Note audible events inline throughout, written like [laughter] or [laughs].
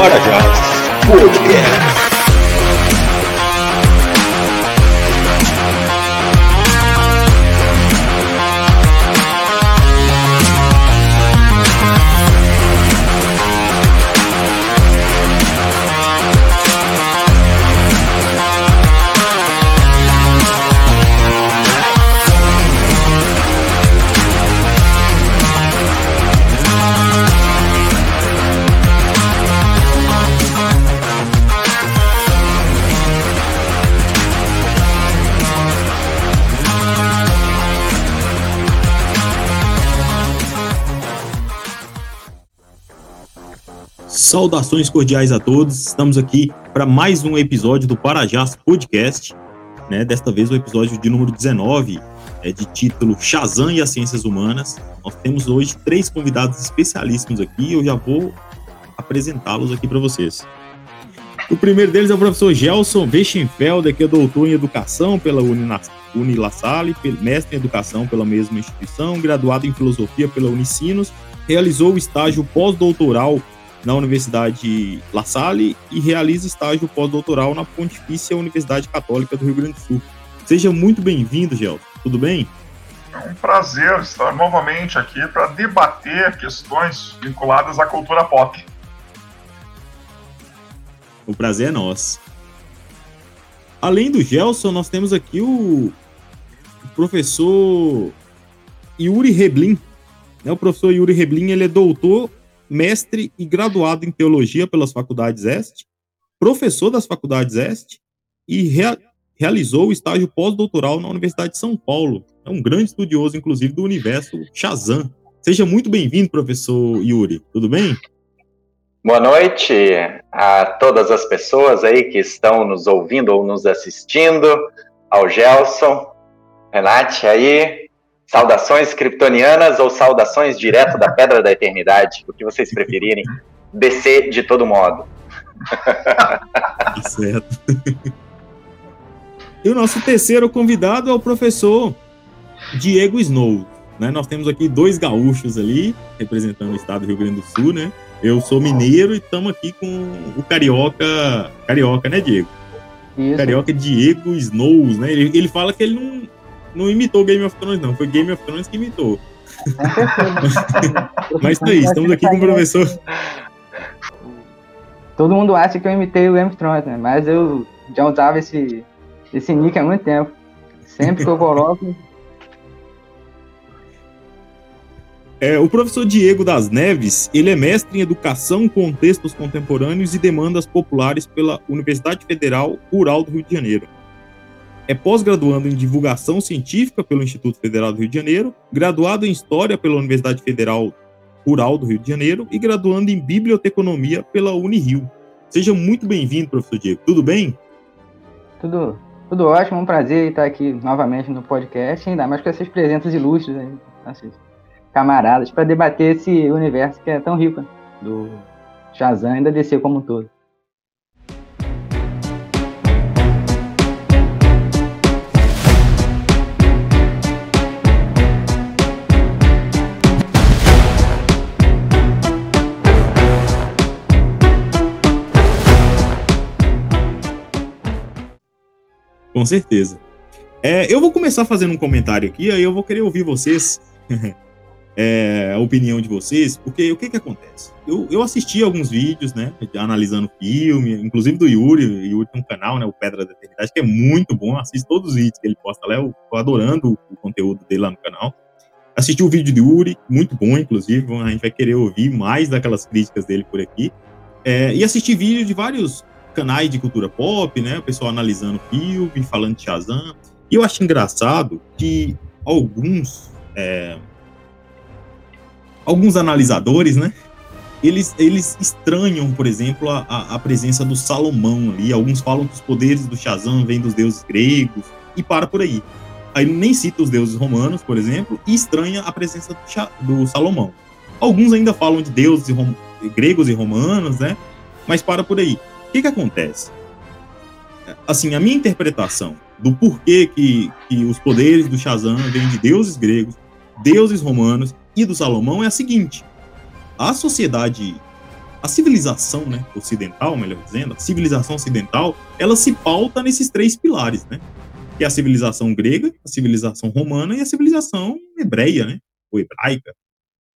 Para Já Podcast. Saudações cordiais a todos. Estamos aqui para mais um episódio do Parajás Podcast. Né? Desta vez o episódio de número 19, é de título Shazam e as Ciências Humanas. Nós temos hoje três convidados especialíssimos aqui. Eu já vou apresentá-los aqui para vocês. O primeiro deles é o professor Gelson Weichenfelder, que é doutor em Educação pela Unilassalle, mestre em Educação pela mesma instituição, graduado em Filosofia pela Unicinos, realizou o estágio pós-doutoral na Universidade La Salle e realiza estágio pós-doutoral na Pontifícia Universidade Católica do Rio Grande do Sul. Seja muito bem-vindo, Gelson. Tudo bem? É um prazer estar novamente aqui para debater questões vinculadas à cultura pop. O prazer é nosso. Além do Gelson, nós temos aqui o, professor Yuri Reblin. Né? O professor Yuri Reblin ele é doutor mestre e graduado em teologia pelas faculdades Este, professor das faculdades Este e rea realizou o estágio pós-doutoral na Universidade de São Paulo. É um grande estudioso, inclusive, do universo Shazam. Seja muito bem-vindo, professor Yuri. Tudo bem? Boa noite a todas as pessoas aí que estão nos ouvindo ou nos assistindo, ao Gelson, Renate aí, Saudações kryptonianas ou saudações direto da Pedra da Eternidade, o que vocês preferirem. Descer de todo modo. certo. E o nosso terceiro convidado é o professor Diego Snow. Né? Nós temos aqui dois gaúchos ali, representando o estado do Rio Grande do Sul, né? Eu sou mineiro e estamos aqui com o carioca, carioca, né, Diego? Isso. Carioca Diego Snows, né? Ele, ele fala que ele não, não imitou Game of Thrones, não. Foi Game of Thrones que imitou. [laughs] Mas tá aí, estamos aqui com o professor. Todo mundo acha que eu imitei o Game of Thrones, né? Mas eu já usava esse, esse nick há muito tempo. Sempre que eu coloco. É, o professor Diego das Neves, ele é mestre em Educação, Contextos Contemporâneos e Demandas Populares pela Universidade Federal Rural do Rio de Janeiro é pós-graduando em Divulgação Científica pelo Instituto Federal do Rio de Janeiro, graduado em História pela Universidade Federal Rural do Rio de Janeiro e graduando em Biblioteconomia pela Unirio. Seja muito bem-vindo, professor Diego. Tudo bem? Tudo, tudo ótimo, um prazer estar aqui novamente no podcast, ainda mais com esses presentes ilustres aí, esses camaradas, para debater esse universo que é tão rico do Shazam e da DC como um todo. Com certeza. É, eu vou começar fazendo um comentário aqui, aí eu vou querer ouvir vocês, [laughs] é, a opinião de vocês, porque o que que acontece? Eu, eu assisti alguns vídeos, né, analisando filme, inclusive do Yuri, o Yuri tem um canal, né, o Pedra da Eternidade, que é muito bom, assisto todos os vídeos que ele posta lá, eu tô adorando o, conteúdo dele lá no canal. Assisti o vídeo de Yuri, muito bom, inclusive, a gente vai querer ouvir mais daquelas críticas dele por aqui. É, e assisti vídeo de vários canais de cultura pop, né? O pessoal analisando filme, falando de Shazam. E eu acho engraçado que alguns é, alguns analisadores, né? Eles, eles estranham, por exemplo, a, a, presença do Salomão ali. Alguns falam que os poderes do Shazam vêm dos deuses gregos e para por aí. Aí nem cita os deuses romanos, por exemplo, e estranha a presença do, do Salomão. Alguns ainda falam de deuses gregos e romanos, né? Mas para por aí. O que, que acontece? Assim, a minha interpretação do porquê que, que os poderes do Shazam vêm de deuses gregos, deuses romanos e do Salomão é a seguinte: a sociedade a civilização, né, ocidental, melhor dizendo, a civilização ocidental, ela se pauta nesses três pilares, né? Que é a civilização grega, a civilização romana e a civilização hebreia, né? Ou hebraica.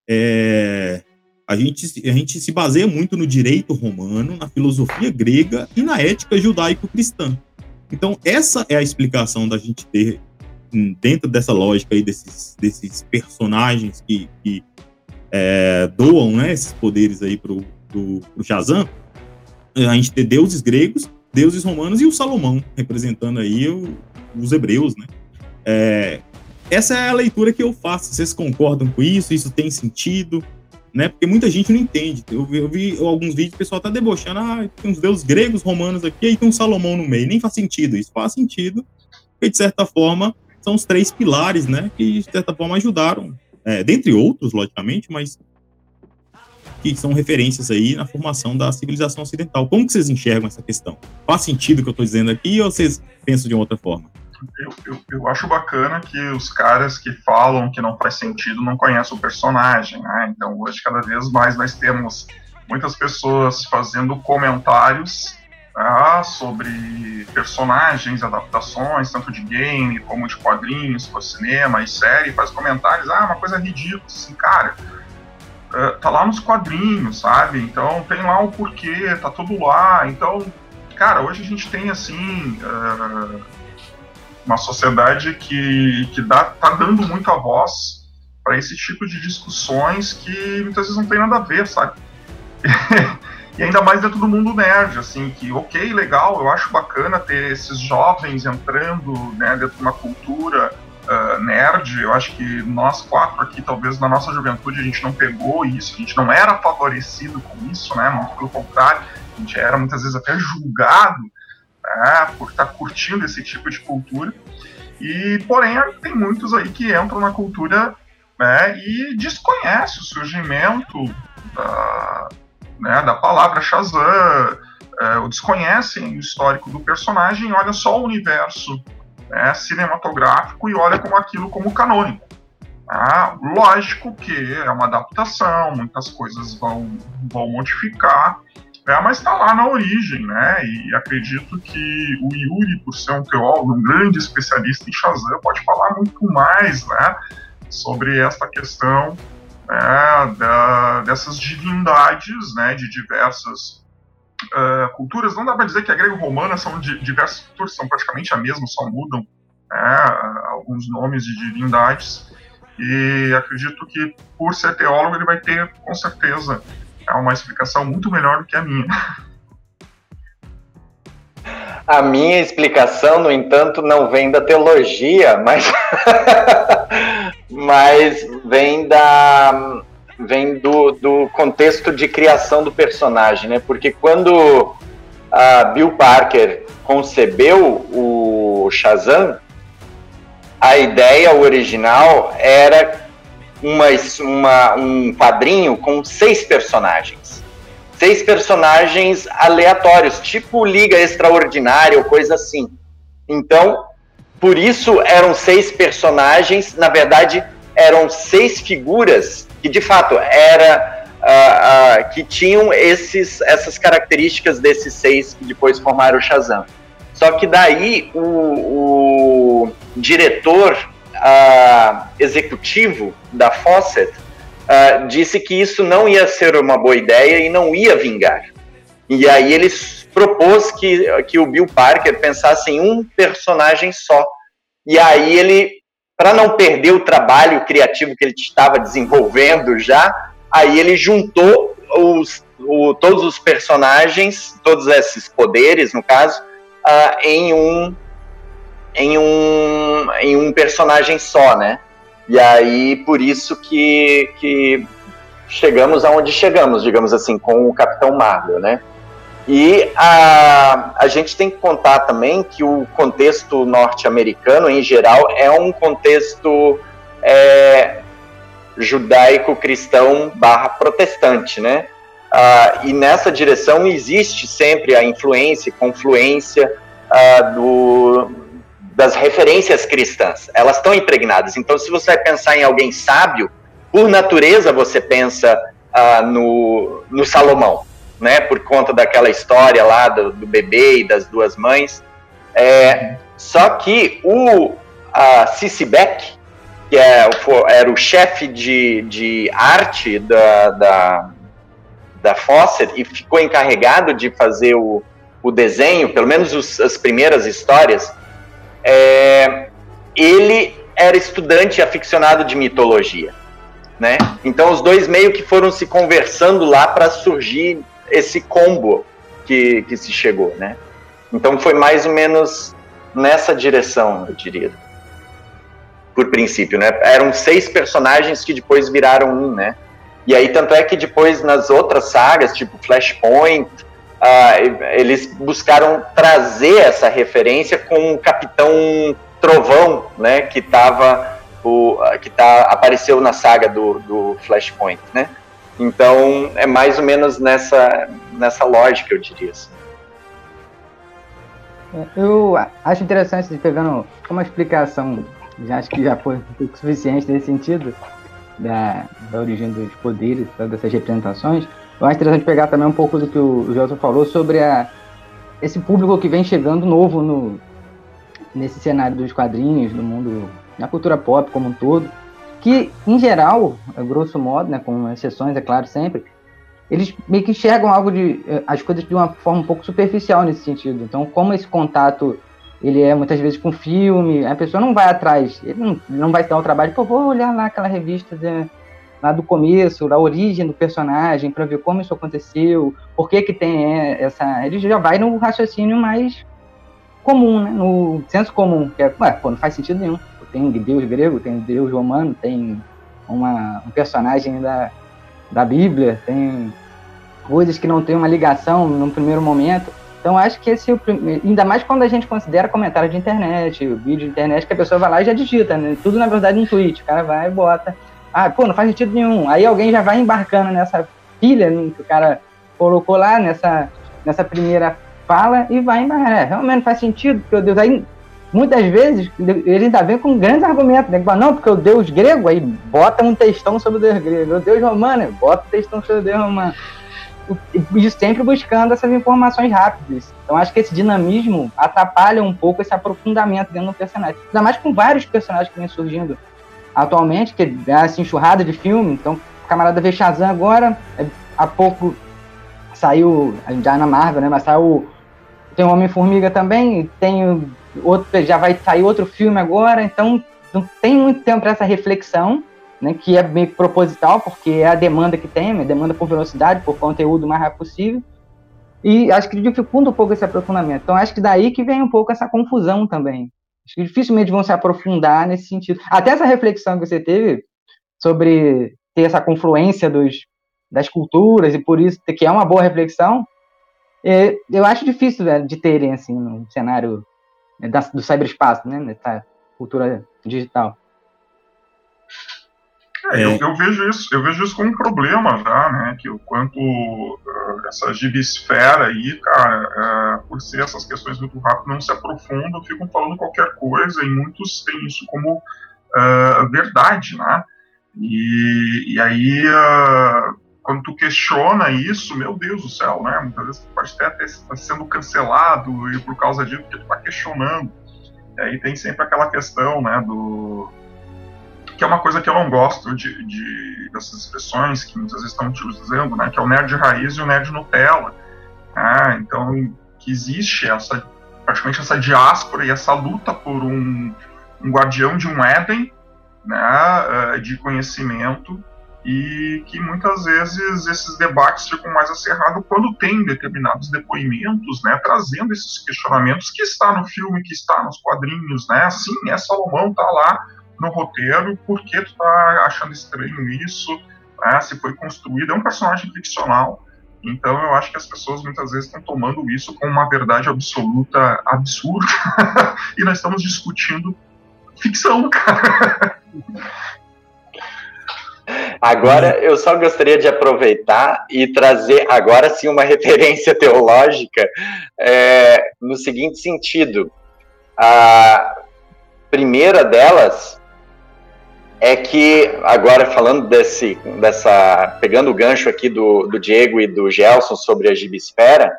É, a, gente, a gente se baseia muito no direito romano, na filosofia grega e na ética judaico-cristã. Então, essa é a explicação da gente ter, hum, dentro dessa lógica aí, desses, desses personagens que, que é, doam né, esses poderes aí pro, pro, pro Shazam, a gente ter deuses gregos, deuses romanos e o Salomão, representando aí o, os hebreus, né? É, essa é a leitura que eu faço. Vocês concordam com isso? Isso tem sentido? Né? Porque muita gente não entende. Eu vi, eu vi alguns vídeos, o pessoal tá debochando. Ah, tem uns deuses gregos, romanos aqui, e tem um Salomão no meio. Nem faz sentido. Isso faz sentido, porque de certa forma são os três pilares, né? Que de certa forma ajudaram, é, dentre outros, logicamente, mas que são referências aí na formação da civilização ocidental. Como que vocês enxergam essa questão? Faz sentido o que eu estou dizendo aqui ou vocês pensam de outra forma? Eu, eu, eu, acho bacana que os caras que falam que não faz sentido não conhecem o personagem, né? Então hoje cada vez mais nós temos muitas pessoas fazendo comentários ah, sobre personagens, adaptações, tanto de game como de quadrinhos, para cinema e série, faz comentários, ah, uma coisa ridícula, assim, cara, uh, tá lá nos quadrinhos, sabe? Então tem lá o porquê, tá tudo lá. Então, cara, hoje a gente tem assim. Uh, uma sociedade que, que dá, tá dando muita voz para esse tipo de discussões que muitas vezes não tem nada a ver, sabe? [laughs] e ainda mais dentro do mundo nerd, assim, que ok, legal, eu acho bacana ter esses jovens entrando né, dentro de uma cultura uh, nerd. Eu acho que nós quatro aqui, talvez na nossa juventude, a gente não pegou isso, a gente não era favorecido com isso, né? Muito pelo contrário, a gente era muitas vezes até julgado né, por estar curtindo esse tipo de cultura. E, porém, tem muitos aí que entram na cultura né, e desconhecem o surgimento da, né, da palavra Shazam, é, ou desconhecem o histórico do personagem olham só o universo né, cinematográfico e olha como aquilo como canônico. Ah, lógico que é uma adaptação, muitas coisas vão, vão modificar, é, mas está lá na origem, né? E acredito que o Yuri, por ser um teólogo, um grande especialista em Shazam, pode falar muito mais, né? Sobre esta questão né, da, dessas divindades, né? De diversas uh, culturas. Não dá para dizer que a grego-romana são de diversas culturas, são praticamente a mesma, só mudam né, alguns nomes de divindades. E acredito que, por ser teólogo, ele vai ter, com certeza, é uma explicação muito melhor do que a minha. A minha explicação, no entanto, não vem da teologia, mas, [laughs] mas vem da vem do, do contexto de criação do personagem, né? Porque quando a Bill Parker concebeu o Shazam, a ideia original era uma, uma, um quadrinho com seis personagens. Seis personagens aleatórios, tipo Liga Extraordinária ou coisa assim. Então, por isso eram seis personagens, na verdade, eram seis figuras que de fato era uh, uh, que tinham esses, essas características desses seis que depois formaram o Shazam. Só que daí o, o diretor uh, executivo da Fawcett uh, disse que isso não ia ser uma boa ideia e não ia vingar. E aí ele propôs que, que o Bill Parker pensasse em um personagem só. E aí ele, para não perder o trabalho criativo que ele estava desenvolvendo já, aí ele juntou os, o, todos os personagens, todos esses poderes, no caso, uh, em um em um, em um personagem só, né? E aí, por isso que, que chegamos aonde chegamos, digamos assim, com o Capitão Marvel, né? E a, a gente tem que contar também que o contexto norte-americano, em geral, é um contexto é, judaico-cristão barra protestante, né? Ah, e nessa direção existe sempre a influência, confluência ah, do, das referências cristãs. Elas estão impregnadas. Então, se você vai pensar em alguém sábio, por natureza você pensa uh, no, no Salomão. né, por conta daquela história lá do, do bebê e das duas mães. É, só que o a Beck, que é, era o chefe de, de arte da, da, da Fawcett e ficou encarregado de fazer o, o desenho, pelo menos os, as primeiras histórias, é, ele era estudante aficionado de mitologia. Né? Então os dois meio que foram se conversando lá para surgir esse combo que, que se chegou, né? Então foi mais ou menos nessa direção, eu diria. Por princípio, né? Eram seis personagens que depois viraram um, né? E aí tanto é que depois nas outras sagas, tipo Flashpoint, uh, eles buscaram trazer essa referência com o Capitão Trovão, né? Que tava o que tá apareceu na saga do, do Flashpoint, né? Então é mais ou menos nessa nessa lógica, eu diria. Assim. É, eu acho interessante, pegando uma explicação, já acho que já foi suficiente nesse sentido, da, da origem dos poderes, dessas representações. Eu acho interessante pegar também um pouco do que o Gelson falou sobre a, esse público que vem chegando novo no, nesse cenário dos quadrinhos, do mundo, na cultura pop como um todo, que, em geral, grosso modo, né, com exceções, é claro, sempre, eles meio que enxergam algo de eh, as coisas de uma forma um pouco superficial nesse sentido. Então, como esse contato ele é muitas vezes com filme, a pessoa não vai atrás, ele não, não vai dar o trabalho, pô, vou olhar lá aquela revista de, lá do começo, da origem do personagem, para ver como isso aconteceu, por que que tem eh, essa, ele já vai no raciocínio mais comum, né, no senso comum, que é, ué, pô, não faz sentido nenhum. Tem deus grego, tem deus romano, tem uma, um personagem da da Bíblia, tem coisas que não tem uma ligação no primeiro momento. Então acho que esse ainda mais quando a gente considera comentário de internet, vídeo de internet que a pessoa vai lá e já digita, né? Tudo na verdade em tweet, o cara vai e bota. Ah, pô, não faz sentido nenhum. Aí alguém já vai embarcando nessa pilha né, que o cara colocou lá nessa nessa primeira fala e vai embarcar. É, realmente não faz sentido, porque Deus aí muitas vezes ele ainda vem com grandes argumentos, né? Não, porque o deus grego, aí bota um textão sobre o deus grego. O deus romano, bota um textão sobre o deus romano. E sempre buscando essas informações rápidas. Então acho que esse dinamismo atrapalha um pouco esse aprofundamento dentro do personagem. Ainda mais com vários personagens que vêm surgindo atualmente, que é essa enxurrada de filme. Então, o camarada vê Shazam agora, é, há pouco saiu, já na Marvel, né? Mas saiu. Tem o Homem-Formiga também, tem outro, já vai sair outro filme agora, então não tem muito tempo para essa reflexão, né, que é meio proposital, porque é a demanda que tem, né, demanda por velocidade, por conteúdo mais rápido possível, e acho que dificulta um pouco esse aprofundamento. Então acho que daí que vem um pouco essa confusão também. Acho que dificilmente vão se aprofundar nesse sentido. Até essa reflexão que você teve sobre ter essa confluência dos, das culturas, e por isso que é uma boa reflexão, é, eu acho difícil velho, de terem assim no cenário é, da, do cyberespaço, né? Cultura digital. É, eu, eu, vejo isso, eu vejo isso como um problema já, né? Que o quanto uh, essa gibisfera aí, cara, uh, por ser essas questões muito rápidas, não se aprofundam, ficam falando qualquer coisa, e muitos têm isso como uh, verdade, né? E, e aí quando tu questiona isso, meu Deus do céu, né? Muitas vezes tu pode até estar sendo cancelado e por causa disso que tu está questionando. E aí tem sempre aquela questão, né, do que é uma coisa que eu não gosto de, de dessas expressões que muitas vezes estão utilizando, né, que é o nerd raiz e o nerd Nutella. Né? Então, que existe essa praticamente essa diáspora e essa luta por um, um guardião de um Éden, né, eh, de conhecimento e que muitas vezes esses debates ficam mais acirrados quando tem determinados depoimentos, né, trazendo esses questionamentos que está no filme, que está nos quadrinhos, né, sim, é Salomão tá lá no roteiro, por que tu tá achando estranho isso, né, se foi construído, é um personagem ficcional, então eu acho que as pessoas muitas vezes estão tomando isso como uma verdade absoluta absurda, [laughs] e nós estamos discutindo ficção. Agora, eu só gostaria de aproveitar e trazer agora sim uma [laughs] referência teológica é, no seguinte sentido. A primeira delas é que, agora falando desse, dessa, pegando o gancho aqui do, do Diego e do Gelson sobre a gibisfera,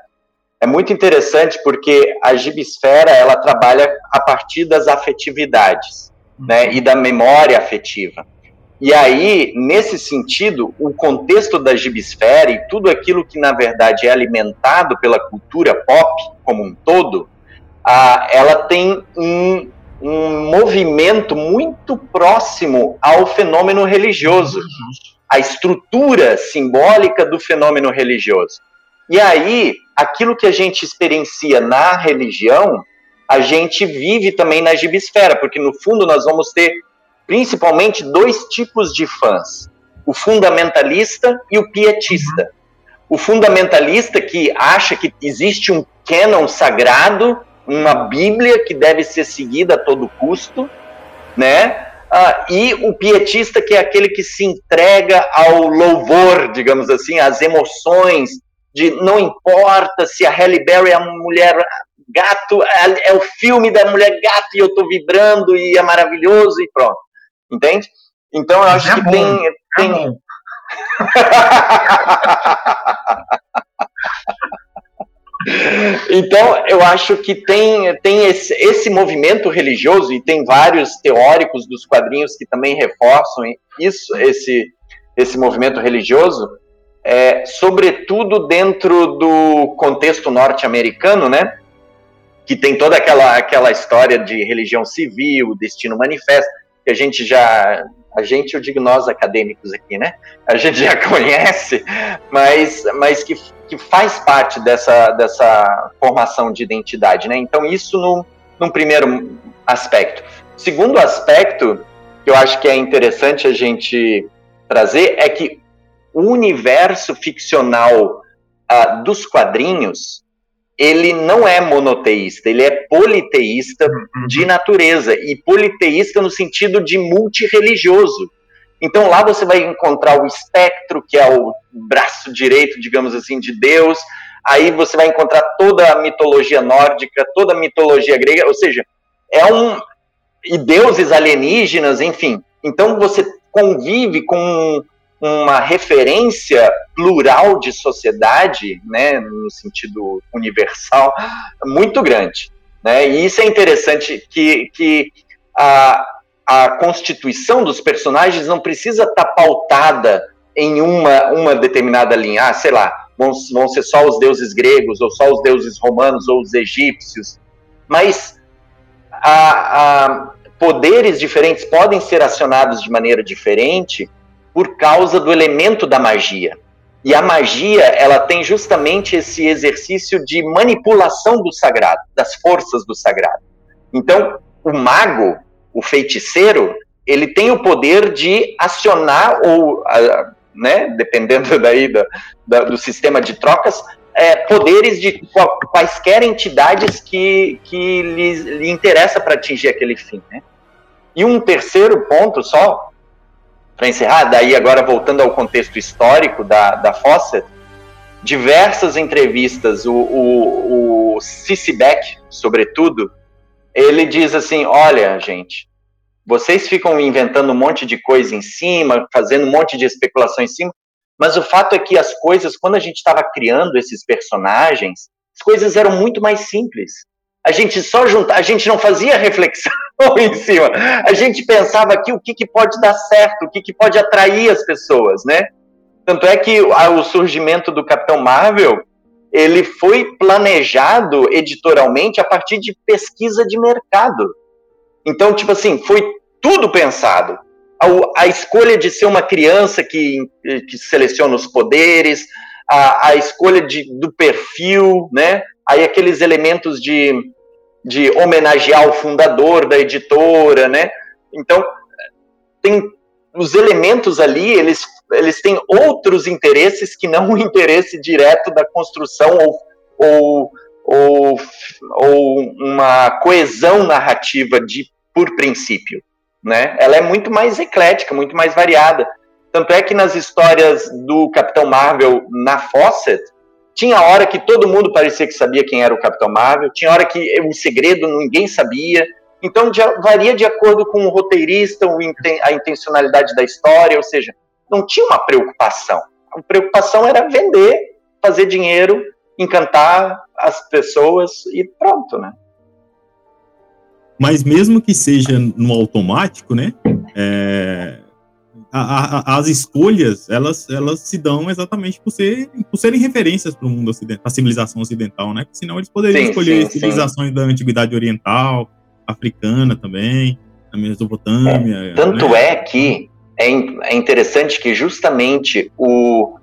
é muito interessante porque a gibisfera, ela trabalha a partir das afetividades, né, e da memória afetiva. E aí, nesse sentido, o contexto da gibisfera e tudo aquilo que, na verdade, é alimentado pela cultura pop como um todo, ah, ela tem um, um movimento muito próximo ao fenômeno religioso, a estrutura simbólica do fenômeno religioso. E aí, aquilo que a gente experiencia na religião, a gente vive também na gibisfera, porque no fundo nós vamos ter principalmente dois tipos de fãs: o fundamentalista e o pietista. O fundamentalista que acha que existe um cânon sagrado uma Bíblia que deve ser seguida a todo custo, né? Ah, e o pietista, que é aquele que se entrega ao louvor, digamos assim, às emoções, de não importa se a Halle Berry é uma mulher gato, é, é o filme da mulher gato e eu tô vibrando e é maravilhoso e pronto. Entende? Então eu acho é que bom, tem. É tem... [laughs] Então, eu acho que tem, tem esse, esse movimento religioso, e tem vários teóricos dos quadrinhos que também reforçam isso, esse, esse movimento religioso, é, sobretudo dentro do contexto norte-americano, né? Que tem toda aquela, aquela história de religião civil, destino manifesto, que a gente já. A gente, eu digo nós acadêmicos aqui, né? A gente já [laughs] conhece, mas, mas que que faz parte dessa, dessa formação de identidade, né? Então, isso no, num primeiro aspecto. Segundo aspecto, que eu acho que é interessante a gente trazer, é que o universo ficcional uh, dos quadrinhos, ele não é monoteísta, ele é politeísta uhum. de natureza, e politeísta no sentido de multireligioso. Então lá você vai encontrar o espectro, que é o braço direito, digamos assim, de Deus. Aí você vai encontrar toda a mitologia nórdica, toda a mitologia grega, ou seja, é um e deuses alienígenas, enfim. Então você convive com uma referência plural de sociedade, né, no sentido universal, muito grande. Né? E isso é interessante que, que a, a constituição dos personagens não precisa estar tá pautada em uma, uma determinada linha. Ah, sei lá, vão, vão ser só os deuses gregos, ou só os deuses romanos, ou os egípcios. Mas a, a poderes diferentes podem ser acionados de maneira diferente por causa do elemento da magia. E a magia, ela tem justamente esse exercício de manipulação do sagrado, das forças do sagrado. Então, o mago, o feiticeiro, ele tem o poder de acionar ou, né, dependendo [laughs] daí da, do sistema de trocas, é, poderes de quaisquer entidades que, que lhe, lhe interessa para atingir aquele fim, né? E um terceiro ponto só, para encerrar, daí agora voltando ao contexto histórico da, da Fawcett, diversas entrevistas, o, o, o Cici Beck, sobretudo, ele diz assim: olha, gente, vocês ficam inventando um monte de coisa em cima, fazendo um monte de especulação em cima, mas o fato é que as coisas, quando a gente estava criando esses personagens, as coisas eram muito mais simples. A gente só juntar, a gente não fazia [laughs] reflexão em cima. A gente pensava aqui o que, que pode dar certo, o que, que pode atrair as pessoas, né? Tanto é que o surgimento do Capitão Marvel ele foi planejado editorialmente a partir de pesquisa de mercado. Então, tipo assim, foi tudo pensado. A, a escolha de ser uma criança que, que seleciona os poderes, a, a escolha de, do perfil, né? Aí aqueles elementos de, de homenagear o fundador da editora, né? Então, tem os elementos ali, eles eles têm outros interesses que não [laughs] o interesse direto da construção ou, ou, ou, ou uma coesão narrativa de por princípio. Né? Ela é muito mais eclética, muito mais variada. Tanto é que nas histórias do Capitão Marvel na Fawcett, tinha hora que todo mundo parecia que sabia quem era o Capitão Marvel, tinha hora que o segredo ninguém sabia, Então varia de acordo com o roteirista, a intencionalidade da história, ou seja, não tinha uma preocupação. A preocupação era vender, fazer dinheiro, encantar as pessoas e pronto, né? Mas mesmo que seja no automático, né? É, a, a, as escolhas elas, elas se dão exatamente por, ser, por serem referências para o mundo ocidental, para a civilização ocidental, né? Porque senão eles poderiam sim, escolher sim, civilizações sim. da antiguidade oriental, africana também, na Mesopotâmia. É, tanto né? é que é, é interessante que justamente o,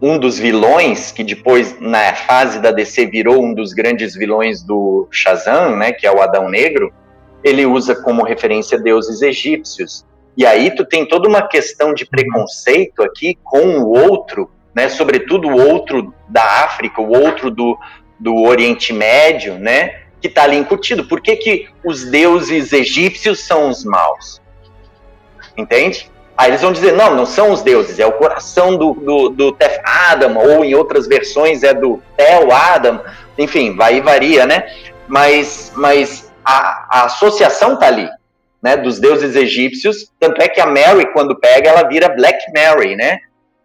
um dos vilões, que depois, na fase da DC, virou um dos grandes vilões do Shazam, né, que é o Adão Negro, ele usa como referência deuses egípcios. E aí tu tem toda uma questão de preconceito aqui com o outro, né? Sobretudo o outro da África, o outro do, do Oriente Médio, né? Que está ali incutido. Por que, que os deuses egípcios são os maus? Entende? Aí eles vão dizer, não, não são os deuses, é o coração do, do, do Tef Adam, ou em outras versões é do Tel Adam, enfim, vai e varia, né? Mas, mas a, a associação tá ali né, dos deuses egípcios, tanto é que a Mary, quando pega, ela vira Black Mary, né,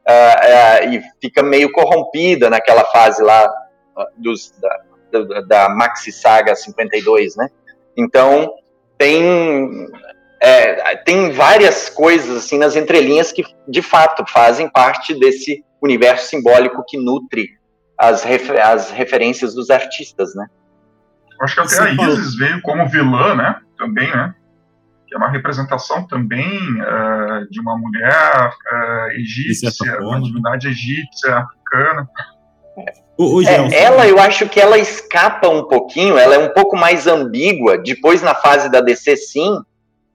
uh, uh, e fica meio corrompida naquela fase lá uh, dos, da, da, da, Maxi Saga 52, né, então tem, é, tem várias coisas assim nas entrelinhas que de fato fazem parte desse universo simbólico que nutre as, refer as referências dos artistas, né. Acho que até a Isis veio como vilã, né, também, né, que é uma representação também uh, de uma mulher uh, egípcia, uma divindade egípcia, africana. É, ela, eu acho que ela escapa um pouquinho, ela é um pouco mais ambígua, depois na fase da DC sim,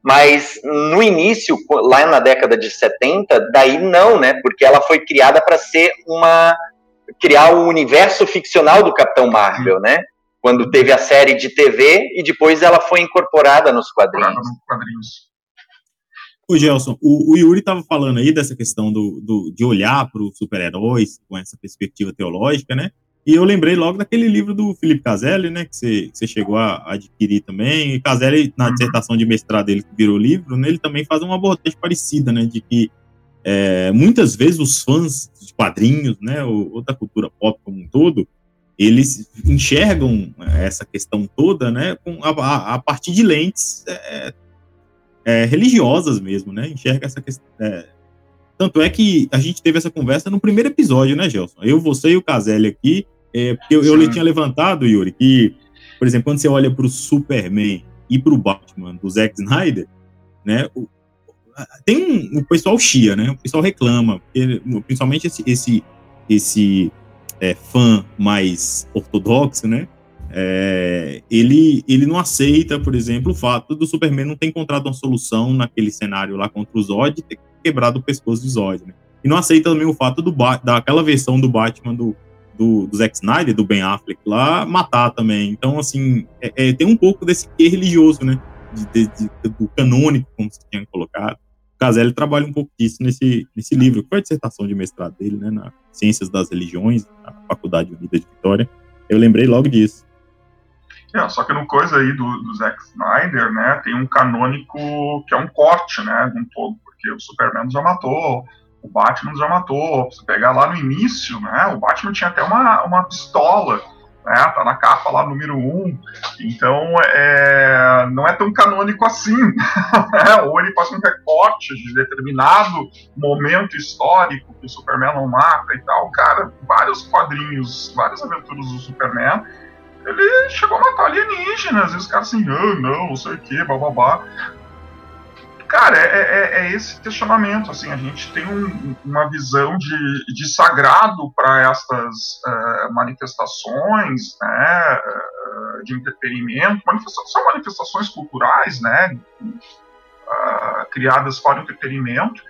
mas no início, lá na década de 70, daí não, né? Porque ela foi criada para ser uma criar o universo ficcional do Capitão Marvel, né? Quando teve a série de TV e depois ela foi incorporada nos quadrinhos. Ô, Gelson, o, o Yuri estava falando aí dessa questão do, do de olhar para os super-heróis com essa perspectiva teológica, né? E eu lembrei logo daquele livro do Felipe Caselli, né? Que você, que você chegou a, adquirir também. E Caselli, na uhum. dissertação de mestrado dele, que virou livro, né, ele também faz uma abordagem parecida, né? De que é, muitas vezes os fãs de quadrinhos, né? Ou, ou da cultura pop como um todo, eles enxergam essa questão toda, né, com a, a partir de lentes é, é, religiosas mesmo, né, enxerga essa questão. É, tanto é que a gente teve essa conversa no primeiro episódio, né, Gelson? Eu, você e o Caselli aqui, porque eu, eu tinha levantado, Yuri, que, por exemplo, quando você olha para o Superman e para o Batman do Zack Snyder, né, o, tem um, o pessoal chia, né, o pessoal reclama, porque, principalmente esse, esse, esse é, fã mais ortodoxo, né? É, ele, ele não aceita, por exemplo, o fato do Superman não ter encontrado uma solução naquele cenário lá contra o Zod ter quebrado o pescoço de Zod, né? E não aceita também o fato do daquela versão do Batman do, do, do Zack Snyder, do Ben Affleck lá, matar também. Então, assim, é, é, tem um pouco desse quê religioso, né? De, de, de, do canônico, como você tinha colocado. Caselli trabalha um pouco disso nesse, nesse livro, que foi a dissertação de mestrado dele, né, na Ciências das Religiões, na Faculdade Unida de Vitória. Eu lembrei logo disso. É, só que no coisa aí do, do Zack Snyder, né, tem um canônico que é um corte, né, de um todo, porque o Superman já matou, o Batman já matou. Você pegar lá no início, né, o Batman tinha até uma, uma pistola né? Tá na capa lá, número 1. Um. Então, é, não é tão canônico assim. [laughs] Né? Ou ele faz um recorte de determinado momento histórico que o Superman não mata e tal. Cara, vários quadrinhos, várias aventuras do Superman, ele chegou a matar alienígenas. E os caras assim, ah, não, não sei o que, bababá cara, é, é, é, esse questionamento. Assim, a gente tem um, uma visão de, de sagrado para estas uh, manifestações, né, uh, de entretenimento. São manifestações culturais, né, uh, criadas para o entretenimento.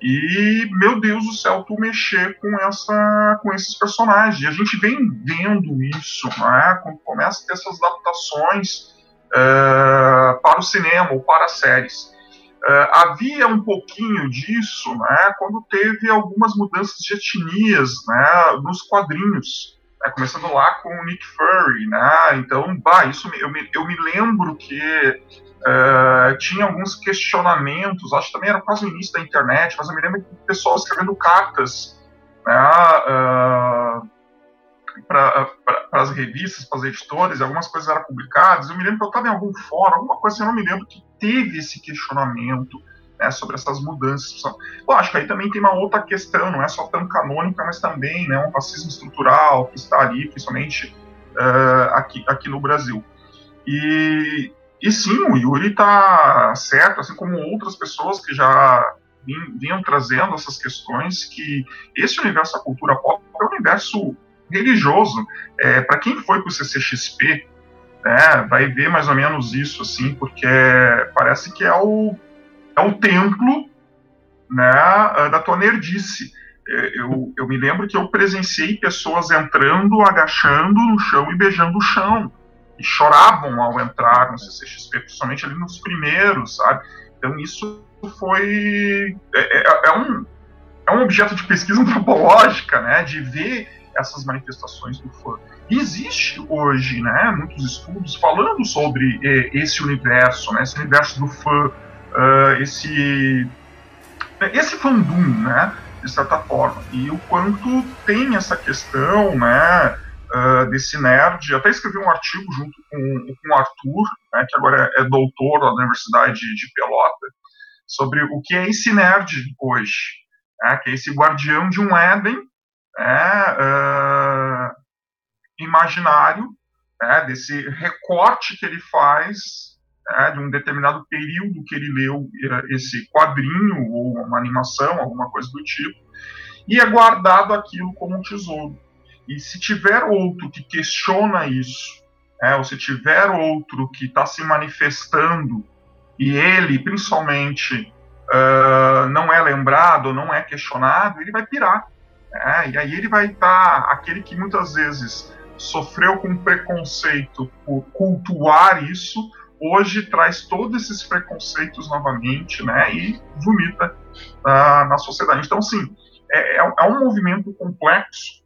E, meu Deus do céu, tu mexer com, essa, com esses personagens. E a gente vem vendo isso, né, quando começa a ter essas adaptações para o cinema ou para séries. Uh, havia um pouquinho disso né, quando teve algumas mudanças de etnias né, nos quadrinhos. né, começando lá com o Nick Fury, né? Então, bah, isso eu me, eu me lembro que uh, tinha alguns questionamentos, acho que também era quase o início da internet, mas eu me lembro que o pessoal escrevendo cartas né, uh, para as revistas, para as editoras, algumas coisas eram publicadas. Eu me lembro que eu estava em algum fórum, alguma coisa assim, eu não me lembro que teve esse questionamento né, sobre essas mudanças. Lógico, aí também tem uma outra questão, não é só tão canônica, mas também né, um racismo estrutural que está ali, principalmente uh, aqui, aqui no Brasil. E, e sim, o Yuri está certo, assim como outras pessoas que já vinham trazendo essas questões, que esse universo da cultura pop é um universo religioso. É, Para quem foi para o CCXP, né, vai ver mais ou menos isso, assim, porque parece que é o é o templo né, da tua nerdice. É, eu, eu me lembro que eu presenciei pessoas entrando, agachando no chão e beijando o chão. E choravam ao entrar no CCXP, principalmente ali nos primeiros, sabe? Então isso foi. É, é, é um, é um objeto de pesquisa [laughs] antropológica, né? De ver essas manifestações do fã. Existe hoje, né, muitos estudos falando sobre eh, esse universo, né, esse universo do fã, uh, esse esse fandom, né, de certa forma, e o quanto tem essa questão, né, uh, desse nerd. Até escrevi um artigo junto com, com o Arthur, né, que agora é, é doutor da Universidade de Pelota, sobre o que é esse nerd hoje, né, que é esse guardião de um Éden, né, uh, imaginário, né, desse recorte que ele faz né, de um determinado período que ele leu eh, esse quadrinho ou uma animação, alguma coisa do tipo, e é guardado aquilo como um tesouro. E se tiver outro que questiona isso, né, ou se tiver outro que está se manifestando e ele, principalmente, uh, não é lembrado, não é questionado, ele vai pirar. Né, e aí ele vai estar, tá, aquele que muitas vezes sofreu com preconceito por cultuar isso, hoje traz todos esses preconceitos novamente, né, e vomita uh, na sociedade. Então, sim, é, é, é um movimento complexo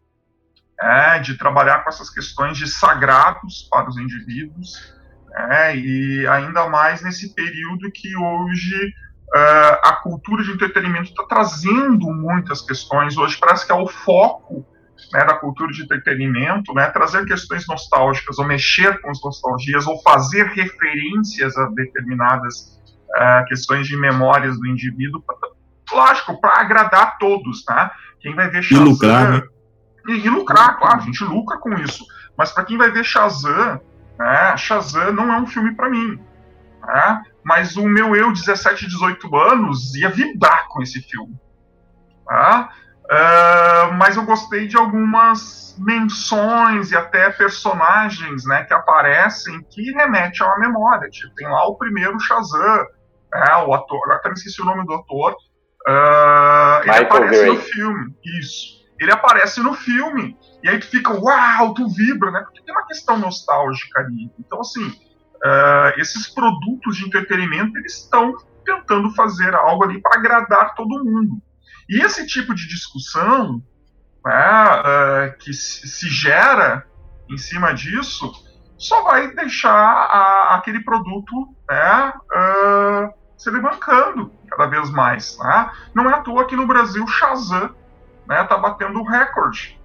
é, de trabalhar com essas questões de sagrados para os indivíduos, é, e ainda mais nesse período que hoje uh, a cultura de entretenimento está trazendo muitas questões. Hoje parece que é o foco né, da cultura de entretenimento, né, trazer questões nostálgicas, ou mexer com as nostalgias, ou fazer referências a determinadas uh, questões de memórias do indivíduo, lógico, para agradar todos, tá? Quem vai ver Shazam... E lucrar, né? E, e lucrar, claro, a gente lucra com isso. Mas para quem vai ver Shazam, né, Shazam não é um filme para mim. Né? Mas o meu eu, 17, 18 anos, ia vibrar com esse filme. Tá? Uh, mas eu gostei de algumas menções e até personagens né, que aparecem que remetem a uma memória. Tipo, tem lá o primeiro Shazam, né, o ator, até me esqueci o nome do ator. Uh, ele aparece Gray. no filme. Isso. Ele aparece no filme. E aí tu fica, uau, tu vibra, né? Porque tem uma questão nostálgica ali. Então, assim, uh, esses produtos de entretenimento, eles estão tentando fazer algo ali para agradar todo mundo. E esse tipo de discussão uh, que se gera em cima disso só vai deixar a, aquele produto né, uh, se levantando cada vez mais. Né? Não é à toa que no Brasil Shazam está né, tá batendo recorde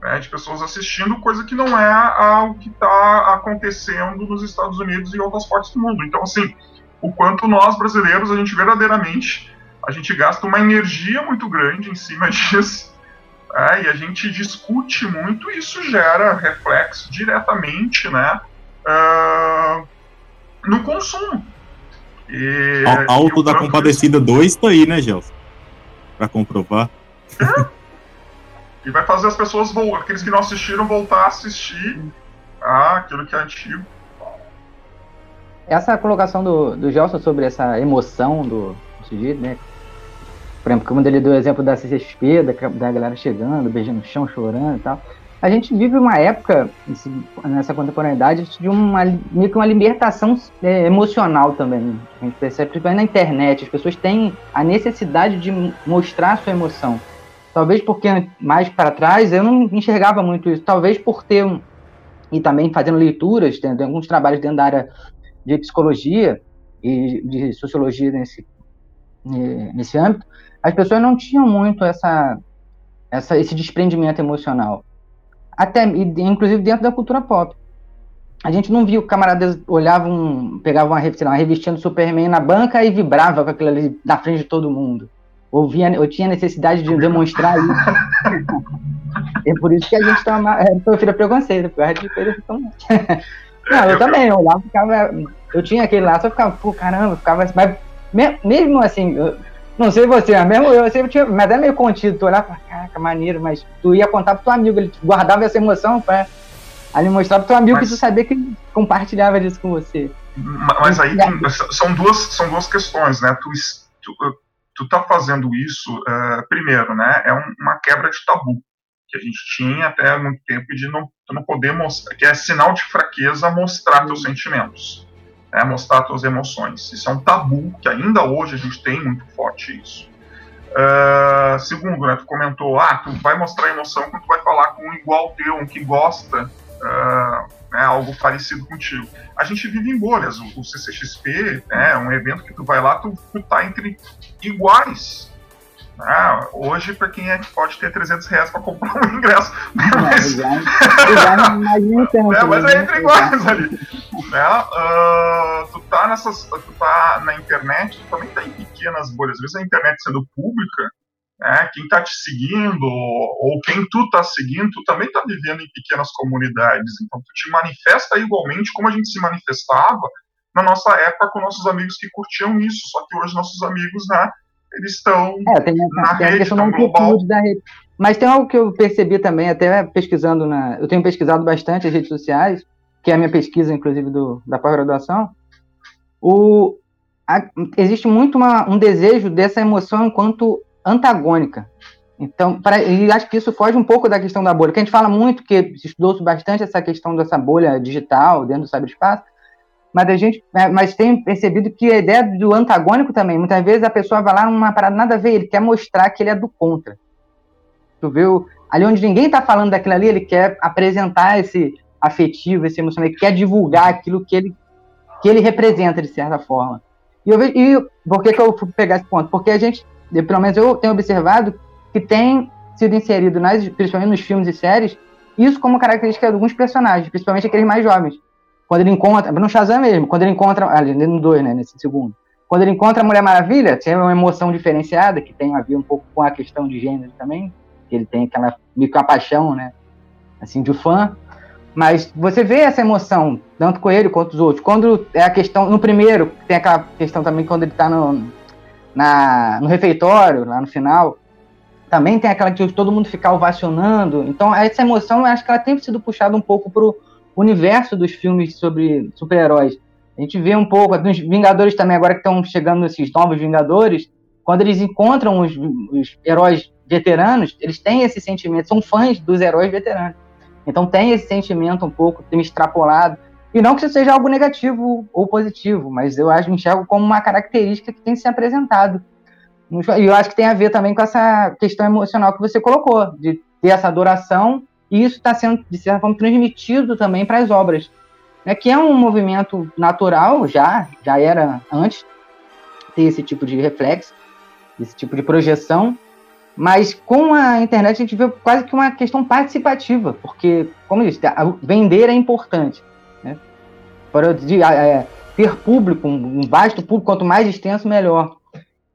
né, de pessoas assistindo, coisa que não é o que está acontecendo nos Estados Unidos e outras partes do mundo. Então, assim, o quanto nós brasileiros a gente verdadeiramente a gente gasta uma energia muito grande em cima [laughs] disso, é, e a gente discute muito, e isso gera reflexo diretamente né, uh, no consumo. E, Alto da Compadecida 2 tá aí, né, Gelson? Para comprovar. É. E vai fazer as pessoas, aqueles que não assistiram, voltar a assistir ah, aquilo que é antigo. Essa colocação do, do Gelson sobre essa emoção do sujeito, né? Por exemplo, quando ele deu o exemplo da CCXP, da, da galera chegando, beijando o chão, chorando e tal. A gente vive uma época, nessa contemporaneidade, de uma, meio que uma libertação é, emocional também. A gente percebe, principalmente na internet, as pessoas têm a necessidade de mostrar a sua emoção. Talvez porque mais para trás eu não enxergava muito isso. Talvez por ter um, e também fazendo leituras, tendo alguns trabalhos dentro da área de psicologia e de sociologia nesse, nesse âmbito, as pessoas não tinham muito essa, essa, esse desprendimento emocional. Até, inclusive dentro da cultura pop. A gente não viu camaradas olhavam, pegavam uma, uma revistinha do Superman na banca e vibrava com aquilo ali na frente de todo mundo. Ou, via, eu tinha necessidade de demonstrar isso. é por isso que a gente toma, é, sofria preconceito, por causa de coisa tão... Não, eu também, eu olhava, ficava. Eu tinha aquele lá, só ficava, pô, caramba, ficava. Mas mesmo assim, eu, não sei você, mas mesmo eu sempre tinha, mas é meio contido, tu olhava e falava, caraca, maneiro, mas tu ia contar pro teu amigo, ele guardava essa emoção pra ali mostrar pro teu amigo mas, que tu sabia que compartilhava disso com você. Mas aí tem, são, duas, são duas questões, né? Tu, tu, tu tá fazendo isso, uh, primeiro, né? É um, uma quebra de tabu que a gente tinha até há muito tempo de não, não poder mostrar, que é sinal de fraqueza mostrar teus sentimentos, né, mostrar tuas emoções. Isso é um tabu que ainda hoje a gente tem muito forte isso. Uh, segundo, né, tu comentou, ah, tu vai mostrar emoção quando tu vai falar com um igual teu, um que gosta, uh, né, algo parecido contigo. A gente vive em bolhas. O, o CCXP né, é um evento que tu vai lá, tu, tu tá entre iguais. Ah, hoje, para quem é que pode ter 300 reais para comprar um ingresso. Né? Mas, [laughs] é, mas é entre iguais ali. Né? Uh, tu tá nessas. Tu tá na internet, tu também tá em pequenas bolhas. Às vezes a internet sendo pública, né? quem tá te seguindo, ou quem tu tá seguindo, tu também tá vivendo em pequenas comunidades. Então tu te manifesta igualmente como a gente se manifestava na nossa época com nossos amigos que curtiam isso. Só que hoje nossos amigos, né? eles estão é, tem, na tem rede, estão global. Da rede. Mas tem algo que eu percebi também, até pesquisando na. Eu tenho pesquisado bastante as redes sociais, que é a minha pesquisa, inclusive, do, da pós-graduação. O, a, existe muito uma, um desejo dessa emoção enquanto antagônica. Então, pra, e acho que isso foge um pouco da questão da bolha, que a gente fala muito, que estudou bastante essa questão dessa bolha digital dentro do cyberespaço, mas a gente é, mas tem percebido que a ideia do antagônico também, muitas vezes a pessoa vai lá numa parada nada a ver, ele quer mostrar que ele é do contra. Tu viu? Ali onde ninguém está falando daquilo ali, ele quer apresentar esse afetivo, esse emocional, ele quer divulgar aquilo que ele, que ele representa, de certa forma. E, eu, e por que, que eu fui pegar esse ponto? Porque a gente, pelo menos eu tenho observado, que tem sido inserido, nas, principalmente nos filmes e séries, isso como característica de alguns personagens, principalmente aqueles mais jovens. Quando ele encontra, no Shazam mesmo, quando ele encontra, ali no 2, né, nesse segundo, quando ele encontra a Mulher Maravilha, tem uma emoção diferenciada, que tem a ver um pouco com a questão de gênero também, que ele tem aquela meio que a paixão, né, assim, de fã, mas você vê essa emoção, tanto com ele quanto os outros. Quando é a questão, no primeiro, tem aquela questão também quando ele tá no, na, no refeitório, lá no final, também tem aquela que todo mundo ficar ovacionando. Então, essa emoção, acho que ela tem sido puxada um pouco pro, universo dos filmes sobre super-heróis. A gente vê um pouco, nos Vingadores também, agora que estão chegando esses novos Vingadores, quando eles encontram os, os, heróis veteranos, eles têm esse sentimento, são fãs dos heróis veteranos. Então tem esse sentimento um pouco extrapolado. E não que isso seja algo negativo ou positivo, mas eu acho enxergo como uma característica que tem se apresentado. E eu acho que tem a ver também com essa questão emocional que você colocou, de ter essa adoração e isso está sendo, de certa forma, transmitido também para as obras, né, que é um movimento natural, já, já era antes, ter esse tipo de reflexo, esse tipo de projeção, mas com a internet a gente vê quase que uma questão participativa, porque, como eu disse, vender é importante. Né? Para é, ter público, um vasto público, quanto mais extenso, melhor.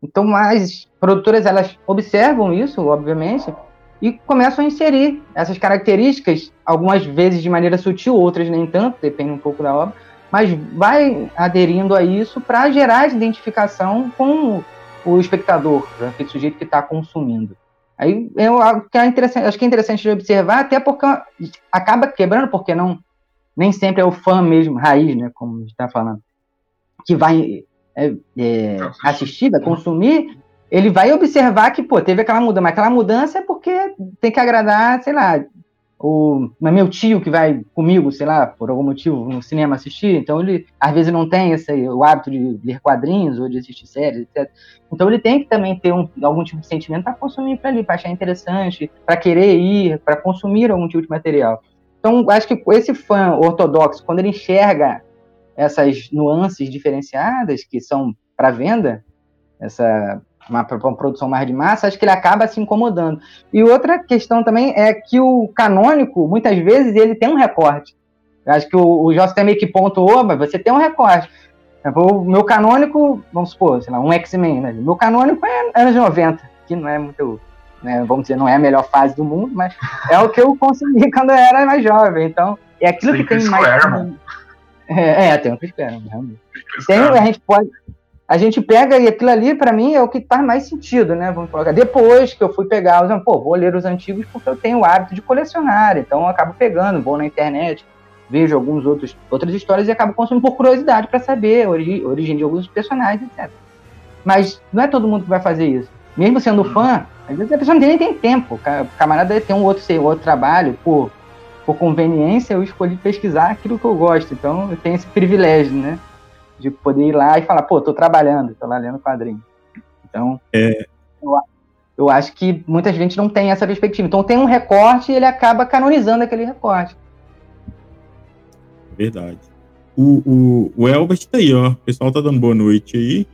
Então, as produtoras elas observam isso, obviamente, e começam a inserir essas características, algumas vezes de maneira sutil, outras nem tanto, depende um pouco da obra, mas vai aderindo a isso para gerar identificação com o espectador, né, aquele sujeito que está consumindo. Aí é interessante, acho que é interessante de observar, até porque acaba quebrando, porque não nem sempre é o fã mesmo, raiz, né, como a gente está falando, que vai é, é, assistir, vai consumir, ele vai observar que, pô, teve aquela mudança, mas aquela mudança é porque tem que agradar, sei lá, o meu tio que vai comigo, sei lá, por algum motivo, no cinema assistir, então ele às vezes não tem esse, o hábito de ler quadrinhos ou de assistir séries, etc. Então ele tem que também ter um, algum tipo de sentimento para consumir para ali, para achar interessante, para querer ir, para consumir algum tipo de material. Então acho que esse fã ortodoxo, quando ele enxerga essas nuances diferenciadas que são para venda, essa uma, uma, produção mais de massa, acho que ele acaba se incomodando. E outra questão também é que o canônico, muitas vezes, ele tem um recorte. Eu acho que o, o Joss meio que pontuou, mas você tem um recorte. O meu canônico, vamos supor, sei lá, um X-Men, né? Meu canônico é anos 90, que não é muito, né, vamos dizer, não é a melhor fase do mundo, mas é o que eu consumi quando eu era mais jovem. Então, é aquilo que tem mais. É, é, tem o Chris realmente. Tem, a gente pode, a gente pega e aquilo ali, para mim, é o que faz mais sentido, né? Vamos colocar. Depois que eu fui pegar os. Pô, vou ler os antigos porque eu tenho o hábito de colecionar, então eu acabo pegando, vou na internet, vejo alguns outros outras histórias e acabo consumindo por curiosidade para saber a origem, origem de alguns personagens, etc. Mas não é todo mundo que vai fazer isso. Mesmo sendo fã, às vezes a pessoa nem tem tempo. O camarada tem um outro, outro trabalho, por, por conveniência, eu escolhi pesquisar aquilo que eu gosto. Então eu tenho esse privilégio, né? de poder ir lá e falar, pô, tô trabalhando, tô lá lendo quadrinho. Então, é. eu, eu acho que muita gente não tem essa perspectiva. Então tem um recorte e ele acaba canonizando aquele recorte. Verdade. O, o, o Elbert tá aí, ó. O pessoal tá dando boa noite aí.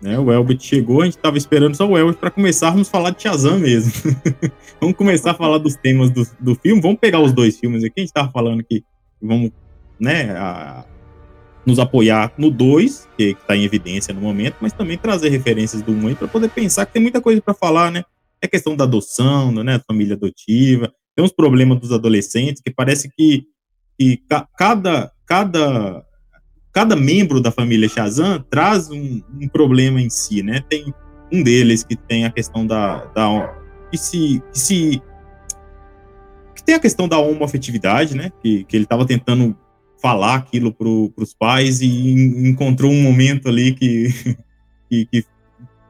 Né, o Elbert chegou, a gente tava esperando só o Elbert para começarmos a falar de Shazam mesmo. [laughs] vamos começar a falar dos temas do, do filme. Vamos pegar os dois filmes aqui. A gente tava falando que vamos, né, a, nos apoiar no 2, que está em evidência no momento, mas também trazer referências do 1 um para poder pensar que tem muita coisa para falar, né? É questão da adoção, né? Família adotiva, tem uns problemas dos adolescentes que parece que, que ca cada, cada, cada membro da família Shazam traz um, um, problema em si, né? Tem um deles que tem a questão da, da que se, que se tem a questão da homoafetividade, né? Que, que ele estava tentando falar aquilo para os pais e encontrou um momento ali que, [laughs] que, que,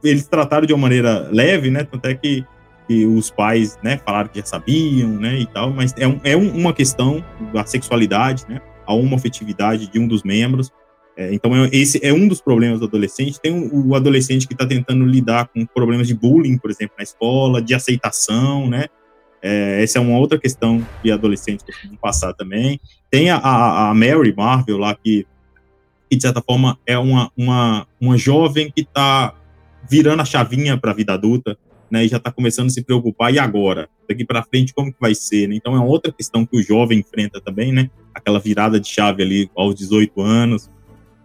eles trataram de uma maneira leve, né? Tanto é que, que os pais, né, falaram que já sabiam, né, e tal, mas é, um, é um, uma questão da sexualidade, né, a homofetividade de um dos membros. É, então, é, esse é um dos problemas do adolescente. Tem o, o adolescente que está tentando lidar com problemas de bullying, por exemplo, na escola, de aceitação, né? É, essa é uma outra questão que adolescentes costumam passar também. Tem a, a, a Mary Marvel lá, que, que, de certa forma é uma, uma, uma jovem que está virando a chavinha para a vida adulta, né, e já está começando a se preocupar, e agora? Daqui para frente, como que vai ser? Né? Então é outra questão que o jovem enfrenta também, né? Aquela virada de chave ali aos 18 anos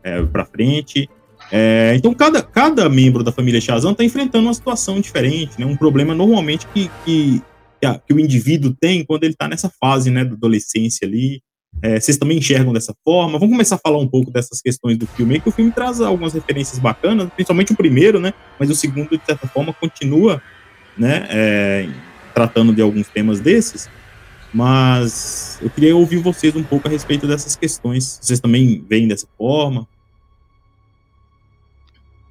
é, para frente. É, então cada, cada membro da família Shazam está enfrentando uma situação diferente, né? Um problema normalmente que, que que, a, que o indivíduo tem quando ele está nessa fase né, da adolescência ali. É, vocês também enxergam dessa forma? Vamos começar a falar um pouco dessas questões do filme, que o filme traz algumas referências bacanas, principalmente o primeiro, né? Mas o segundo, de certa forma, continua, né? É, tratando de alguns temas desses. Mas eu queria ouvir vocês um pouco a respeito dessas questões. Vocês também veem dessa forma?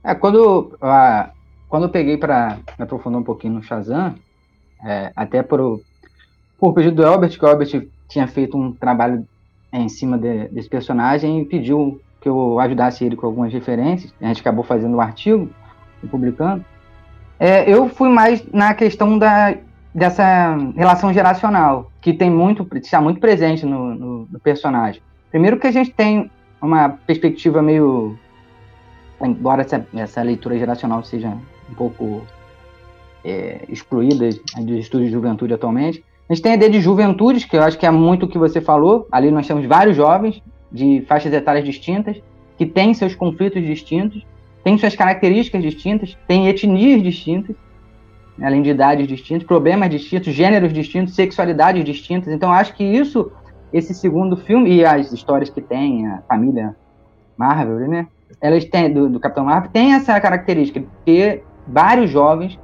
É, quando, ah, quando eu peguei para aprofundar um pouquinho no Shazam, é, até por, por pedido do Albert, que o Albert tinha feito um trabalho em cima de, desse personagem e pediu que eu ajudasse ele com algumas referências. A gente acabou fazendo um artigo e publicando. É, eu fui mais na questão da, dessa relação geracional, que tem muito, está muito presente no, no, no personagem. Primeiro que a gente tem uma perspectiva meio. Embora essa, essa leitura geracional seja um pouco é, excluídas dos estudos de juventude atualmente. A gente tem a ideia de juventudes, que eu acho que é muito o que você falou. Ali nós temos vários jovens de faixas etárias distintas, que têm seus conflitos distintos, têm suas características distintas, têm etnias distintas, além de idades distintas, problemas distintos, gêneros distintos, sexualidades distintas. Então, acho que isso, esse segundo filme, e as histórias que tem, a família Marvel, né? Elas têm, do, do Capitão Marvel, tem essa característica de ter vários jovens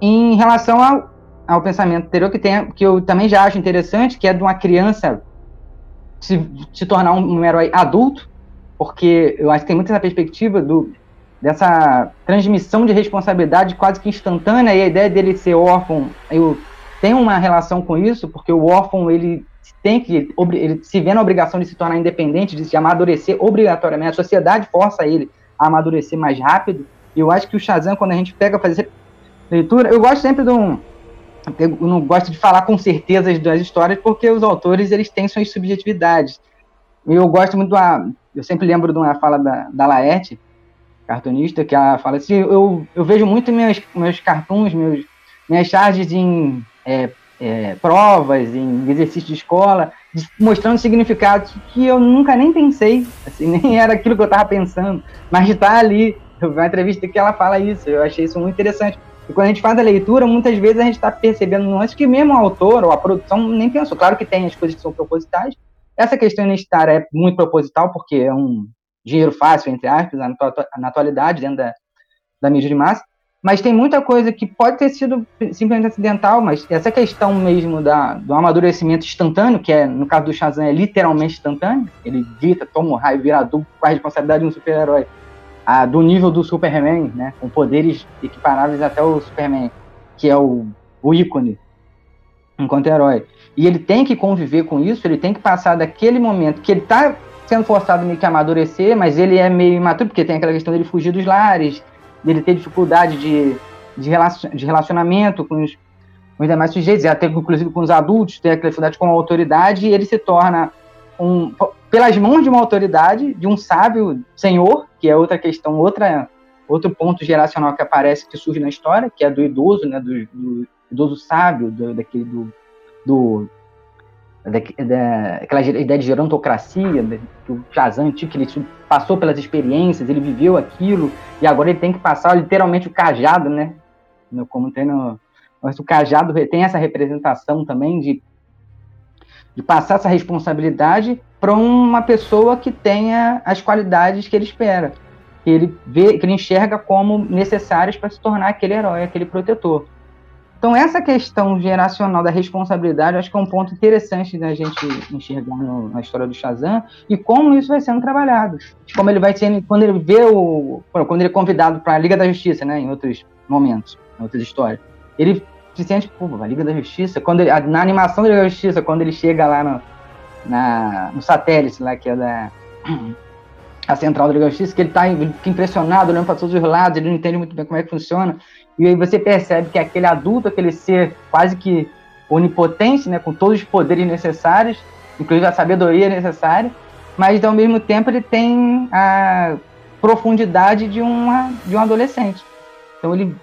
em relação ao, ao pensamento anterior, que, tem, que eu também já acho interessante, que é de uma criança se, se tornar um, um herói adulto, porque eu acho que tem muito essa perspectiva do, dessa transmissão de responsabilidade quase que instantânea, e a ideia dele ser órfão, eu, tem uma relação com isso, porque o órfão ele tem que ele se vê na obrigação de se tornar independente, de se amadurecer obrigatoriamente. A sociedade força ele a amadurecer mais rápido. E eu acho que o Shazam, quando a gente pega fazer leitura, eu gosto sempre de um eu não gosto de falar com certezas das histórias porque os autores eles têm suas subjetividades. Eu gosto muito do eu sempre lembro de uma fala da, da Laerte, cartunista, que ela fala assim, eu, eu vejo muito meus, meus cartoons, meus, minhas charges em é, é, provas, em exercícios de escola, mostrando significados que eu nunca nem pensei, assim, [laughs] nem era aquilo que eu estava pensando, mas de estar ali, uma entrevista que ela fala isso, eu achei isso muito interessante. E quando a gente faz a leitura, muitas vezes a gente está percebendo antes que mesmo o autor ou a produção nem pensou. Claro que tem as coisas que são propositais. Essa questão identitária é muito proposital, porque é um dinheiro fácil, entre aspas, na atualidade, dentro da, da mídia de massa mas tem muita coisa que pode ter sido simplesmente acidental, mas essa questão mesmo da, do amadurecimento instantâneo, que é, no caso do Shazam, é literalmente instantâneo, ele grita, toma um raio, vira adulto com a responsabilidade de um super-herói, do nível do Superman, né, com poderes equiparáveis até o Superman, que é o, o ícone enquanto herói. E ele tem que conviver com isso, ele tem que passar daquele momento que ele está sendo forçado meio que a amadurecer, mas ele é meio imaturo, porque tem aquela questão dele fugir dos lares, dele ter dificuldade de, de, relacion, de relacionamento com os, com os demais sujeitos, até inclusive com os adultos, ter aquela dificuldade com a autoridade, e ele se torna um, pelas mãos de uma autoridade, de um sábio senhor, que é outra questão, outra, outro ponto geracional que aparece, que surge na história, que é do idoso, né, do, do idoso sábio, do, daquele, do, do daquela ideia de gerontocracia, que o Shazam que ele passou pelas experiências, ele viveu aquilo, e agora ele tem que passar literalmente o cajado, né? Como tem no. Mas o cajado tem essa representação também de, de passar essa responsabilidade para uma pessoa que tenha as qualidades que ele espera, que ele vê, que ele enxerga como necessárias para se tornar aquele herói, aquele protetor. Então, essa questão geracional da responsabilidade, acho que é um ponto interessante da gente enxergar no, na história do Shazam e como isso vai sendo trabalhado. Como ele vai sendo, quando ele vê o. Quando ele é convidado para a Liga da Justiça, né, em outros momentos, em outras histórias, ele se sente, pô, a Liga da Justiça. Quando ele, na animação da Liga da Justiça, quando ele chega lá no, na, no satélite, lá, que é da. A central da Liga da Justiça, que ele, tá, fica impressionado, olhando para todos os lados, ele não entende muito bem como é que funciona. E aí você percebe que aquele adulto, aquele ser quase que onipotente, né, com todos os poderes necessários, inclusive a sabedoria necessária, mas ao mesmo tempo ele tem a profundidade de, uma, de um adolescente. Então ele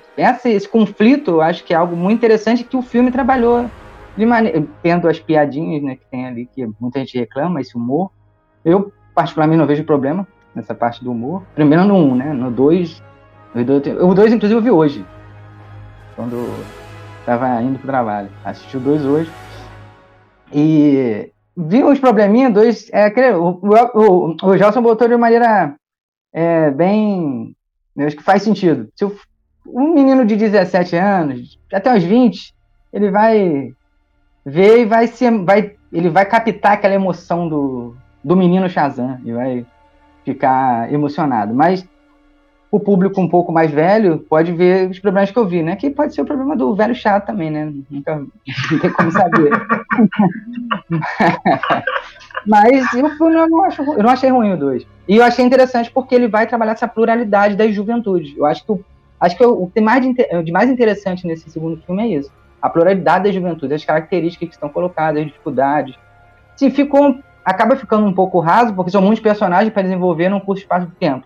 esse conflito, eu acho que é algo muito interessante que o filme trabalhou de maneira, tendo as piadinhas, né, que tem ali que muita gente reclama esse humor. Eu particularmente não vejo problema nessa parte do humor. Primeiro no 1, um, né? No 2, o 2 inclusive eu vi hoje quando estava indo pro trabalho. Assisti o dois hoje. E vi uns probleminhas, dois. É, o, o, o Gelson botou de maneira é, bem. Eu acho que faz sentido. Se o, um menino de 17 anos, até uns 20, ele vai ver e vai se. Vai, ele vai captar aquela emoção do, do menino Shazam e vai ficar emocionado. Mas o público um pouco mais velho pode ver os problemas que eu vi, né? Que pode ser o problema do velho chato também, né? Nunca, [laughs] tem como saber. [laughs] Mas eu, não acho, eu não achei ruim o 2. E eu achei interessante porque ele vai trabalhar essa pluralidade das juventudes. Eu acho que, acho que o que tem mais de, de mais interessante nesse segundo filme é isso. A pluralidade das juventudes, as características que estão colocadas, as dificuldades. Sim, ficou, acaba ficando um pouco raso, porque são muitos personagens para desenvolver num curto espaço de tempo.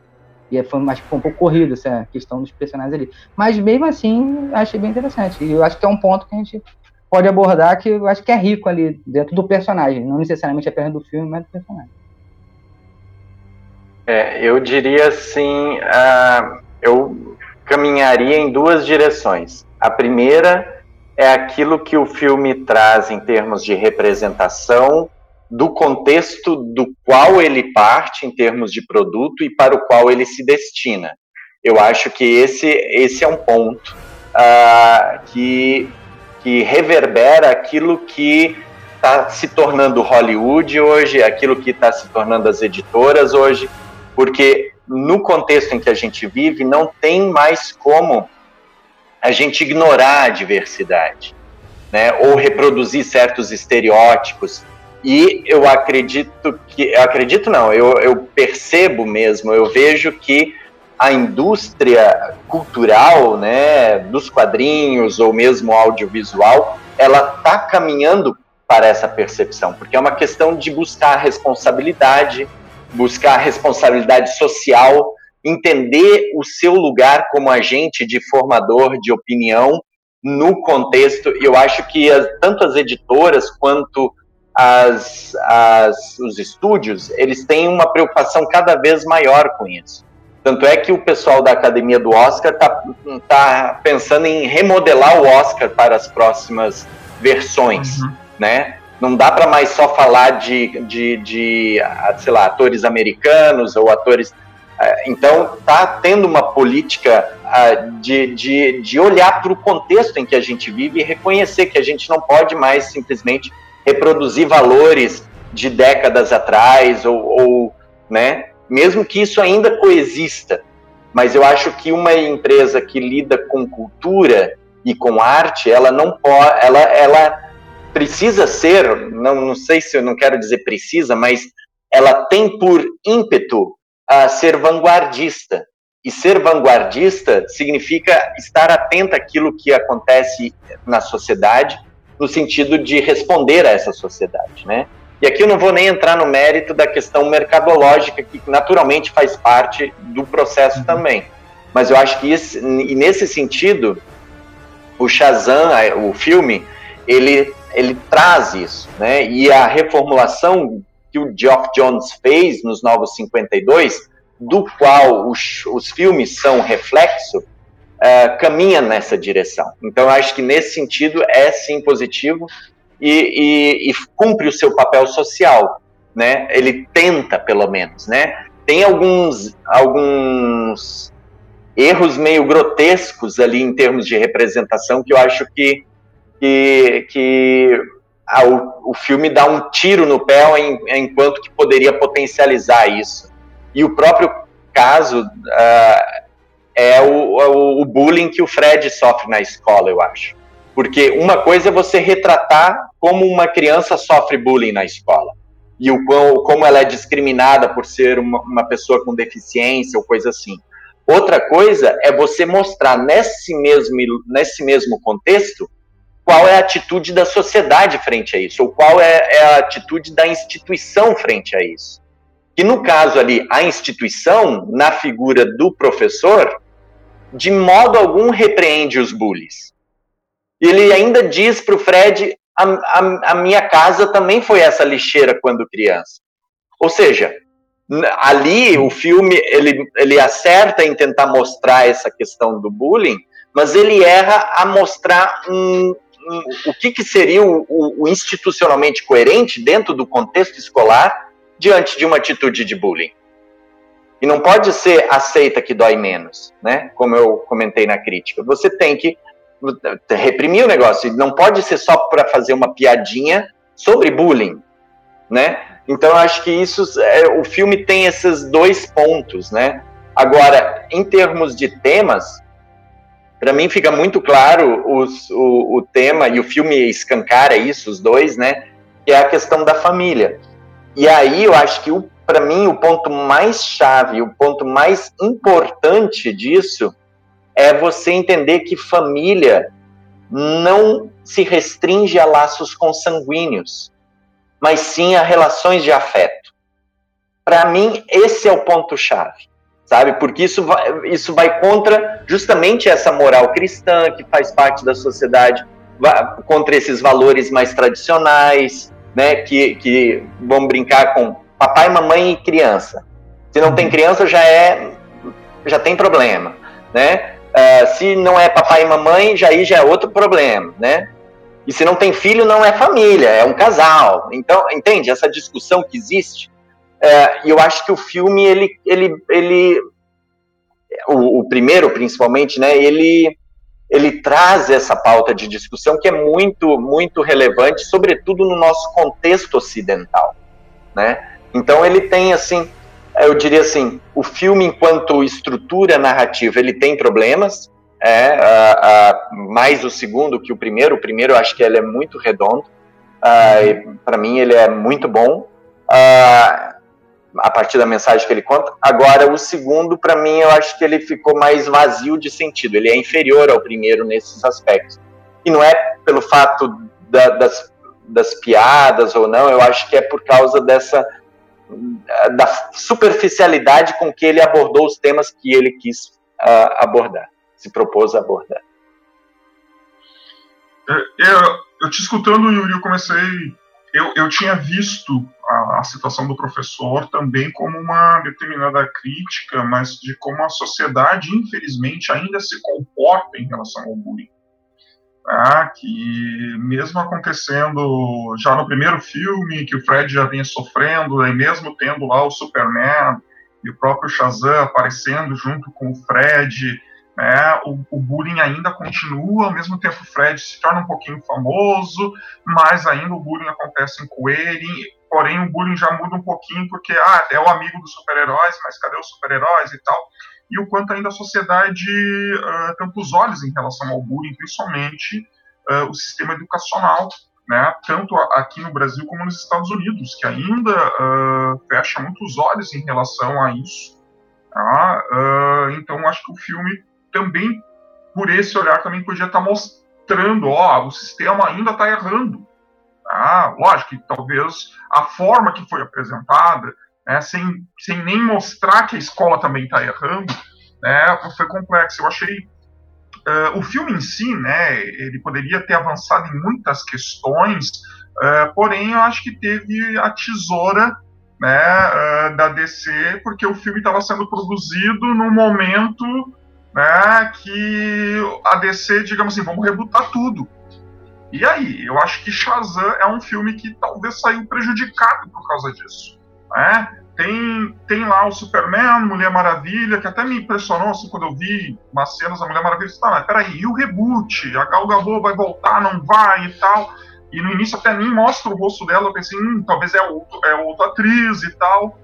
E foi, mais foi um pouco corrido essa questão dos personagens ali. Mas mesmo assim, achei bem interessante. E eu acho que é um ponto que a gente pode abordar que eu acho que é rico ali dentro do personagem. Não necessariamente apenas do filme, mas do personagem. É, eu diria assim, uh, eu caminharia em duas direções. A primeira é aquilo que o filme traz em termos de representação do contexto do qual ele parte em termos de produto e para o qual ele se destina. Eu acho que esse, esse é um ponto uh, que, que reverbera aquilo que está se tornando Hollywood hoje, aquilo que está se tornando as editoras hoje, porque no contexto em que a gente vive, não tem mais como a gente ignorar a diversidade. né? Ou reproduzir certos estereótipos. E eu acredito que, eu acredito não, eu, eu percebo mesmo, eu vejo que a indústria cultural, né, dos quadrinhos ou mesmo audiovisual, ela está caminhando para essa percepção, porque é uma questão de buscar responsabilidade, buscar responsabilidade social, entender o seu lugar como agente de formador de opinião no contexto. Eu acho que as, tanto as editoras quanto as, as, os estúdios, eles têm uma preocupação cada vez maior com isso. Tanto é que o pessoal da Academia do Oscar está tá pensando em remodelar o Oscar para as próximas versões, uhum. né? Não dá para mais só falar de, de, de, sei lá, atores americanos ou atores é, então, está tendo uma política de, de, de olhar para o contexto em que a gente vive e reconhecer que a gente não pode mais simplesmente reproduzir valores de décadas atrás, ou, ou né, mesmo que isso ainda coexista. Mas eu acho que uma empresa que lida com cultura e com arte, ela não pode, ela, ela precisa ser, não, não sei se eu não quero dizer precisa, mas ela tem por ímpeto a ser vanguardista. E ser vanguardista significa estar atento àquilo que acontece na sociedade, no sentido de responder a essa sociedade, né? E aqui eu não vou nem entrar no mérito da questão mercadológica, que naturalmente faz parte do processo uhum. também. Mas eu acho que e nesse sentido, o Shazam, o filme, ele, ele traz isso, né? E a reformulação que o Geoff Jones fez nos Novos 52, do qual os, os filmes são reflexo, uh, caminha nessa direção. Então, acho que nesse sentido é sim positivo e, e, e, cumpre o seu papel social, né? Ele tenta, pelo menos, né? Tem alguns, alguns erros meio grotescos ali em termos de representação que eu acho que, que, que o, o, filme dá um tiro no pé em, enquanto que poderia potencializar isso. E o próprio caso uh, é o, o, o, bullying que o Fred sofre na escola, eu acho. Porque uma coisa é você retratar como uma criança sofre bullying na escola. E o como ela é discriminada por ser uma, uma pessoa com deficiência ou coisa assim. Outra coisa é você mostrar nesse mesmo, nesse mesmo contexto qual é a atitude da sociedade frente a isso, ou qual é, é a atitude da instituição frente a isso. Que no caso ali, a instituição, na figura do professor, de modo algum repreende os bullies. Ele ainda diz para o Fred: a, a, a minha casa também foi essa lixeira quando criança. Ou seja, ali o filme ele, ele acerta em tentar mostrar essa questão do bullying, mas ele erra a mostrar um, o que, que seria o, o, o, institucionalmente coerente dentro do contexto escolar diante de uma atitude de bullying. E não pode ser aceita que dói menos, né? Como eu comentei na crítica. Você tem que reprimir o negócio. Não pode ser só para fazer uma piadinha sobre bullying, né? Então eu acho que isso, é, o filme tem esses dois pontos, né? Agora, em termos de temas, para mim fica muito claro os, o, o tema, e o filme escancara isso, os dois, né? Que é a questão da família. E aí eu acho que, para mim, o ponto mais chave, o ponto mais importante disso é você entender que família não se restringe a laços consanguíneos, mas sim a relações de afeto. Para mim, esse é o ponto-chave sabe? Porque isso vai, isso vai contra justamente essa moral cristã que faz parte da sociedade, contra esses valores mais tradicionais, né? Que, que vão brincar com papai, mamãe e criança. Se não tem uhum. criança, já é já tem problema, né? Uh, se não é papai e mamãe, já aí já é outro problema, né? E se não tem filho, não é família, é um casal. Então, entende essa discussão que existe? É, e eu acho que o filme, ele, ele, ele o, o, primeiro principalmente, né, ele, ele traz essa pauta de discussão que é muito, muito relevante, sobretudo no nosso contexto ocidental, né? Então ele tem, assim, eu diria assim, o filme enquanto estrutura narrativa, ele tem problemas, é, uh, uh, mais o segundo que o primeiro. O primeiro eu acho que ele é muito redondo. Uh, para mim ele é muito bom. a partir da mensagem que ele conta. Agora o segundo, para mim, eu acho que ele ficou mais vazio de sentido. Ele é inferior ao primeiro nesses aspectos. E não é pelo fato da, das, das piadas ou não. Eu acho que é por causa dessa da superficialidade com que ele abordou os temas que ele quis abordar se propôs a abordar. É, eu, eu te escutando, Yuri, eu comecei. Eu, eu tinha visto a, a, situação do professor também como uma determinada crítica, mas de como a sociedade, infelizmente, ainda se comporta em relação ao bullying. Ah, que mesmo acontecendo já no primeiro filme, que o Fred já vinha sofrendo, e mesmo tendo lá o Superman e o próprio Shazam aparecendo junto com o Fred, né? O, o, bullying ainda continua, ao mesmo tempo o Fred se torna um pouquinho famoso, mas ainda o bullying acontece com ele, porém o bullying já muda um pouquinho porque ah, é o amigo dos super-heróis, mas cadê os super-heróis e tal? E o quanto ainda a sociedade uh, os olhos em relação ao bullying, principalmente uh, o sistema educacional, né, tanto aqui no Brasil como nos Estados Unidos, que ainda uh, fecha muitos olhos em relação a isso. Tá? Uh, então, acho que o filme também, por esse olhar, também podia estar mostrando, ó, o sistema ainda está errando. Tá? Lógico que talvez a forma que foi apresentada, né, sem, sem nem mostrar que a escola também está errando, né, foi complexo. Eu achei uh, o filme em si, né, ele poderia ter avançado em muitas questões, uh, porém eu acho que teve a tesoura né, uh, da DC, porque o filme estava sendo produzido no momento né, que a DC, digamos assim, vamos rebutar tudo. E aí, eu acho que Shazam é um filme que talvez saiu prejudicado por causa disso. Né? Tem, tem lá o Superman, Mulher Maravilha, que até me impressionou assim, quando eu vi umas cenas da Mulher Maravilha. Tá, mas peraí, e o reboot? A Gal Gadot vai voltar, não vai e tal. E no início até nem mostra o rosto dela, eu pensei, hum, talvez é, outro, é outra atriz e tal.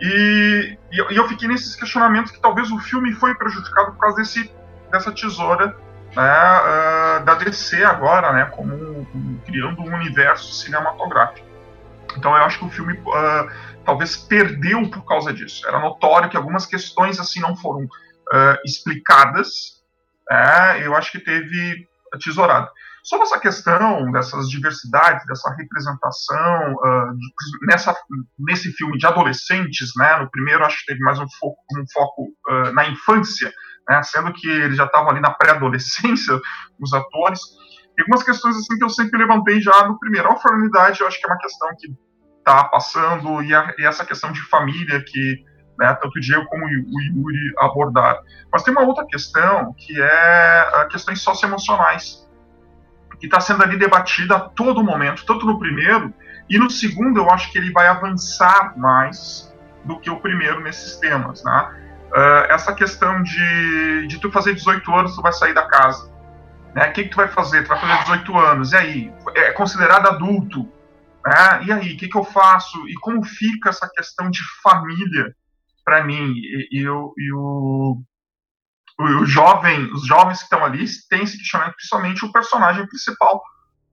E, e, eu fiquei nesses questionamentos que talvez o filme foi prejudicado por causa desse, dessa tesoura né, uh, da DC agora, né, como, como, criando um universo cinematográfico. Então eu acho que o filme uh, talvez perdeu por causa disso. Era notório que algumas questões assim não foram uh, explicadas. É, eu acho que teve tesourado. Sobre essa questão dessas diversidades, dessa representação uh, de, nessa, nesse filme de adolescentes, né? No primeiro acho que teve mais um foco, um foco na infância, né? Sendo que eles já estavam ali na pré-adolescência, [laughs] os atores. E algumas questões assim que eu sempre levantei já no primeiro. A orfandade eu acho que é uma questão que está passando e, a, e, essa questão de família que né, tanto o Diego como o Yuri abordaram. Mas tem uma outra questão que é questões socioemocionais que está sendo ali debatida a todo momento, tanto no primeiro, e no segundo eu acho que ele vai avançar mais do que o primeiro nesses temas, né? Uh, essa questão de, de tu fazer 18 anos, tu vai sair da casa. Né? O que, que tu vai fazer? Tu vai fazer 18 anos, e aí? É considerado adulto. Né? E aí, o que, que eu faço? E como fica essa questão de família para mim? E, e, e o, o jovem, os jovens que estão ali têm esse questionamento, principalmente o personagem principal,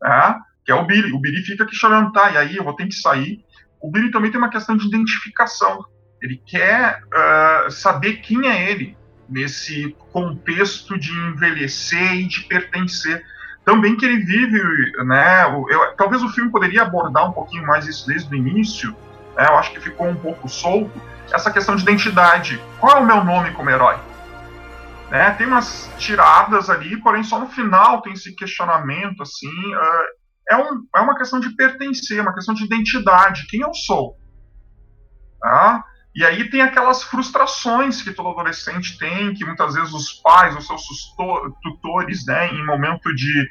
né, que é o Billy. O Billy fica questionando, tá, e aí eu vou ter que sair. O Billy também tem uma questão de identificação. Ele quer uh, saber quem é ele nesse contexto de envelhecer e de pertencer. Também que ele vive, né? Eu, talvez o filme poderia abordar um pouquinho mais isso desde o início. Né, eu acho que ficou um pouco solto essa questão de identidade. Qual é o meu nome como herói? Né? Tem umas tiradas ali, porém só no final tem esse questionamento, assim, uh, é, um, é uma questão de pertencer, uma questão de identidade, quem eu sou. Tá? E aí tem aquelas frustrações que todo adolescente tem, que muitas vezes os pais, os seus tutores, né, em momento de,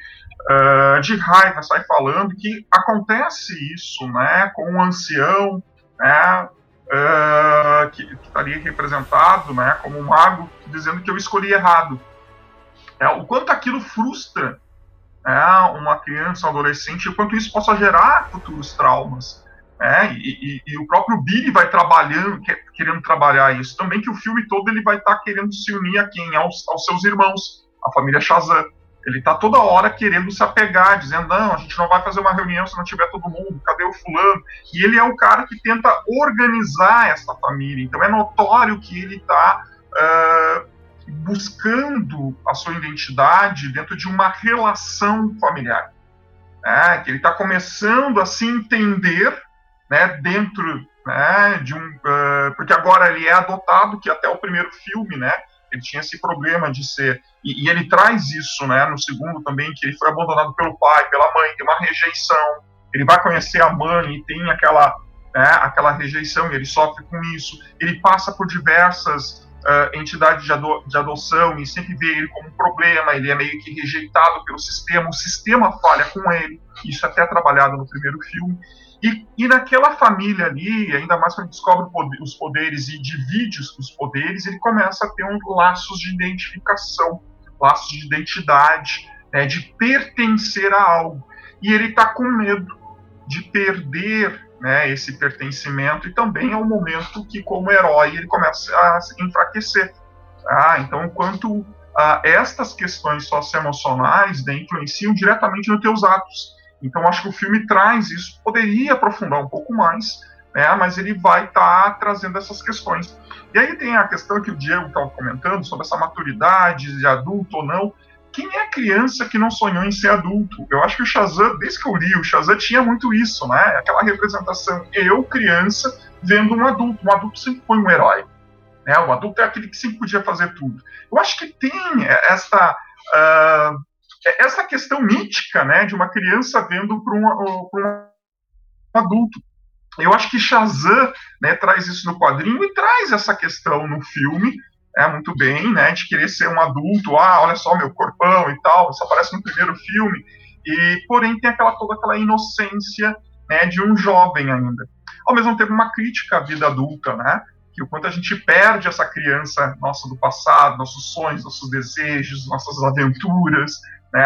uh, de raiva, saem falando que acontece isso, né, com um ancião, né, uh, que, estaria representado né, como um mago, dizendo que eu escolhi errado. É, o quanto aquilo frustra é, uma criança, um adolescente, o quanto isso possa gerar futuros traumas. É, e, e, e, o próprio Billy vai trabalhando, querendo trabalhar isso. Também que o filme todo ele vai estar tá querendo se unir a quem? Aos, aos seus irmãos, a família Shazam. Ele está toda hora querendo se apegar, dizendo: não, a gente não vai fazer uma reunião se não tiver todo mundo, cadê o fulano? E ele é o cara que tenta organizar essa família. Então é notório que ele está uh, buscando a sua identidade dentro de uma relação familiar. É, que ele está começando a se entender né, dentro né, de um. Uh, porque agora ele é adotado, que até o primeiro filme, né? Ele tinha esse problema de ser. E, e, ele traz isso, né? No segundo também, que ele foi abandonado pelo pai, pela mãe, tem uma rejeição. Ele vai conhecer a mãe e tem aquela, né, aquela rejeição, e ele sofre com isso. Ele passa por diversas uh, entidades de, ado de adoção e sempre vê ele como um problema, ele é meio que rejeitado pelo sistema, o sistema falha com ele. Isso é até trabalhado no primeiro filme. E, e naquela família ali, ainda mais quando descobre os poderes e divide os poderes, ele começa a ter um laços de identificação, laços de identidade, né, de pertencer a algo. E ele está com medo de perder né, esse pertencimento, e também é o momento que, como herói, ele começa a enfraquecer. Ah, então, enquanto ah, estas questões socioemocionais né, influenciam diretamente nos teus atos. Então, acho que o filme traz isso, poderia aprofundar um pouco mais, né, mas ele vai estar tá trazendo essas questões. E aí tem a questão que o Diego estava comentando sobre essa maturidade de adulto ou não. Quem é criança que não sonhou em ser adulto? Eu acho que o Shazam, desde que eu li, o Shazam tinha muito isso, né? Aquela representação, eu, criança, vendo um adulto. Um adulto sempre foi um herói. Né? O adulto é aquele que sempre podia fazer tudo. Eu acho que tem essa. Uh, essa questão mítica, né, de uma criança vendo para um, um, adulto. Eu acho que Shazam né, traz isso no quadrinho e traz essa questão no filme é, muito bem, né, de querer ser um adulto, ah, olha só meu corpão e tal, isso aparece no primeiro filme, e porém tem aquela toda aquela inocência né, de um jovem ainda. Ao mesmo tempo, uma crítica à vida adulta, né, que o quanto a gente perde essa criança nossa do passado, nossos sonhos, nossos desejos, nossas aventuras, né?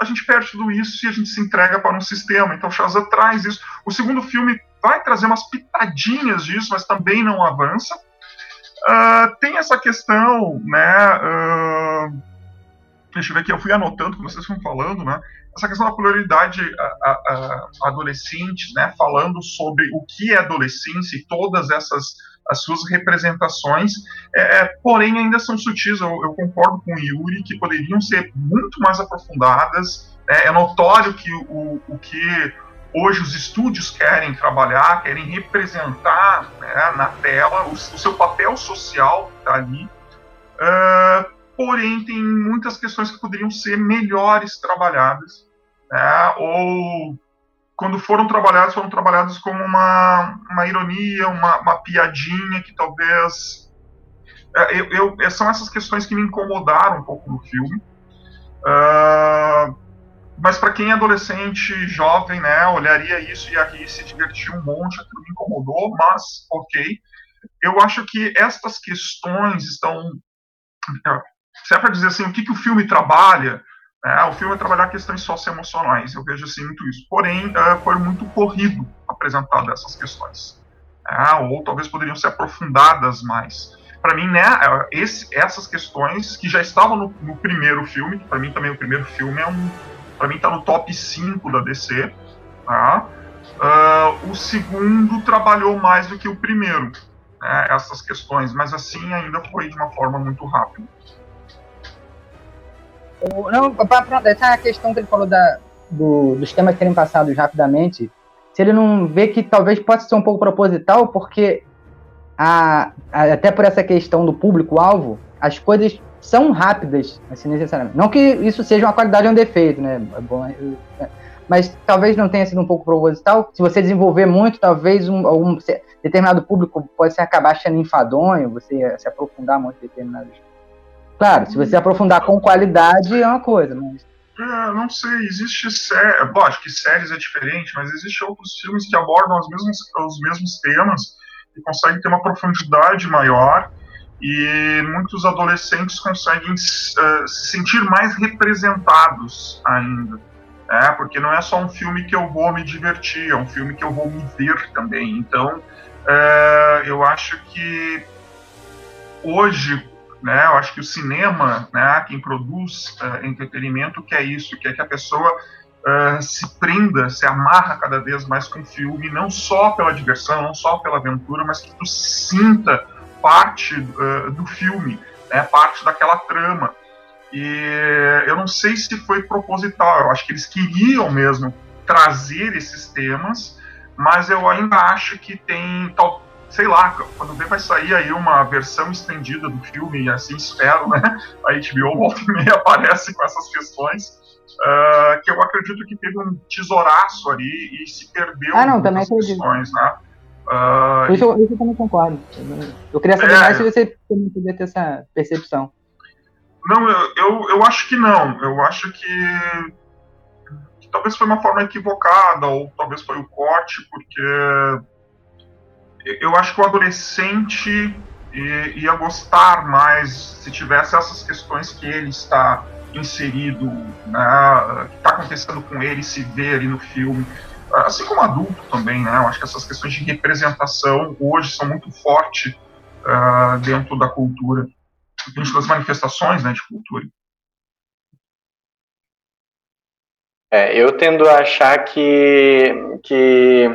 A gente perde tudo isso e a gente se entrega para um sistema. Então Shazam traz isso. O segundo filme vai trazer umas pitadinhas disso, mas também não avança. Uh, tem essa questão, né? Uh, deixa eu ver aqui, eu fui anotando que vocês foram falando, né? Essa questão da pluralidade adolescentes, né? Falando sobre o que é adolescência e todas essas as suas representações, é, é, porém ainda são sutis. Eu, eu, concordo com o Yuri que poderiam ser muito mais aprofundadas. É, é notório que o, o que hoje os estúdios querem trabalhar, querem representar né, na tela o, o, seu papel social está ali. Uh, porém, tem muitas questões que poderiam ser melhores trabalhadas, né, ou quando foram trabalhados, foram trabalhados como uma, uma ironia, uma, uma piadinha que talvez. É, eu, eu, são essas questões que me incomodaram um pouco no filme. Uh, mas para quem é adolescente, jovem, né, olharia isso e aqui se divertir um monte, aquilo me incomodou, mas ok. Eu acho que estas questões estão. Se é para dizer assim, o que, que o filme trabalha, é, o filme é trabalhar questões socioemocionais, eu vejo assim muito isso. Porém, é, foi muito corrido apresentar essas questões. É, ou talvez poderiam ser aprofundadas mais. Para mim, né, esse, essas questões que já estavam no, no primeiro filme, para mim também o primeiro filme é um. Para mim, está no top 5 da DC. Tá? Uh, o segundo trabalhou mais do que o primeiro, né, essas questões, mas assim ainda foi de uma forma muito rápida. Não, pra, essa questão que ele falou da, do, dos temas serem passados rapidamente, se ele não vê que talvez possa ser um pouco proposital, porque a, a, até por essa questão do público-alvo, as coisas são rápidas, assim, necessariamente. Não que isso seja uma qualidade ou um defeito, né? É bom, é, mas talvez não tenha sido um pouco proposital. Se você desenvolver muito, talvez um, um determinado público pode se acabar achando enfadonho, você se aprofundar muito em determinados Claro, se você aprofundar com qualidade é uma coisa, mas. É, não sei, existe série. É, lógico que séries é diferente, mas existe outros filmes que abordam os mesmos, os mesmos temas e conseguem ter uma profundidade maior e muitos adolescentes conseguem uh, se sentir mais representados ainda. É, porque não é só um filme que eu vou me divertir, é um filme que eu vou me ver também. Então, uh, eu acho que hoje né? Eu acho que o cinema, né, quem produz uh, entretenimento quer isso, quer que a pessoa uh, se prenda, se amarra cada vez mais com o filme, não só pela diversão, não só pela aventura, mas que tu sinta parte uh, do filme, né, parte daquela trama. E eu não sei se foi proposital, eu acho que eles queriam mesmo trazer esses temas, mas eu ainda acho que tem tal, sei lá, quando vem vai sair aí uma versão estendida do filme, e assim espero, né? A HBO volta e meia [laughs] aparece com essas questões, uh, que eu acredito que teve um tesouraço ali e se perdeu ah, não, também questões, né? Uh, isso, e... isso eu também concordo. Eu queria saber é, mais se você também podia ter essa percepção. Não, eu, eu, eu acho que não. Eu acho que talvez foi uma forma equivocada, ou talvez foi o corte, porque eu acho que o adolescente ia gostar mais se tivesse essas questões que ele está inserido, né, que está acontecendo com ele, se vê ali no filme, assim como adulto também, né? Eu acho que essas questões de representação hoje são muito fortes uh, dentro da cultura, dentro das manifestações né, de cultura. É, eu tendo a achar que, que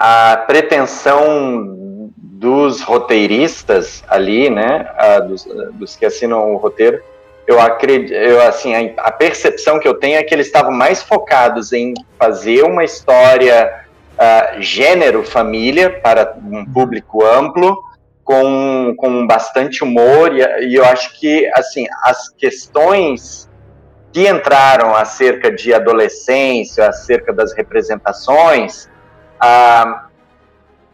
a pretensão dos roteiristas ali, né, a, dos, dos, que assinam o roteiro, eu acredito, eu, assim, a, a, percepção que eu tenho é que eles estavam mais focados em fazer uma história uh, gênero família para um público amplo, com, com bastante humor e, e eu acho que assim as questões que entraram acerca de adolescência, acerca das representações, ah,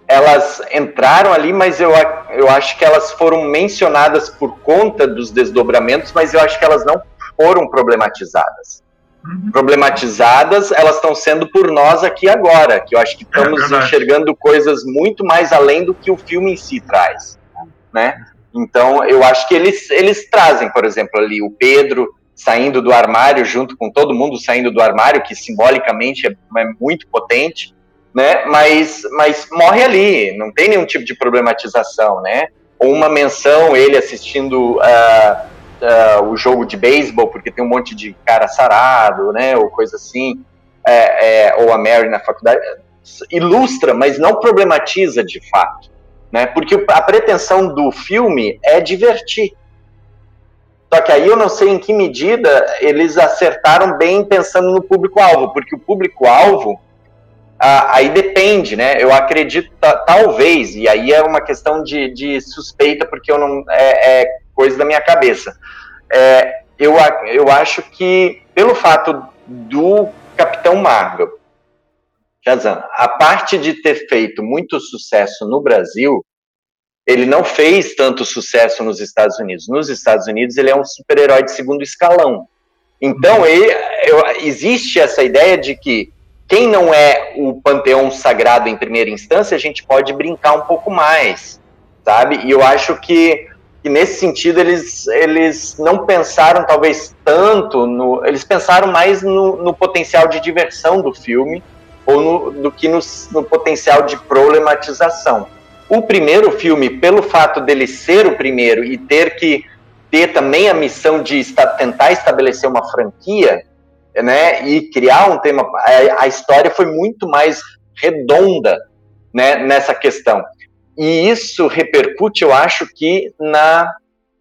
elas entraram ali, mas eu, eu acho que elas foram mencionadas por conta dos desdobramentos, mas eu acho que elas não foram problematizadas. Uhum. Problematizadas, elas estão sendo por nós aqui agora, que eu acho que é estamos é enxergando coisas muito mais além do que o filme em si traz, né? Então, eu acho que eles, eles trazem, por exemplo, ali o Pedro saindo do armário junto com todo mundo saindo do armário, que simbolicamente é, é muito potente né? Mas, mas morre ali, não tem nenhum tipo de problematização, né? Ou uma menção, ele assistindo uh, uh, o jogo de beisebol, porque tem um monte de cara sarado, né? Ou coisa assim, é, é, ou a Mary na faculdade, ilustra, mas não problematiza de fato, né? Porque a pretensão do filme é divertir. Só que aí eu não sei em que medida eles acertaram bem pensando no público-alvo, porque o público-alvo ah, aí depende, né? Eu acredito, talvez, e aí é uma questão de, de suspeita, porque eu não é, é coisa da minha cabeça. É, eu, eu acho que, pelo fato do Capitão Marvel, Shazam, a parte de ter feito muito sucesso no Brasil, ele não fez tanto sucesso nos Estados Unidos. Nos Estados Unidos, ele é um super-herói de segundo escalão. Então, ele, eu, existe essa ideia de que quem não é o panteão sagrado em primeira instância, a gente pode brincar um pouco mais, sabe? E eu acho que, que nesse sentido eles, eles não pensaram talvez tanto no, eles pensaram mais no, no potencial de diversão do filme ou no, do que no, no potencial de problematização. O primeiro filme, pelo fato dele ser o primeiro e ter que ter também a missão de esta, tentar estabelecer uma franquia, né, e criar um tema. A, a história foi muito mais redonda né, nessa questão. E isso repercute, eu acho que, na,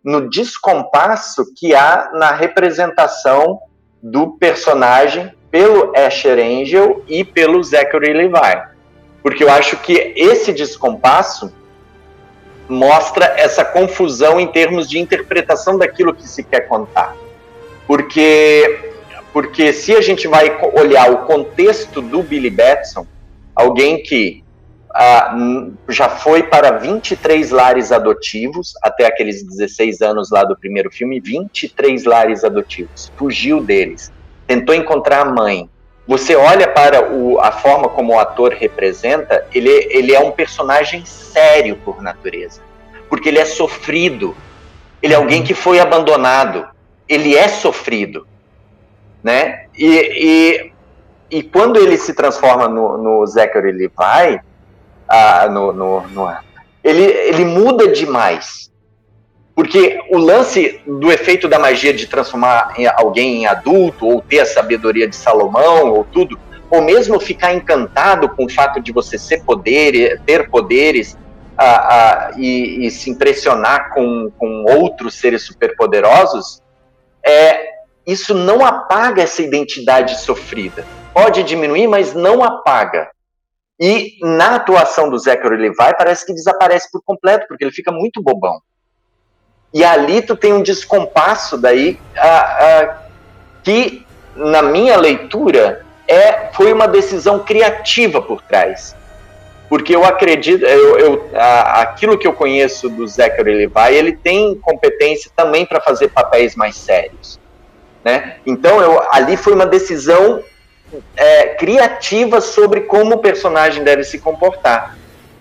no descompasso que há na representação do personagem pelo Asher Angel e pelo Zachary Levi. Porque eu acho que esse descompasso mostra essa confusão em termos de interpretação daquilo que se quer contar. Porque porque se a gente vai olhar o contexto do Billy Batson, alguém que ah, já foi para 23 lares adotivos, até aqueles 16 anos lá do primeiro filme, 23 lares adotivos, fugiu deles, tentou encontrar a mãe. Você olha para o, a forma como o ator representa, ele, ele é um personagem sério por natureza, porque ele é sofrido, ele é alguém que foi abandonado, ele é sofrido né? E, e, e quando ele se transforma no, no Zachary Levi, ah, no, no, no, ele, ele muda demais. Porque o lance do efeito da magia de transformar alguém em adulto, ou ter a sabedoria de Salomão, ou tudo, ou mesmo ficar encantado com o fato de você ser poder, ter poderes a, a, e, e, se impressionar com, com outros seres superpoderosos, é, isso não apaga essa identidade sofrida. Pode diminuir, mas não apaga. E na atuação do Zachary Levi parece que desaparece por completo, porque ele fica muito bobão. E ali tu tem um descompasso daí que, na minha leitura, é, foi uma decisão criativa por trás. Porque eu acredito, eu, eu a, aquilo que eu conheço do Zachary Levi, ele tem competência também para fazer papéis mais sérios. Né? Então, eu, ali foi uma decisão é, criativa sobre como o personagem deve se comportar.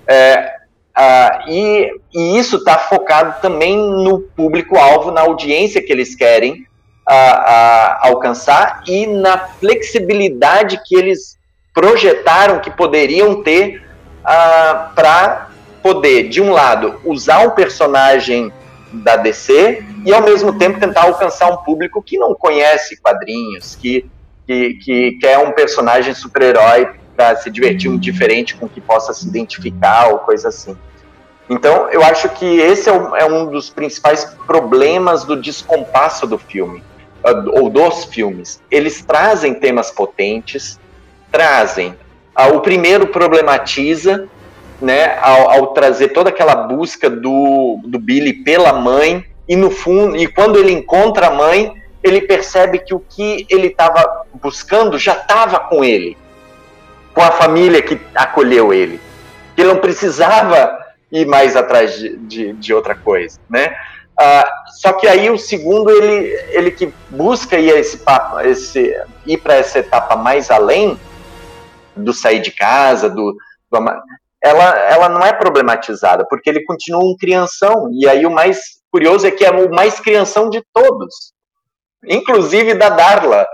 É, ah, e, e, isso está focado também no público-alvo, na audiência que eles querem ah, ah, alcançar e na flexibilidade que eles projetaram que poderiam ter para poder, de um lado, usar um personagem da DC e ao mesmo tempo tentar alcançar um público que não conhece quadrinhos, que, que, que quer um personagem super-herói para se divertir um diferente com que possa se identificar ou coisa assim. Então, eu acho que esse é, é um dos principais problemas do descompasso do filme, ou dos filmes. Eles trazem temas potentes, trazem. Ah, o primeiro problematiza, né, ao, ao, trazer toda aquela busca do, do Billy pela mãe, e no fundo, e quando ele encontra a mãe, ele percebe que o que ele estava buscando já estava com ele com a família que acolheu ele. Ele não precisava ir mais atrás de, de, de outra coisa, né? Ah, só que aí o segundo ele, ele que busca ir esse papo, esse ir para essa etapa mais além do sair de casa, do, do, ela, ela não é problematizada porque ele continua um crianção e aí o mais curioso é que é o mais crianção de todos, inclusive da Darla,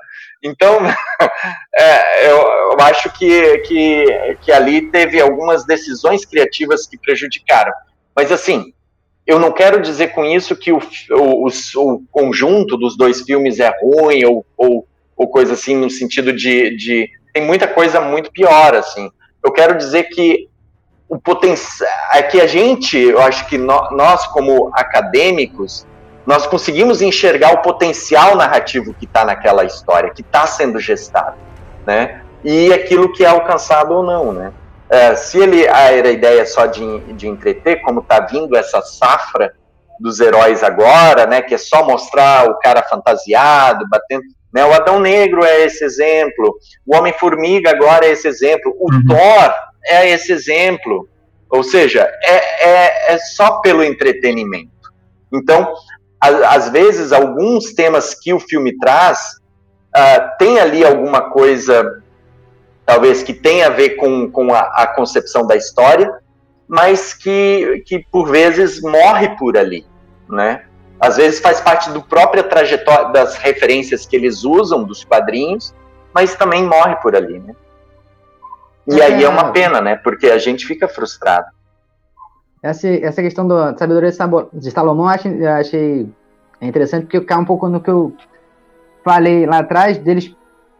então, [laughs] é, eu, eu, acho que, que, que ali teve algumas decisões criativas que prejudicaram. Mas, assim, eu não quero dizer com isso que o, o, o conjunto dos dois filmes é ruim ou, ou, ou coisa assim, no sentido de, de. Tem muita coisa muito pior, assim. Eu quero dizer que o potencial. É que a gente, eu acho que no, nós, como acadêmicos, nós conseguimos enxergar o potencial narrativo que está naquela história, que está sendo gestado, né? E aquilo que é alcançado ou não, né? É, se ele era a ideia só de, de entreter, como está vindo essa safra dos heróis agora, né? Que é só mostrar o cara fantasiado, batendo. Né, o Adão Negro é esse exemplo, o Homem-Formiga agora é esse exemplo, o uhum. Thor é esse exemplo. Ou seja, é, é, é só pelo entretenimento. Então, às vezes, alguns temas que o filme traz uh, tem ali alguma coisa, talvez, que tenha a ver com, com a, a, concepção da história, mas que, que por vezes morre por ali, né? Às vezes faz parte do própria trajetória das referências que eles usam dos quadrinhos, mas também morre por ali, né? E é. aí é uma pena, né? Porque a gente fica frustrado. Essa, essa questão da sabedoria de Salomão eu achei, eu achei interessante, porque cai um pouco no que eu falei lá atrás, deles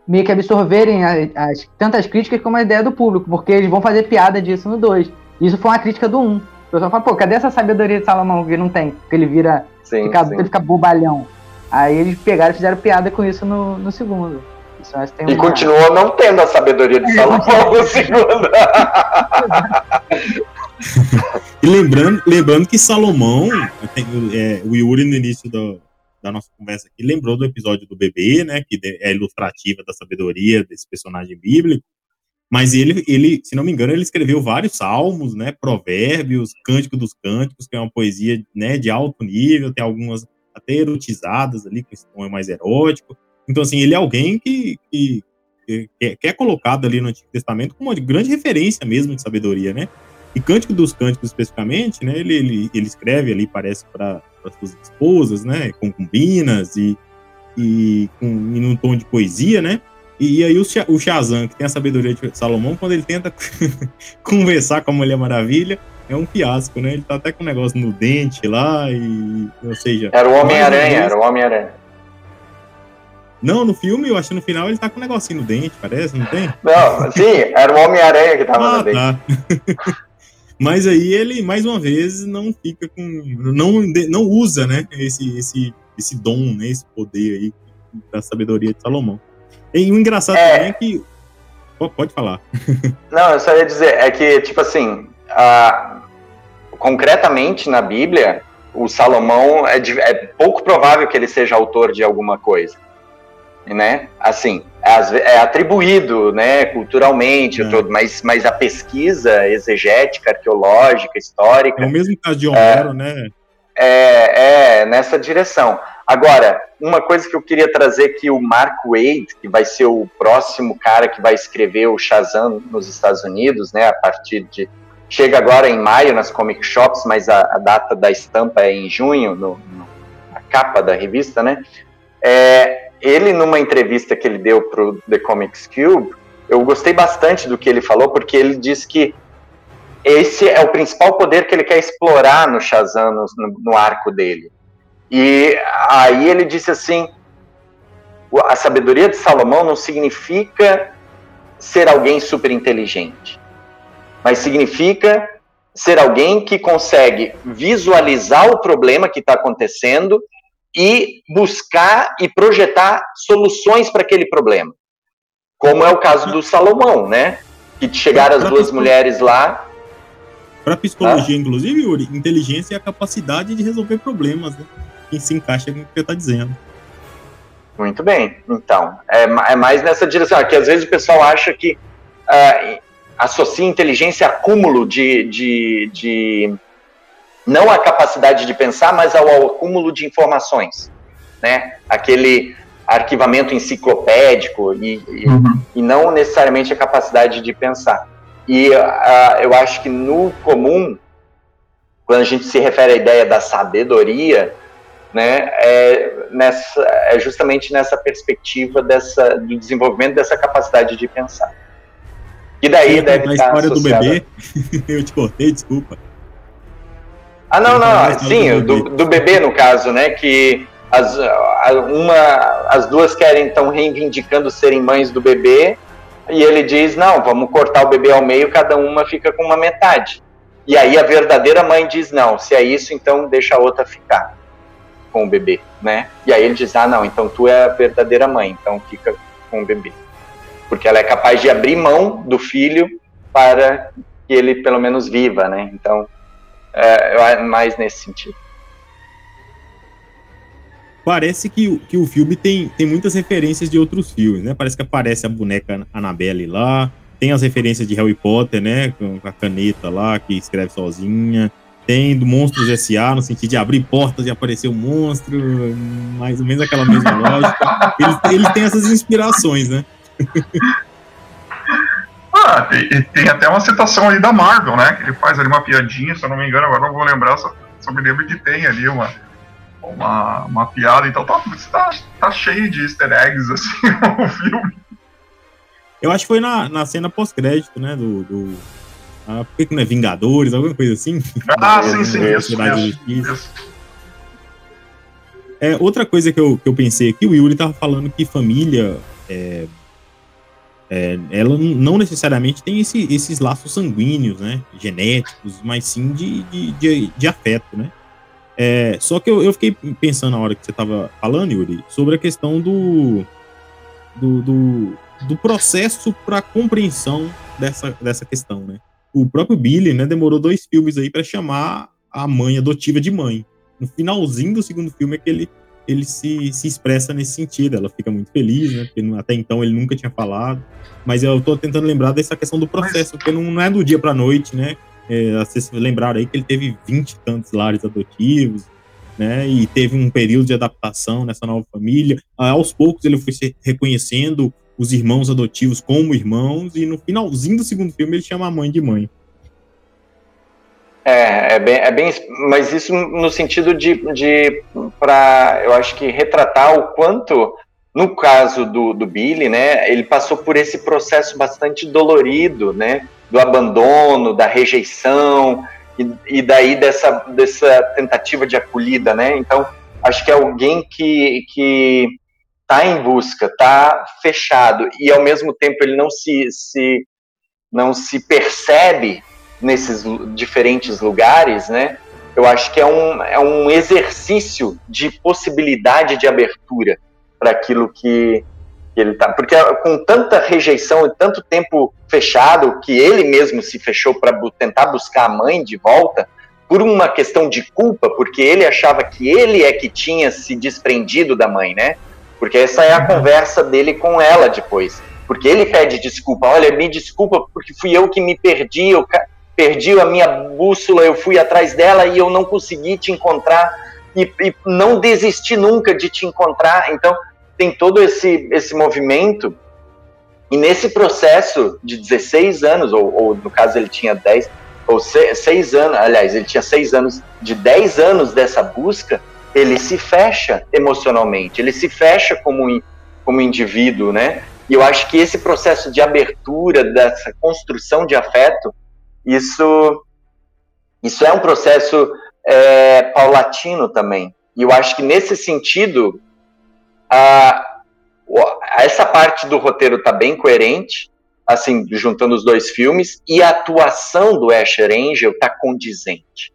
meio que absorverem as, as, tantas críticas como a ideia do público, porque eles vão fazer piada disso no 2. Isso foi uma crítica do 1. Um. O pessoal fala, pô, cadê essa sabedoria de Salomão que não tem? Porque ele vira. Sim, fica, sim. Ele fica bobalhão. Aí eles pegaram e fizeram piada com isso no, no segundo. E uma... continua não tendo a sabedoria de Salomão no segundo. e lembrando, lembrando que Salomão, é, o Yuri no início do, da nossa conversa aqui, lembrou do episódio do bebê, né, que é ilustrativa da sabedoria desse personagem bíblico, mas ele, ele, se não me engano, ele escreveu vários salmos, né, provérbios, cântico dos cânticos, que é uma poesia, né, de alto nível, tem algumas até erotizadas ali, que é mais erótico, então, assim, ele é alguém que, que, que, é colocado ali no Antigo Testamento como uma grande referência mesmo de sabedoria, né, e Cântico dos Cânticos, especificamente, né, ele, ele, ele escreve ali, parece, para suas esposas, né, concubinas e, e, com, e num tom de poesia, né? E, e aí o, o Shazam, que tem a sabedoria de Salomão, quando ele tenta [laughs] conversar com a Mulher Maravilha, é um fiasco, né? Ele tá até com um negócio no dente lá e. Ou seja. Era o Homem-Aranha, era o Homem-Aranha. Não, no filme, eu acho que no final ele tá com um negocinho no dente, parece, não tem? Não, sim, era o Homem-Aranha que tava ah, no dente. Tá. [laughs] Mas aí ele, mais uma vez, não fica com. Não, não usa, né? Esse, esse, esse dom, né? Esse poder aí da sabedoria de Salomão. E o engraçado é... também é que. Pode falar. [laughs] Não, eu só ia dizer, é que, tipo assim, a... concretamente na Bíblia, o Salomão é, de... é pouco provável que ele seja autor de alguma coisa né? Assim, é, é atribuído, né, culturalmente, é. todo, mas, mas a pesquisa exegética, arqueológica, histórica. É o mesmo caso de Homero, é, né? É, é nessa direção. Agora, uma coisa que eu queria trazer que o Mark Wade, que vai ser o próximo cara que vai escrever o Shazam nos Estados Unidos, né, a partir de chega agora em maio nas comic shops, mas a, a data da estampa é em junho, no, no, a capa da revista, né? É, ele, numa entrevista que ele deu para o The Comics Cube, eu gostei bastante do que ele falou, porque ele disse que esse é o principal poder que ele quer explorar no Shazam, no, no arco dele. E aí ele disse assim: a sabedoria de Salomão não significa ser alguém super inteligente, mas significa ser alguém que consegue visualizar o problema que está acontecendo e buscar e projetar soluções para aquele problema. Como é o caso do Salomão, né? Que chegaram as duas mulheres lá. Para psicologia, ah? inclusive, Yuri, inteligência é a capacidade de resolver problemas, né? Que se encaixa com o que você está dizendo. Muito bem. Então, é, é, mais nessa direção. Que às vezes o pessoal acha que uh, associa inteligência a acúmulo de, de, de não a capacidade de pensar, mas ao, acúmulo de informações, né? Aquele arquivamento enciclopédico e, e, uhum. e não necessariamente a capacidade de pensar. E uh, eu acho que no comum, quando a gente se refere à ideia da sabedoria, né, é, nessa, é justamente nessa perspectiva dessa, do desenvolvimento dessa capacidade de pensar. E daí deve estar a história do bebê, [laughs] eu te cortei, desculpa. Ah, não, não, sim, do, do bebê no caso, né? Que as, uma, as duas querem então reivindicando serem mães do bebê, e ele diz: não, vamos cortar o bebê ao meio, cada uma fica com uma metade. E aí a verdadeira mãe diz: não, se é isso, então deixa a outra ficar com o bebê, né? E aí ele diz: ah, não, então tu é a verdadeira mãe, então fica com o bebê. Porque ela é capaz de abrir mão do filho para que ele pelo menos viva, né? Então é, mais nesse sentido. Parece que, que o filme tem, tem muitas referências de outros filmes, né? Parece que aparece a boneca Annabelle lá, tem as referências de Harry Potter, né? Com a caneta lá, que escreve sozinha. Tem do Monstros S.A., no sentido de abrir portas e aparecer um monstro, mais ou menos aquela mesma lógica. Ele, ele tem essas inspirações, né? [laughs] Ah, tem, tem, até uma citação ali da Marvel, né? Que ele faz ali uma piadinha, se eu não me engano, agora não vou lembrar, só, só me lembro que tem ali uma, uma, uma piada, então tá, tá, tá cheio de easter eggs, [laughs] assim, o filme. Eu acho que foi na, na cena pós-crédito, né? Do. do ah, por que não é Vingadores, alguma coisa assim? Ah, [laughs] sim, sim, isso, isso, isso. É, outra coisa que eu, que eu pensei aqui, o Yuri tava falando que família é, é, ela não necessariamente tem esse, esses laços sanguíneos, né, genéticos, mas sim de, de, de, de afeto, né. É, só que eu, eu, fiquei pensando na hora que você estava falando, Yuri, sobre a questão do, do, do, do processo para compreensão dessa, dessa questão, né. O próprio Billy, né, demorou dois filmes aí para chamar a mãe adotiva de mãe. No finalzinho do segundo filme é que ele ele se, se expressa nesse sentido. Ela fica muito feliz, né? Porque até então ele nunca tinha falado. Mas eu tô tentando lembrar dessa questão do processo, porque não, não é do dia pra noite, né? É, vocês lembraram aí que ele teve 20 e tantos lares adotivos, né? E teve um período de adaptação nessa nova família. Aos poucos ele foi se reconhecendo os irmãos adotivos como irmãos, e no finalzinho do segundo filme ele chama a mãe de mãe. É, é bem, é bem, mas isso no sentido de, de para, eu acho que retratar o quanto, no caso do, do Billy, né, ele passou por esse processo bastante dolorido, né, do abandono, da rejeição, e, e daí dessa, dessa tentativa de acolhida, né? Então, acho que é alguém que, que tá em busca, tá fechado, e ao mesmo tempo ele não se, se, não se percebe nesses diferentes lugares, né? Eu acho que é um, é um exercício de possibilidade de abertura para aquilo que, que ele tá. Porque com tanta rejeição e tanto tempo fechado, que ele mesmo se fechou para tentar buscar a mãe de volta, por uma questão de culpa, porque ele achava que ele é que tinha se desprendido da mãe, né? Porque essa é a conversa dele com ela depois. Porque ele pede desculpa, olha, me desculpa porque fui eu que me perdi, eu perdi a minha bússola, eu fui atrás dela e eu não consegui te encontrar e, e não desisti nunca de te encontrar. Então, tem todo esse, esse movimento e nesse processo de 16 anos, ou, ou no caso ele tinha 10, ou 6 anos, aliás, ele tinha 6 anos, de 10 anos dessa busca, ele se fecha emocionalmente, ele se fecha como, como indivíduo, né? E eu acho que esse processo de abertura, dessa construção de afeto, isso, isso é um processo é, paulatino também. E eu acho que nesse sentido, a, essa parte do roteiro está bem coerente, assim, juntando os dois filmes, e a atuação do Asher Angel está condizente.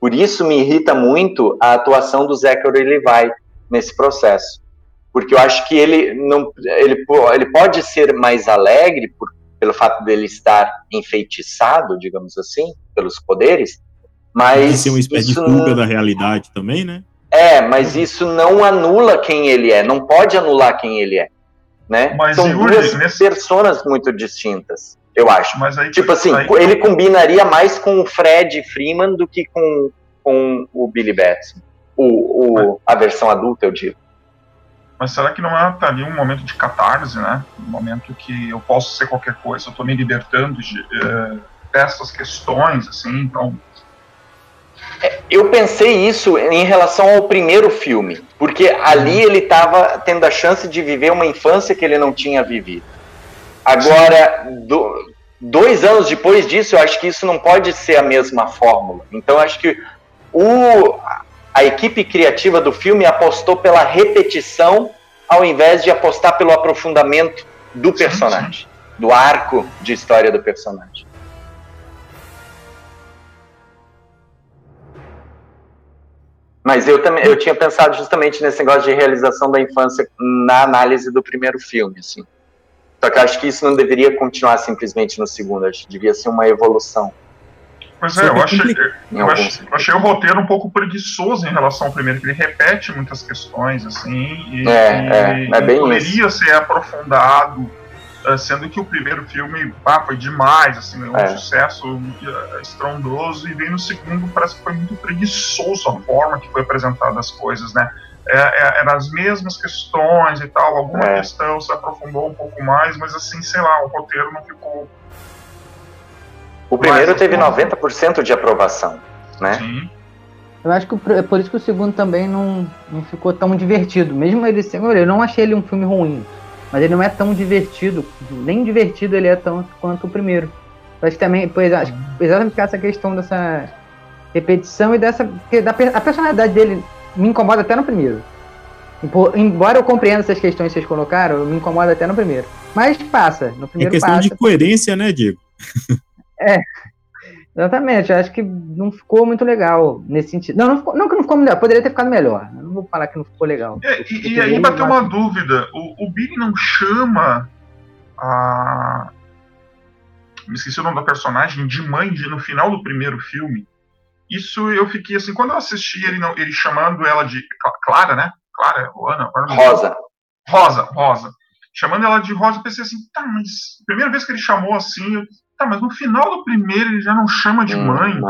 Por isso me irrita muito a atuação do Zachary Levi nesse processo. Porque eu acho que ele não ele, ele pode ser mais alegre por pelo fato dele estar enfeitiçado, digamos assim, pelos poderes, mas Pode ser uma espécie de fuga da realidade também, né? É, mas isso não anula quem ele é, não pode anular quem ele é, né? Mas São Yuri, duas nesse... personas muito distintas, eu acho. Mas aí, tipo assim, aí... ele combinaria mais com o Fred Freeman do que com, com o Billy Batson, o, o, a versão adulta, eu digo. Mas será que não é tá ali um momento de catarse, né? Um momento que eu posso ser qualquer coisa, eu tô me libertando de, uh, dessas questões, assim, então... É, eu pensei isso em relação ao primeiro filme, porque ali uhum. ele estava tendo a chance de viver uma infância que ele não tinha vivido. Agora, do, dois anos depois disso, eu acho que isso não pode ser a mesma fórmula. Então, acho que o, a equipe criativa do filme apostou pela repetição ao invés de apostar pelo aprofundamento do personagem, do arco de história do personagem. Mas eu também eu tinha pensado justamente nesse negócio de realização da infância na análise do primeiro filme, assim. Só que eu acho que isso não deveria continuar simplesmente no segundo, acho que devia ser uma evolução. Pois é, eu achei, eu achei, eu achei, o roteiro um pouco preguiçoso em relação ao primeiro, que ele repete muitas questões, assim, e, é, e, é, é bem poderia isso. ser aprofundado, eh, sendo que o primeiro filme ah, foi demais, assim, um é. sucesso eh, estrondoso, e vem no segundo parece que foi muito preguiçoso a forma que foi apresentada as coisas, né? É, é, eram as mesmas questões e tal, alguma é. questão se aprofundou um pouco mais, mas assim, sei lá, o roteiro não ficou o primeiro Mas, teve 90% de aprovação, né? Sim. Eu acho que é por isso que o segundo também não, não ficou tão divertido. Mesmo ele sendo. Eu não achei ele um filme ruim. Mas ele não é tão divertido. Nem divertido ele é tão quanto o primeiro. Que também, pois, acho, exatamente essa questão dessa repetição e dessa. Da, a personalidade dele me incomoda até no primeiro. Embora eu compreenda essas questões que vocês colocaram, me incomoda até no primeiro. Mas passa. No primeiro é questão passa. de coerência, né, Diego? [laughs] É, exatamente. Eu acho que não ficou muito legal nesse sentido. Não, não, ficou, não que não ficou melhor, poderia ter ficado melhor. Eu não vou falar que não ficou legal. É, e, e aí bateu uma dúvida: o, o Billy não chama a. Me esqueci o nome da personagem, de mãe de, no final do primeiro filme. Isso eu fiquei assim, quando eu assisti ele, não, ele chamando ela de. Clara, né? Clara, ou Ana? Rosa. Rosa, Rosa. Chamando ela de Rosa, eu pensei assim, tá, mas primeira vez que ele chamou assim, eu Tá, mas no final do primeiro ele já não chama de hum, mãe.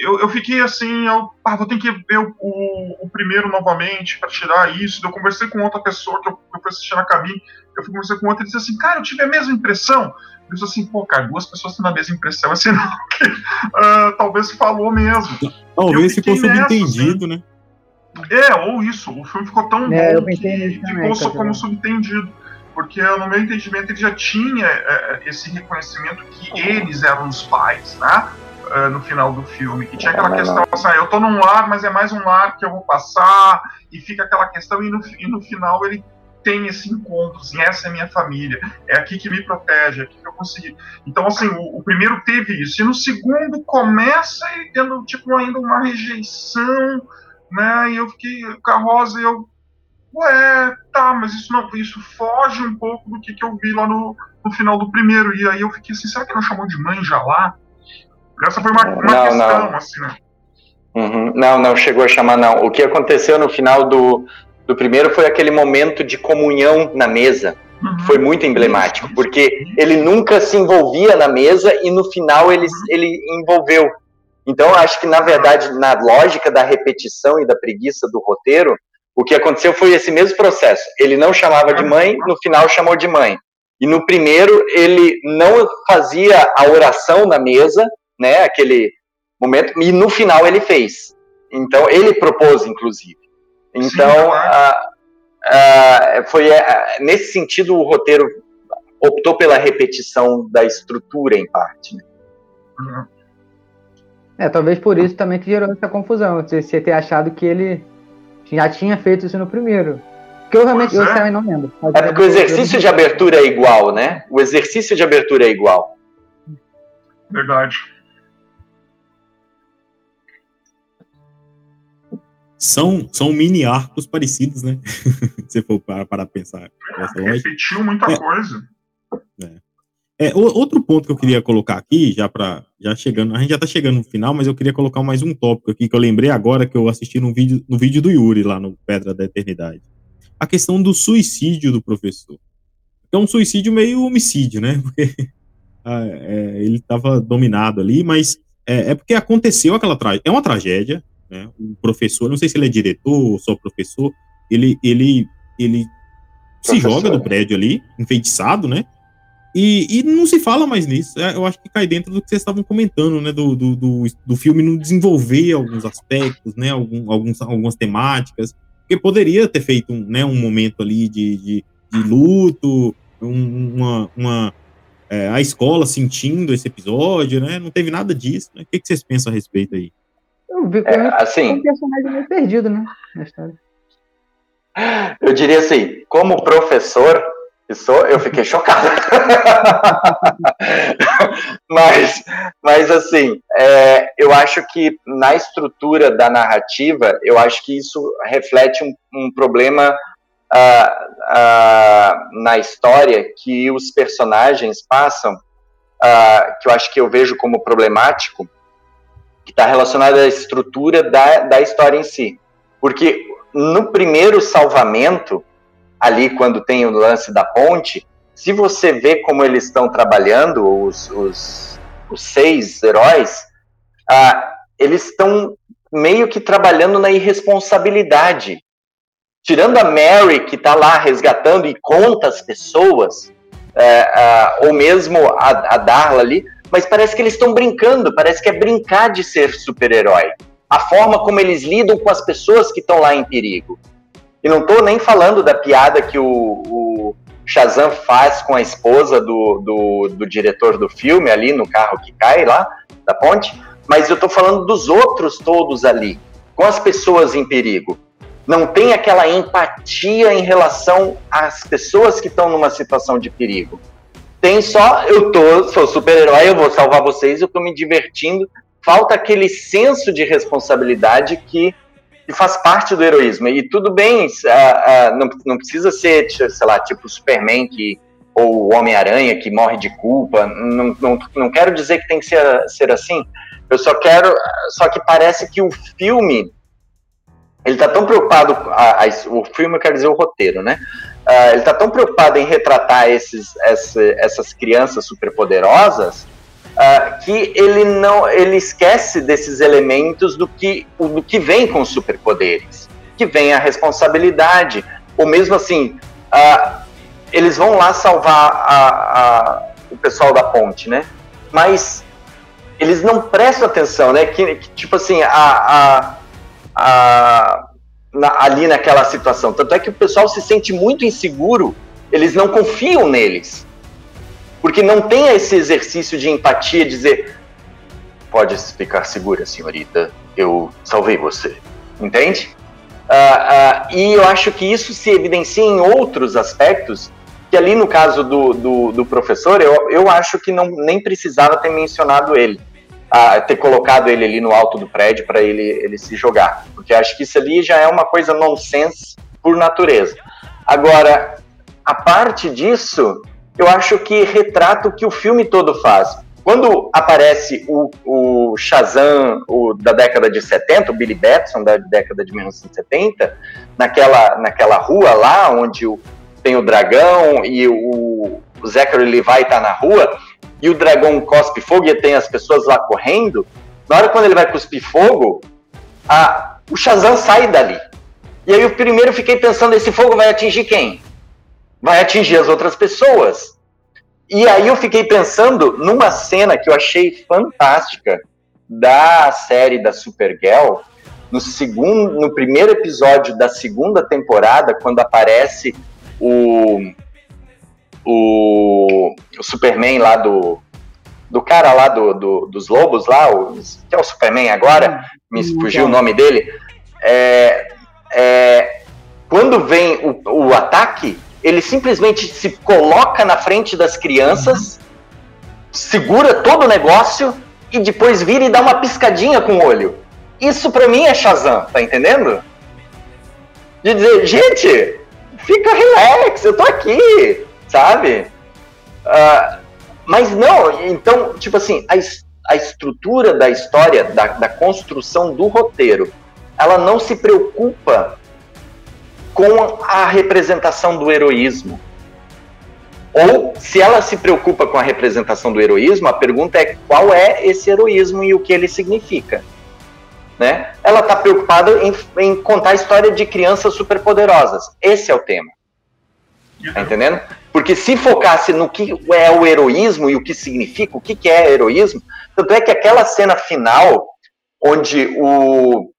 Eu, eu fiquei assim, eu ah, vou ter que ver o, o, o primeiro novamente para tirar isso. Eu conversei com outra pessoa que eu, eu fui assistir na cabine. Eu fui conversar com outra e disse assim, cara, eu tive a mesma impressão. Eu disse assim, pô, cara, duas pessoas têm a mesma impressão, assim, [laughs] não, que, uh, talvez falou mesmo. Talvez ficou subentendido, assim. né? É, ou isso, o filme ficou tão é, bom que ficou também, só como subentendido porque no meu entendimento ele já tinha é, esse reconhecimento que eles eram os pais, né? uh, no final do filme. Que tinha aquela questão assim, ah, eu tô num lar, mas é mais um lar que eu vou passar, e fica aquela questão, e no, e no final ele tem esse encontro, assim, essa é minha família, é aqui que me protege, é aqui que eu consegui. Então, assim, o, o primeiro teve isso, e no segundo começa ele tendo, tipo, ainda uma rejeição, né, e eu fiquei com a Rosa, e eu, ué, tá, mas isso não, isso foge um pouco do que, que eu vi lá no, no final do primeiro, e aí eu fiquei assim, será que não chamou de mãe já lá? Essa foi uma, uma não, questão, não. assim, né? Uhum. Não, não chegou a chamar, não. O que aconteceu no final do, do primeiro foi aquele momento de comunhão na mesa. Uhum. Foi muito emblemático, porque ele nunca se envolvia na mesa e no final ele, uhum. ele envolveu. Então, acho que, na verdade, na lógica da repetição e da preguiça do roteiro, o que aconteceu foi esse mesmo processo. Ele não chamava de mãe, no final chamou de mãe. E no primeiro, ele não fazia a oração na mesa, né, aquele momento, e no final ele fez. Então, ele propôs, inclusive. Então, a, a, foi a, nesse sentido o roteiro optou pela repetição da estrutura em parte. Né? Uhum. É, talvez por isso também que gerou essa confusão, você ter achado que ele já tinha feito isso no primeiro. Que eu realmente eu também não lembro. É porque o exercício de abertura é igual, né? O exercício de abertura é igual. Verdade. são, são mini arcos parecidos, né? [laughs] Se for para, para pensar. Repetiu muita é. coisa. É. É, outro ponto que eu queria colocar aqui, já para já chegando, a gente já tá chegando no final, mas eu queria colocar mais um tópico aqui que eu lembrei agora que eu assisti no vídeo, no vídeo do Yuri lá no Pedra da Eternidade. A questão do suicídio do professor. É um suicídio meio homicídio, né? [laughs] Porque ah, é, ele estava dominado ali, mas é, é, porque aconteceu aquela tragédia. É uma tragédia, né? O professor, não sei se ele é diretor ou só professor, ele, ele, ele se joga do prédio ali, enfeitiçado, né? E, e, não se fala mais nisso. É, eu acho que cai dentro do que vocês estavam comentando, né? Do, do, do, do filme não desenvolver alguns aspectos, né? Algum, alguns, algumas temáticas. Porque poderia ter feito um, né, um momento ali de, de, de luto, um, uma, uma é, a escola sentindo esse episódio, né? Não teve nada disso. Né? O que, que vocês pensam a respeito aí? Eu vi é, assim, um personagem meio perdido, né? Na história. Eu diria assim, como professor, sou, eu fiquei chocado. [laughs] mas, mas assim, é, eu acho que na estrutura da narrativa, eu acho que isso reflete um, um problema uh, uh, na história que os personagens passam, uh, que eu acho que eu vejo como problemático, que está relacionado à estrutura da, da história em si. Porque no primeiro salvamento, ali quando tem o lance da ponte, se você vê como eles estão trabalhando, os, os, os seis heróis, ah, eles estão meio que trabalhando na irresponsabilidade. Tirando a Mary, que está lá resgatando e conta as pessoas, é, ou mesmo a, a Darla ali, mas parece que eles estão brincando, parece que é brincar de ser super-herói. A forma como eles lidam com as pessoas que estão lá em perigo. E não estou nem falando da piada que o, o Shazam faz com a esposa do, do, do, diretor do filme ali no carro que cai lá da ponte, mas eu estou falando dos outros todos ali, com as pessoas em perigo. Não tem aquela empatia em relação às pessoas que estão numa situação de perigo. Tem só, eu tô, sou super-herói, eu vou salvar vocês, eu tô me divertindo. Falta aquele senso de responsabilidade que, que faz parte do heroísmo. E tudo bem, uh, uh, não, não precisa ser, sei lá, tipo Superman que, ou Homem-Aranha que morre de culpa. Não, não, não quero dizer que tem que ser, ser assim. Eu só quero. Só que parece que o filme. Ele tá tão preocupado. A, a, o filme, eu quero dizer o roteiro, né? Uh, ele está tão preocupado em retratar esses, essa, essas crianças superpoderosas uh, que ele não ele esquece desses elementos do que, do que vem com os superpoderes, que vem a responsabilidade, ou mesmo assim, uh, eles vão lá salvar a, a, o pessoal da ponte, né? Mas eles não prestam atenção, né? Que, que tipo assim, a, a, na, ali naquela situação. Tanto é que o pessoal se sente muito inseguro, eles não confiam neles. Porque não tem esse exercício de empatia, dizer, pode ficar segura, senhorita. Eu salvei você. Entende? Uh, uh, e eu acho que isso se evidencia em outros aspectos, que ali no caso do, do, do professor, eu, eu acho que não nem precisava ter mencionado ele, uh, ter colocado ele ali no alto do prédio para ele, ele se jogar, porque acho que isso ali já é uma coisa nonsense por natureza. Agora, a parte disso, eu acho que retrata o que o filme todo faz. Quando aparece o, o Shazam o, da década de 70, o Billy Batson da década de 1970, naquela, naquela rua lá onde o, tem o dragão e o, o Zachary Levi tá na rua, e o dragão cospe fogo e tem as pessoas lá correndo, na hora quando ele vai cuspir fogo, a, o Shazam sai dali. E aí eu primeiro fiquei pensando, esse fogo vai atingir quem? Vai atingir as outras pessoas. E aí eu fiquei pensando numa cena que eu achei fantástica da série da Supergirl, no segundo, no primeiro episódio da segunda temporada, quando aparece o, o, o Superman lá do do cara lá do, do, dos lobos lá, o, que é o Superman agora, me fugiu o nome dele. É, é, quando vem o, o ataque, ele simplesmente se coloca na frente das crianças, segura todo o negócio e depois vira e dá uma piscadinha com o olho. Isso para mim é Shazam, tá entendendo? De dizer, gente, fica relax, eu tô aqui, sabe? Uh, mas não, então, tipo assim, a, a estrutura da história, da, da construção do roteiro, ela não se preocupa com a representação do heroísmo. Ou, se ela se preocupa com a representação do heroísmo, a pergunta é qual é esse heroísmo e o que ele significa. Né? Ela está preocupada em, em, contar a história de crianças superpoderosas. Esse é o tema. Tá entendendo? Porque se focasse no que é o heroísmo e o que significa, o que, que é heroísmo, tanto é que aquela cena final, onde o,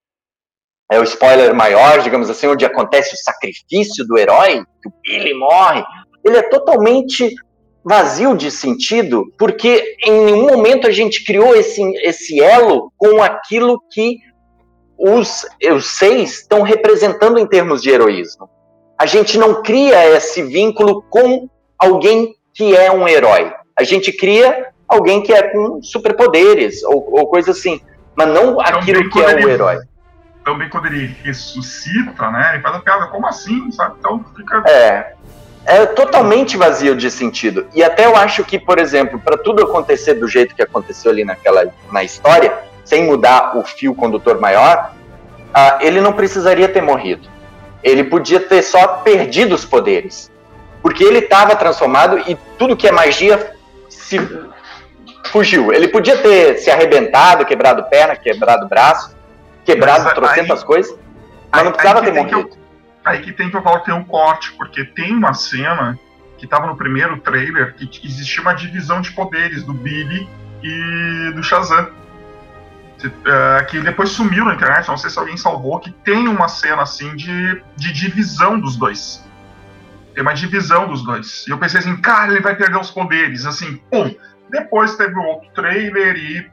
é o spoiler maior, digamos assim, onde acontece o sacrifício do herói, que o Billy morre, ele é totalmente vazio de sentido, porque em nenhum momento a gente criou esse, esse elo com aquilo que os, os seis estão representando em termos de heroísmo. A gente não cria esse vínculo com alguém que é um herói. A gente cria alguém que é com superpoderes ou, ou coisa assim, mas não aquilo que é o herói também quando ele ressuscita, né? Ele faz a piada, como assim? Sabe? Então fica. É. É totalmente vazio de sentido. E até eu acho que, por exemplo, para tudo acontecer do jeito que aconteceu ali naquela na história, sem mudar o fio condutor maior, uh, ele não precisaria ter morrido. Ele podia ter só perdido os poderes. Porque ele estava transformado e tudo que é magia se fugiu. Ele podia ter se arrebentado, quebrado perna, quebrado braço, quebrado trocentas coisas, mas aí, não precisava ter morrido. Eu, aí que tem que eu falo que tem um corte, porque tem uma cena que estava no primeiro trailer que, existia uma divisão de poderes do Billy e do Shazam. Uh, que depois sumiu na internet, não sei se alguém salvou, que tem uma cena assim de, de divisão dos dois. Tem uma divisão dos dois. E eu pensei assim, cara, ele vai perder os poderes. Assim, pum. Depois teve um outro trailer e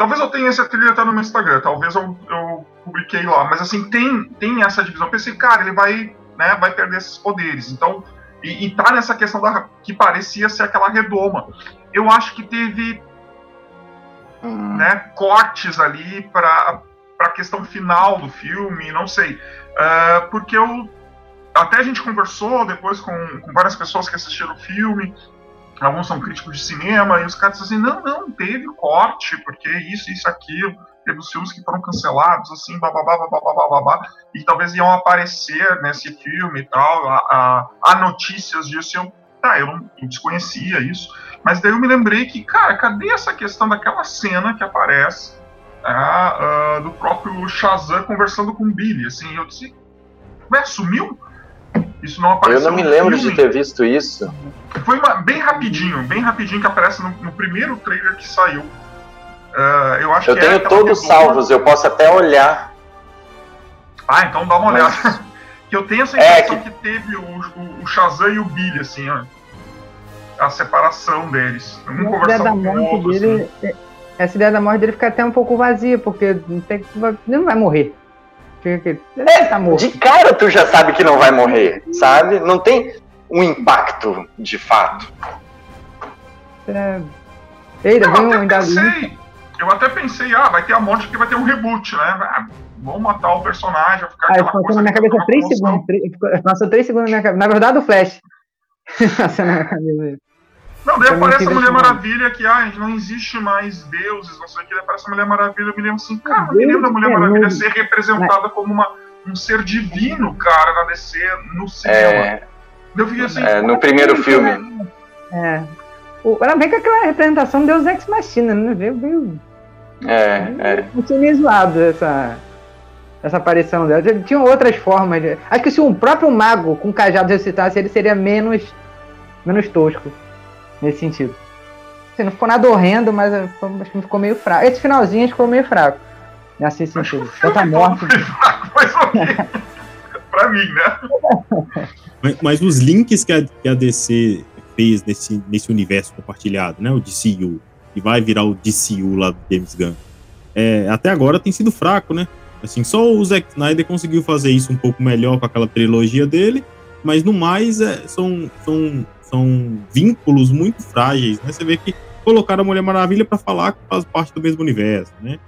Talvez eu tenha essa trilha até no meu Instagram, talvez eu, eu publiquei lá, mas assim, tem, tem essa divisão. Eu pensei, cara, ele vai, né, vai perder esses poderes. Então, e, e tá nessa questão da que parecia ser aquela redoma. Eu acho que teve hum. né, cortes ali para a questão final do filme, não sei. Uh, porque eu. Até a gente conversou depois com, com várias pessoas que assistiram o filme alguns são críticos de cinema, e os caras dizem assim, não, não, teve corte, porque isso, isso, aquilo, teve os filmes que foram cancelados, assim, bababá, bababá, babá, e talvez iam aparecer nesse filme e tal, há, notícias disso, eu, tá, eu não eu desconhecia isso, mas daí eu me lembrei que, cara, cadê essa questão daquela cena que aparece uh, do próprio Shazam conversando com o Billy, assim, eu disse, ué, sumiu? Isso não apareceu. Eu não me lembro de ter visto isso. Foi uma, bem rapidinho, bem rapidinho que aparece no, no primeiro trailer que saiu. Uh, eu acho eu que tenho é todos salvos, eu posso até olhar. Ah, então dá uma olhada. Mas... [laughs] que eu tenho essa é impressão é que... que... teve o, o, o, Shazam e o Billy, assim, ó. A separação deles. Um conversando com o outro. Dele assim. é, essa ideia da morte dele fica até um pouco vazia, porque não, tem, não vai morrer. Ele é, tá morto. De cara tu já sabe que não vai morrer, sabe? Não tem um impacto de fato. É... Eita, eu, até pensei, eu até pensei, ah, vai ter a morte porque vai ter um reboot, né? Ah, vamos matar o personagem, vai ficar ah, aquela coisa na minha cabeça 3 segundos. passou 3 segundos na minha cabeça. Na verdade, o Flash. [laughs] Passou na minha cabeça. Não, daí aparece a Mulher Maravilha que, ah, não existe mais deuses, não sei o que, daí aparece a Mulher Maravilha, eu me lembro assim, cara, eu me lembro da Mulher é Maravilha ser representada como uma, um ser divino, cara, na DC, no cinema. É, eu fiquei assim, é, no primeiro filme. É. O, ela vem com aquela representação de Deus Ex Machina, né? Veio, veio. É, é. Não tinha meio zoado essa, essa aparição dela. Tinha outras formas. De... Acho que se um próprio mago com cajado ressuscitasse, ele seria menos, menos tosco nesse sentido. Assim, não ficou nada horrendo, mas acho que ficou meio fraco. Esse finalzinho ficou meio fraco. Nesse sentido. [laughs] Tanta morte. [laughs] pra mim, né? Mas, mas, os links que a, que a DC fez nesse, nesse universo compartilhado, né? O DCU, que vai virar o DCU lá do James Gunn, é, até agora tem sido fraco, né? Assim, só o Zack Snyder conseguiu fazer isso um pouco melhor com aquela trilogia dele, mas no mais é, são, são são vínculos muito frágeis, né? Você vê que colocaram a Mulher Maravilha para falar que faz parte do mesmo universo, né?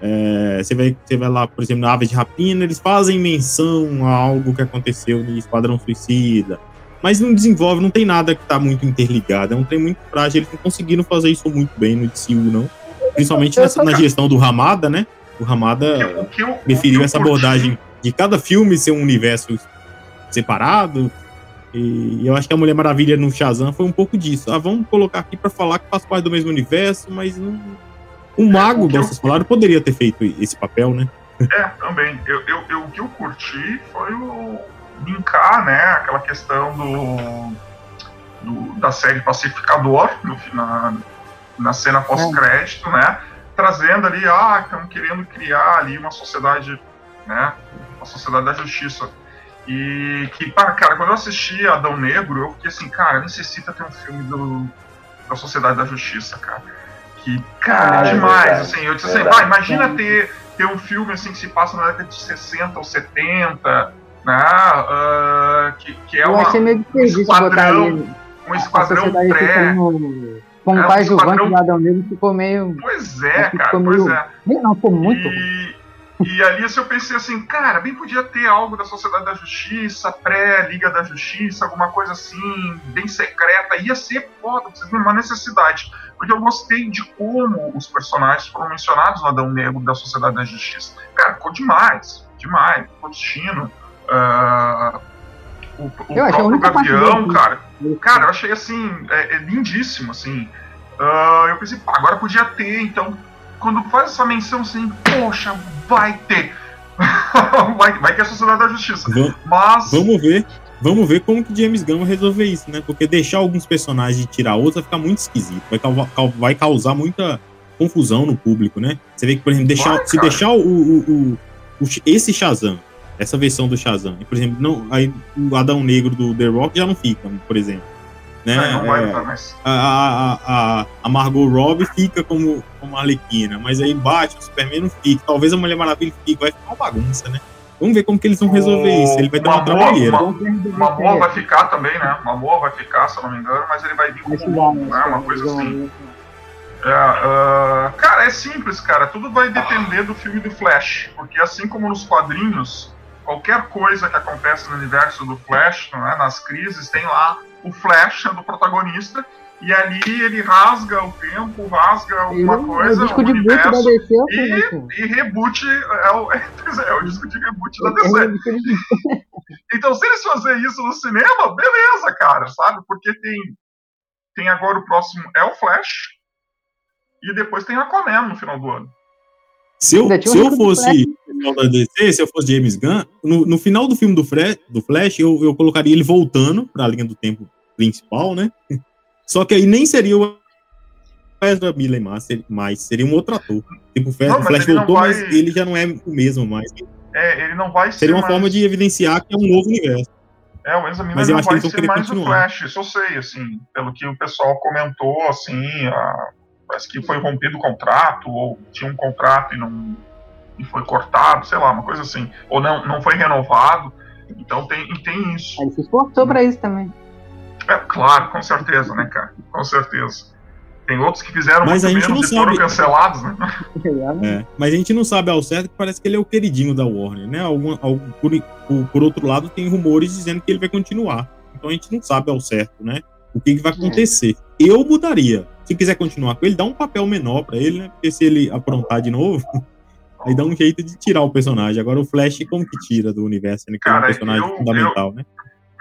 É, você, vai, você vai lá, por exemplo, na Aves de Rapina, eles fazem menção a algo que aconteceu no Esquadrão Suicida, mas não desenvolve, não tem nada que tá muito interligado, é um trem muito frágil, eles não conseguiram fazer isso muito bem no DCU, não. Principalmente nessa, na gestão do Ramada, né? O Ramada preferiu essa abordagem de cada filme ser um universo separado, e eu acho que a Mulher Maravilha no Shazam foi um pouco disso. Ah, vamos colocar aqui para falar que faz parte do mesmo universo, mas não... o mago, como vocês falaram, poderia ter feito esse papel, né? É, também. Eu, eu, eu, o que eu curti foi o linkar, né, aquela questão do, do da série Pacificador no, na, na cena pós-crédito, né, trazendo ali, ah, estão querendo criar ali uma sociedade, né, uma sociedade da justiça e que, cara, quando eu assisti Adão Negro, eu fiquei assim, cara, necessita ter um filme do, da Sociedade da Justiça, cara. Que, cara, ah, é demais, é assim. Eu disse assim, vai, imagina ter, ter um filme assim que se passa na década de 60 ou 70, né? Uh, que, que é eu uma, um esquadrão, um esquadrão pré. Com o é, pai um esquadrão... do Adão Negro ficou meio. Pois é, cara, pois meio... é. Não, ficou muito. E, e ali assim, eu pensei assim, cara, bem podia ter algo da Sociedade da Justiça, pré-Liga da Justiça, alguma coisa assim, bem secreta. Ia ser foda, vocês verem uma necessidade. Porque eu gostei de como os personagens foram mencionados no Adão Negro da Sociedade da Justiça. Cara, ficou demais, demais. O destino. Uh, o, o próprio Gavião, cara. Cara, eu achei assim, é, é lindíssimo, assim. Uh, eu pensei, pá, agora podia ter, então quando faz essa menção assim, poxa, vai ter. [laughs] vai, vai ter a Sociedade da Justiça. Vamos, Mas. Vamos ver. Vamos ver como que James Gunn vai resolver isso, né? Porque deixar alguns personagens e tirar outros vai ficar muito esquisito. Vai, vai causar muita confusão no público, né? Você vê que, por exemplo, deixar, vai, se deixar o, o, o, esse Shazam, essa versão do Shazam, por exemplo, não, aí o Adão Negro do The Rock já não fica, por exemplo. Né? não vai é, mais. A, a, a, Margot Robbie fica como, como Arlequina, mas aí bate, o Superman não fica. Talvez a Mulher Maravilha fique, vai ficar uma bagunça, né? Vamos ver como que eles vão resolver o... isso. Ele vai ter uma, uma trabalheira. Uma, uma boa vai ficar também, né? Uma boa vai ficar, se eu não me engano, mas ele vai vir com um, né? uma coisa assim. É, uh, cara, é simples, cara. Tudo vai depender do filme do Flash. Porque assim como nos quadrinhos, qualquer coisa que acontece no universo do Flash, né, nas crises, tem lá o Flash do protagonista, e ali ele rasga o tempo, rasga alguma coisa, o, disco de universo, da DC, e, e reboot é o, é, [laughs] é o disco de reboot da DC. [laughs] então, se eles fazerem isso no cinema, beleza, cara, sabe? Porque tem, tem agora o próximo é o Flash, e depois tem Aquaman no final do ano. Se eu, se eu fosse da DC, se eu fosse James Gunn, no, no final do filme do, Fre do Flash, eu, eu colocaria ele voltando para a linha do tempo principal, né? Só que aí nem seria o Ezra Miller mais, seria um outro ator. Tipo, o Flash, Flash voltou, vai... mas ele já não é o mesmo mais. É, ele não vai ser Seria uma mais... forma de evidenciar que é um novo universo. É, o Ezra Miller mas eu não acho vai que eles ser mais continuar. o Flash, isso eu sei, assim, pelo que o pessoal comentou, assim, a Parece que foi rompido o contrato, ou tinha um contrato e não e foi cortado, sei lá, uma coisa assim. Ou não, não foi renovado. Então tem, tem isso. Ele se esforçou pra isso também. É, claro, com certeza, né, cara? Com certeza. Tem outros que fizeram Mas muito a gente menos não e foram sabe. cancelados, né? [laughs] É, mas a gente não sabe ao certo que parece que ele é o queridinho da Warner, né? Algum, algum- por, por, por outro lado, tem rumores dizendo que ele vai continuar. Então a gente não sabe ao certo, né? O que, que vai acontecer. Eu mudaria. Se quiser continuar com ele, dá um papel menor pra ele, né? Porque se ele aprontar de novo, [laughs] aí dá um jeito de tirar o personagem. Agora o Flash, como que tira do universo, né? Que é um Cara, personagem eu- fundamental, né?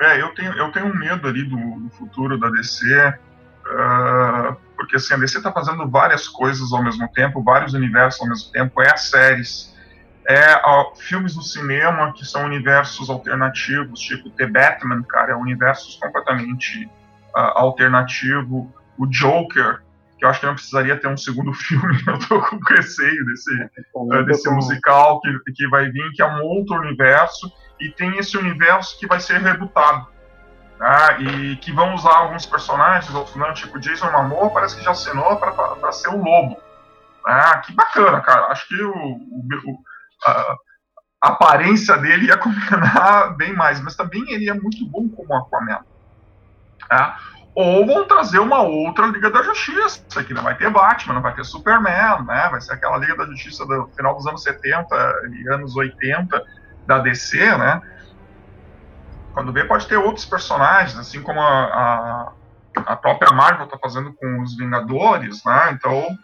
É, eu tenho, eu tenho medo ali do, do futuro da DC, ah, porque assim, a DC tá fazendo várias coisas ao mesmo tempo, vários universos ao mesmo tempo, é séries, é ó, filmes no cinema que são universos alternativos, tipo The Batman, cara, é um universo completamente ah, alternativo, o Joker, que eu acho que não precisaria ter um segundo [laughs] filme, eu tô com receio desse, uh, desse musical que, que vai vir, que é um outro universo, e tem esse universo que vai ser rebutado. Tá? E que vão usar alguns personagens, outros não, tipo Jason Momoa parece que já assinou para ser o Lobo. Ah, que bacana, cara. Acho que o, o- o- a, a aparência dele ia combinar [laughs] bem mais, mas também ele é muito bom como Aquaman. Tá? Ou vão trazer uma outra Liga da Justiça, que não vai ter Batman, não vai ter Superman, né? Vai ser aquela Liga da Justiça do final dos anos 70 e anos 80 da DC, né? Quando vê, pode ter outros personagens, assim como a, a, a própria Marvel tá fazendo com os Vingadores, né? Então,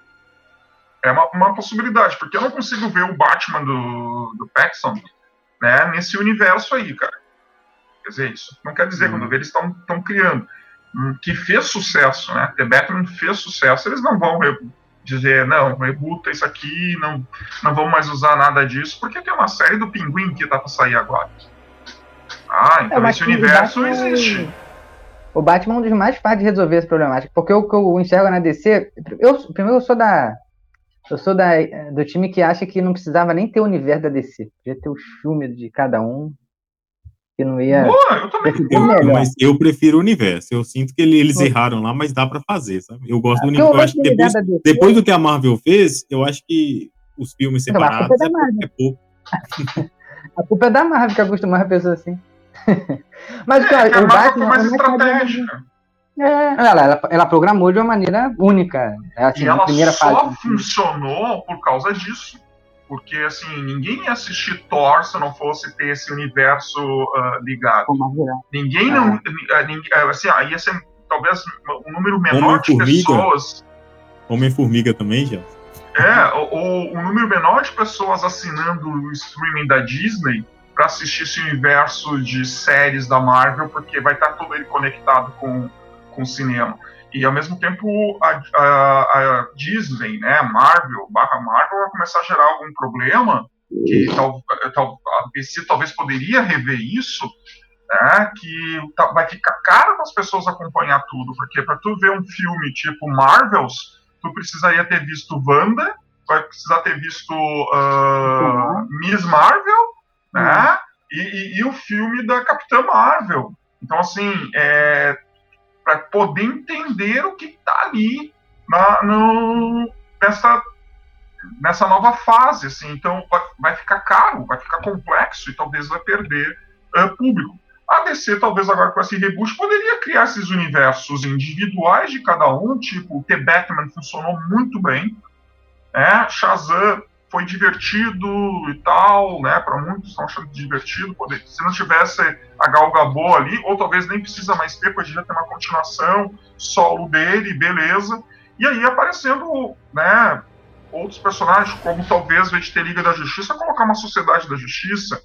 é uma, uma possibilidade, porque eu não consigo ver o Batman do, do Pattinson, né, nesse universo aí, cara. Quer dizer, isso não quer dizer, Uhum. quando vê, eles estão criando. Que fez sucesso, né? The Batman fez sucesso, eles não vão dizer, não, rebuta isso aqui, não, não vamos mais usar nada disso, porque tem uma série do Pinguim que tá pra sair agora. Ah, então mas esse o universo Batman- existe. O Batman é um dos mais fáceis de resolver essa problemática. Porque o que eu enxergo na DC. Eu, primeiro, eu sou da. Eu sou da, do time que acha que não precisava nem ter o universo da DC. Podia ter os filmes de cada um. Que não ia. Boa, eu também Eu- mas eu prefiro o universo. Eu sinto que ele- eles erraram lá, mas dá pra fazer, sabe? Eu gosto do Porque universo. Eu acho que depois, depois do que a Marvel fez, eu acho que os filmes a separados culpa é da é, Marvel. é pouco. [laughs] A culpa é da Marvel que acostumava a pessoa assim. [laughs] Mas É, a o Marvel Batman foi mais é mais estratégica. É, ela, ela, ela programou de uma maneira única. Assim, E ela primeira só fase. funcionou por causa disso. Porque, assim, ninguém ia assistir Thor se não fosse ter esse universo ah, ligado. Ninguém Ah. não. ah, ninguém- ah, assim, ah, ia ser talvez um número menor de pessoas. Homem-Formiga também, já. É, ou, ou um número menor de pessoas assinando o streaming da Disney para assistir esse universo de séries da Marvel, porque vai estar todo ele conectado com, com o cinema. E ao mesmo tempo a, a- a Disney, né, Marvel, barra Marvel, vai começar a gerar algum problema que tal, tal, a DC talvez poderia rever isso, né, que tá- vai ficar caro para as pessoas acompanhar tudo, porque para tu ver um filme tipo Marvels, tu precisaria ter visto Wanda, vai precisar ter visto ah, Miss Marvel, né, e, e- e o filme da Capitã Marvel. Então, assim, é, para poder entender o que está ali na, no, nessa, nessa nova fase, assim, então vai, vai ficar caro, vai ficar complexo e talvez vai perder ah, público. A DC, talvez agora com esse reboot, poderia criar esses universos individuais de cada um, tipo, The Batman funcionou muito bem, né? Shazam foi divertido e tal, né? Para muitos estão achando divertido. Poder, se não tivesse a Gal Gadot ali, ou talvez nem precisa mais ter, poderia ter uma continuação solo dele, beleza. E aí aparecendo, né? Outros personagens, como talvez, invés de ter Liga da Justiça, colocar uma Sociedade da Justiça.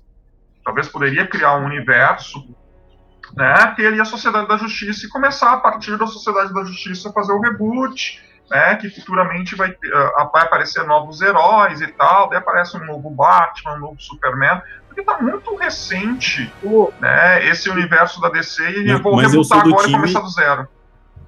Talvez poderia criar um universo, né? Ter ali a Sociedade da Justiça e começar a partir da Sociedade da Justiça a fazer o reboot, né, que futuramente vai, ter, ah, vai aparecer novos heróis e tal, daí aparece um novo Batman, um novo Superman, porque tá muito recente, né, esse universo da DC e eu Mas- vou rebutar sou do agora time- e começar do zero.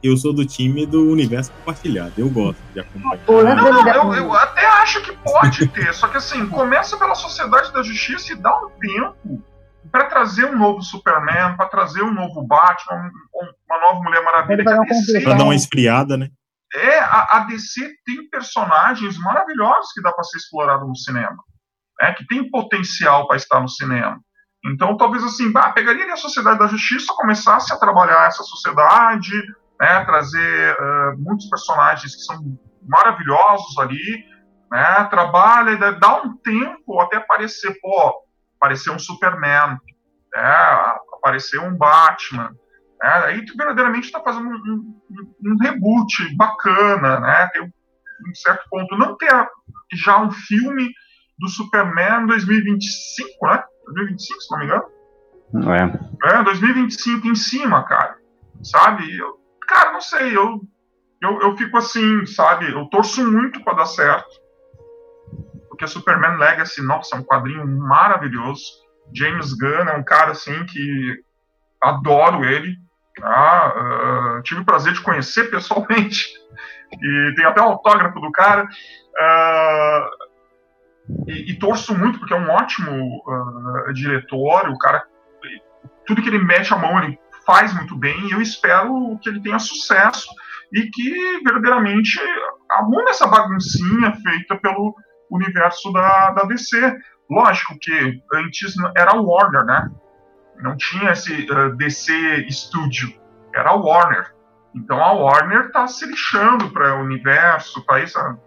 Eu sou do time do universo compartilhado. Eu gosto de acompanhar. Lance Não, não, eu, eu até acho que pode ter, só que assim, começa pela Sociedade da Justiça e dá um tempo para trazer um novo Superman, para trazer um novo Batman, um- um- uma nova Mulher Maravilha. Ele vai dar que a um DC conflito. Pra dar uma esfriada, né? É a, a DC tem personagens maravilhosos que dá para ser explorado no cinema, né, que tem potencial para estar no cinema. Então, talvez assim, bah, pegaria a Sociedade da Justiça, começasse a trabalhar essa sociedade, né, trazer uh, muitos personagens que são maravilhosos ali, né, trabalha, dá um tempo até aparecer, pô, aparecer um Superman, né, aparecer um Batman, né, aí tu verdadeiramente está fazendo um, um, um, reboot bacana, né, tem um certo ponto, não ter já um filme do Superman 2025, né, 2025, se não me engano. É. É, 2025 em cima, cara. Sabe? Eu, cara, não sei, eu, eu, eu fico assim, sabe? Eu torço muito para dar certo. Porque Superman Legacy, nossa, é um quadrinho maravilhoso. James Gunn é um cara assim que adoro ele. Uh, tive o prazer de conhecer pessoalmente. E tem até o autógrafo do cara. Uh, e, e, torço muito, porque é um ótimo uh, diretor, o cara, tudo que ele mete a mão, ele faz muito bem, e eu espero que ele tenha sucesso e que verdadeiramente arrume essa baguncinha feita pelo universo da, da DC. Lógico que antes era a Warner, né? Não tinha esse uh, DC Studio, era a Warner. Então a Warner está se lixando para o universo, para essa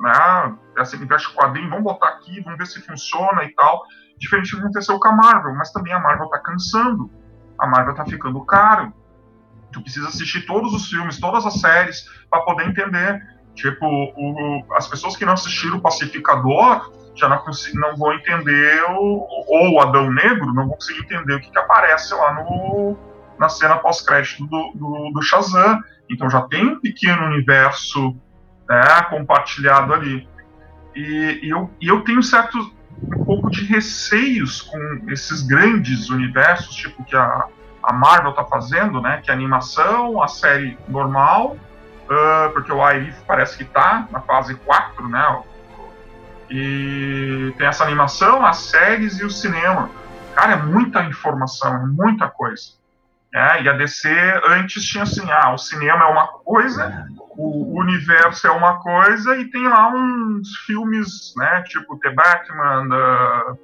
né? Essa universo quadrinho, vamos botar aqui, vamos ver se funciona e tal. Diferente do que aconteceu com a Marvel, mas também a Marvel tá cansando. A Marvel tá ficando caro. Tu precisa assistir todos os filmes, todas as séries, para poder entender. Tipo, o, as pessoas que não assistiram o Pacificador já não, não vão entender, o, ou o Adão Negro, não vão conseguir entender o que, que aparece lá no, na cena pós-crédito do, do, do Shazam. Então já tem um pequeno universo né, compartilhado ali. E, e, eu, e eu tenho certo um pouco de receios com esses grandes universos, tipo que a, a Marvel está fazendo, né, que é a animação, a série normal, uh, porque o Airif parece que está na fase 4, né, e tem essa animação, as séries e o cinema. Cara, é muita informação, é muita coisa. É, e a DC antes tinha assim, ah, o cinema é uma coisa, o universo é uma coisa, e tem lá uns filmes, né, tipo The Batman,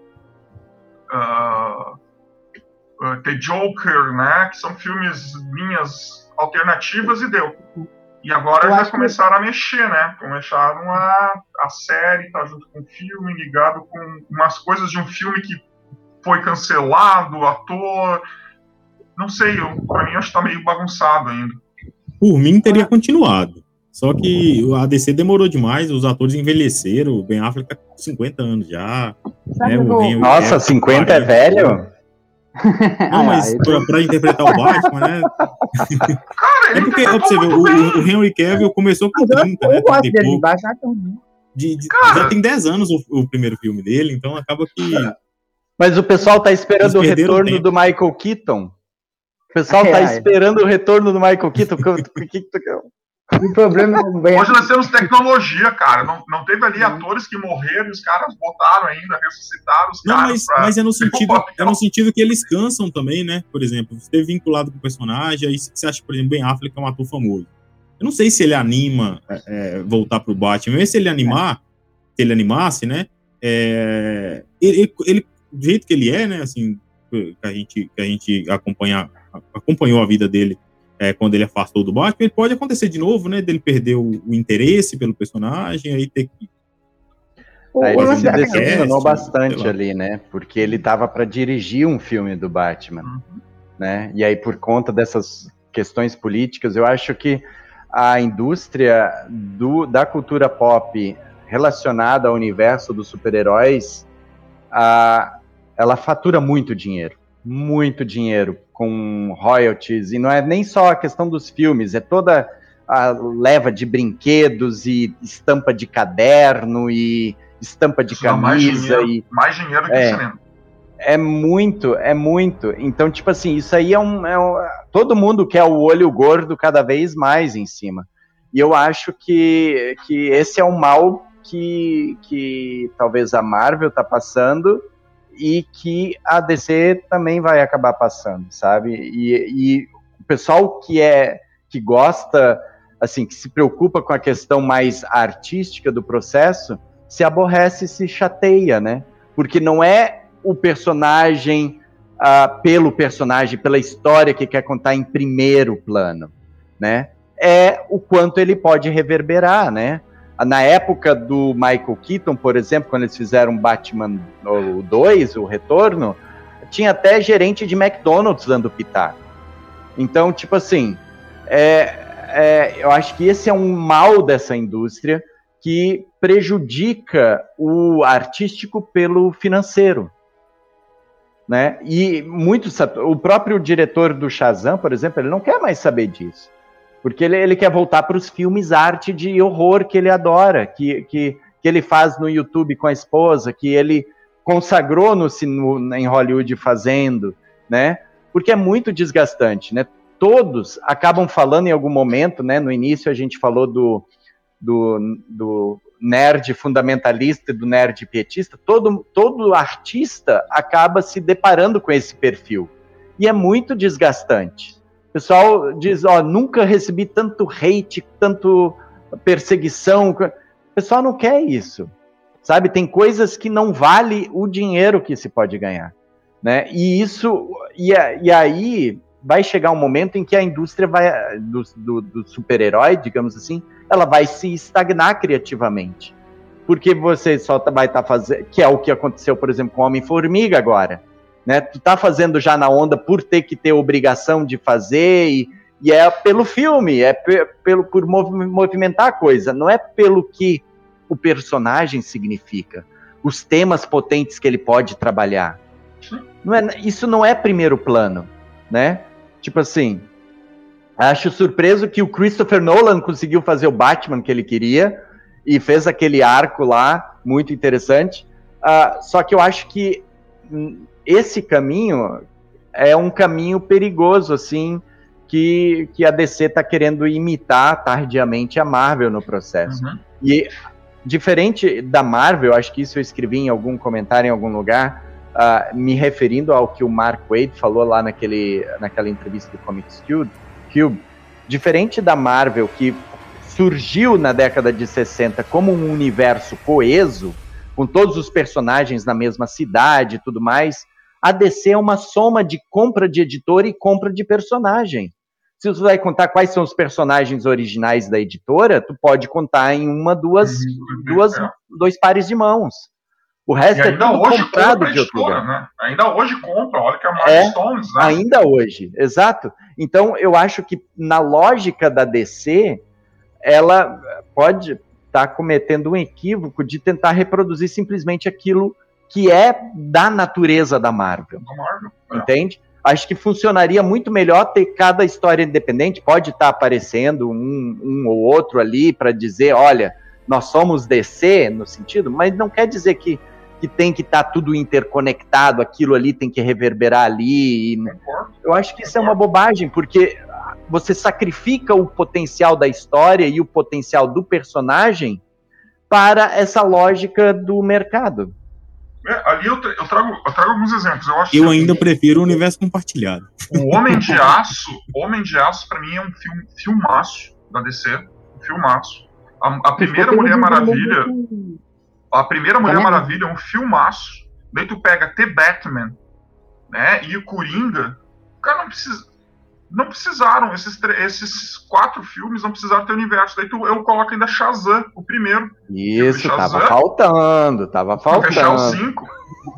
uh, uh, The Joker, né, que são filmes linhas alternativas e deu. E agora já começaram que... a mexer, né? Começaram a, a série tá junto com o filme, ligado com umas coisas de um filme que foi cancelado, ator não sei, eu, pra mim acho que tá meio bagunçado ainda. Por mim teria continuado. Só que a DC demorou demais, os atores envelheceram, o Ben Affleck tá com 50 anos já. Né, o Nossa, 50 é velho? [laughs] Não, mas pra, pra, interpretar o Batman, né? [laughs] É porque, ó, você ver, o, o, Henry Cavill começou com 30, né? 30 e pouco. De, de, já tem 10 anos o, o, primeiro filme dele, então acaba que. Mas o pessoal tá esperando o retorno do Michael Keaton. O pessoal tá esperando o retorno do Michael Keaton. O [laughs] que, tu quer? O problema é [laughs] Hoje nós temos tecnologia, cara. Não, não teve ali atores que morreram e os caras botaram ainda, ressuscitaram os não, Mas, pra... mas é, no sentido, é no sentido que eles cansam também, né? Por exemplo, você ter vinculado com o personagem, aí você acha, por exemplo, Ben Affleck é um ator famoso. Eu não sei se ele anima é, é, voltar pro Batman, mas se ele animar, se ele animasse, né? É, ele, ele, do jeito que ele é, né? Assim, que a gente, que a gente acompanha acompanhou a vida dele é, quando ele afastou do Batman, ele pode acontecer de novo, né? Dele perder o, o interesse pelo personagem, aí ter que. Aí ele se decepcionou bastante ali, né? Porque ele tava para dirigir um filme do Batman, uhum. né? E aí, por conta dessas questões políticas, eu acho que a indústria do, da cultura pop relacionada ao universo dos super-heróis, ela fatura muito dinheiro muito dinheiro com royalties, e não é nem só a questão dos filmes, é toda a leva de brinquedos e estampa de caderno e estampa de camisa. Mais dinheiro, e, mais dinheiro que é, cinema. É muito, é muito. Então, tipo assim, isso aí é um, é um. Todo mundo quer o olho gordo cada vez mais em cima. E eu acho que, que esse é um mal que, que talvez a Marvel está passando e que a DC também vai acabar passando, sabe? E, e o pessoal que é que gosta assim, que se preocupa com a questão mais artística do processo, se aborrece, se chateia, né? Porque não é o personagem uh, pelo personagem, pela história que quer contar em primeiro plano, né? É o quanto ele pode reverberar, né? Na época do Michael Keaton, por exemplo, quando eles fizeram Batman 2, o Retorno, tinha até gerente de McDonald's dando pitaco. Então, tipo assim, é, é, eu acho que esse é um mal dessa indústria que prejudica o artístico pelo financeiro. Né? E muitos, o próprio diretor do Shazam, por exemplo, ele não quer mais saber disso. Porque ele, ele quer voltar para os filmes arte de horror que ele adora, que, que, que ele faz no YouTube com a esposa, que ele consagrou no, no, em Hollywood fazendo, né? Porque é muito desgastante, né? Todos acabam falando em algum momento, né? No início a gente falou do, do, do nerd fundamentalista e do nerd pietista. Todo, todo artista acaba se deparando com esse perfil. E é muito desgastante. O pessoal diz, ó, nunca recebi tanto hate, tanto perseguição. O pessoal não quer isso sabe? Tem coisas que não vale o dinheiro que se pode ganhar, né? E isso, e, e aí vai chegar um momento em que a indústria vai do, do, do super-herói, digamos assim, ela vai se estagnar criativamente, porque você só tá, vai estar tá fazendo, que é o que aconteceu, por exemplo, com Homem-Formiga agora, né? Tu tá fazendo já na onda por ter que ter obrigação de fazer e, e é pelo filme, é pelo por movimentar a coisa, não é pelo que o personagem significa, os temas potentes que ele pode trabalhar. Não é, isso não é primeiro plano, né? Tipo assim, acho surpreso que o Christopher Nolan conseguiu fazer o Batman que ele queria e fez aquele arco lá muito interessante. Uh, só que eu acho que esse caminho é um caminho perigoso, assim, que, que a DC está querendo imitar tardiamente a Marvel no processo. Uhum. E Diferente da Marvel, acho que isso eu escrevi em algum comentário em algum lugar, uh, me referindo ao que o Mark Wade falou lá naquele, naquela entrevista do Comics Cube, Cube. Diferente da Marvel, que surgiu na década de 60 como um universo coeso, com todos os personagens na mesma cidade e tudo mais, a DC é uma soma de compra de editor e compra de personagem. Se você vai contar quais são os personagens originais da editora, tu pode contar em uma, duas, uhum, duas, é. dois pares de mãos. O resto é tudo comprado de outro lugar. Né? Ainda hoje compra, olha que é a é, Stones, né? Ainda hoje, exato. Então eu acho que na lógica da DC, ela pode estar tá cometendo um equívoco de tentar reproduzir simplesmente aquilo que é da natureza da Marvel. Da Marvel é. Entende? acho que funcionaria muito melhor ter cada história independente, pode estar tá aparecendo um, um ou outro ali para dizer, olha, nós somos DC no sentido, mas não quer dizer que, que tem que estar tá tudo interconectado, aquilo ali tem que reverberar ali. Eu acho que isso é uma bobagem, porque você sacrifica o potencial da história e o potencial do personagem para essa lógica do mercado. É, ali eu, eu, trago, eu trago alguns exemplos. Eu, acho eu ainda prefiro o universo compartilhado. O Homem de Aço, Homem de Aço, pra mim, é um filme, filmaço da DC. Um filmaço. A, a primeira Mulher Maravilha. A primeira Mulher Maravilha é um filmaço. Daí tu pega The Batman, né? E o Coringa. Cara, não precisa não precisaram, esses, esses quatro filmes não precisaram ter universo. Daí tu, eu coloco ainda Shazam, o primeiro. Isso, Shazam, tava faltando, tava faltando. Pra fechar os cinco.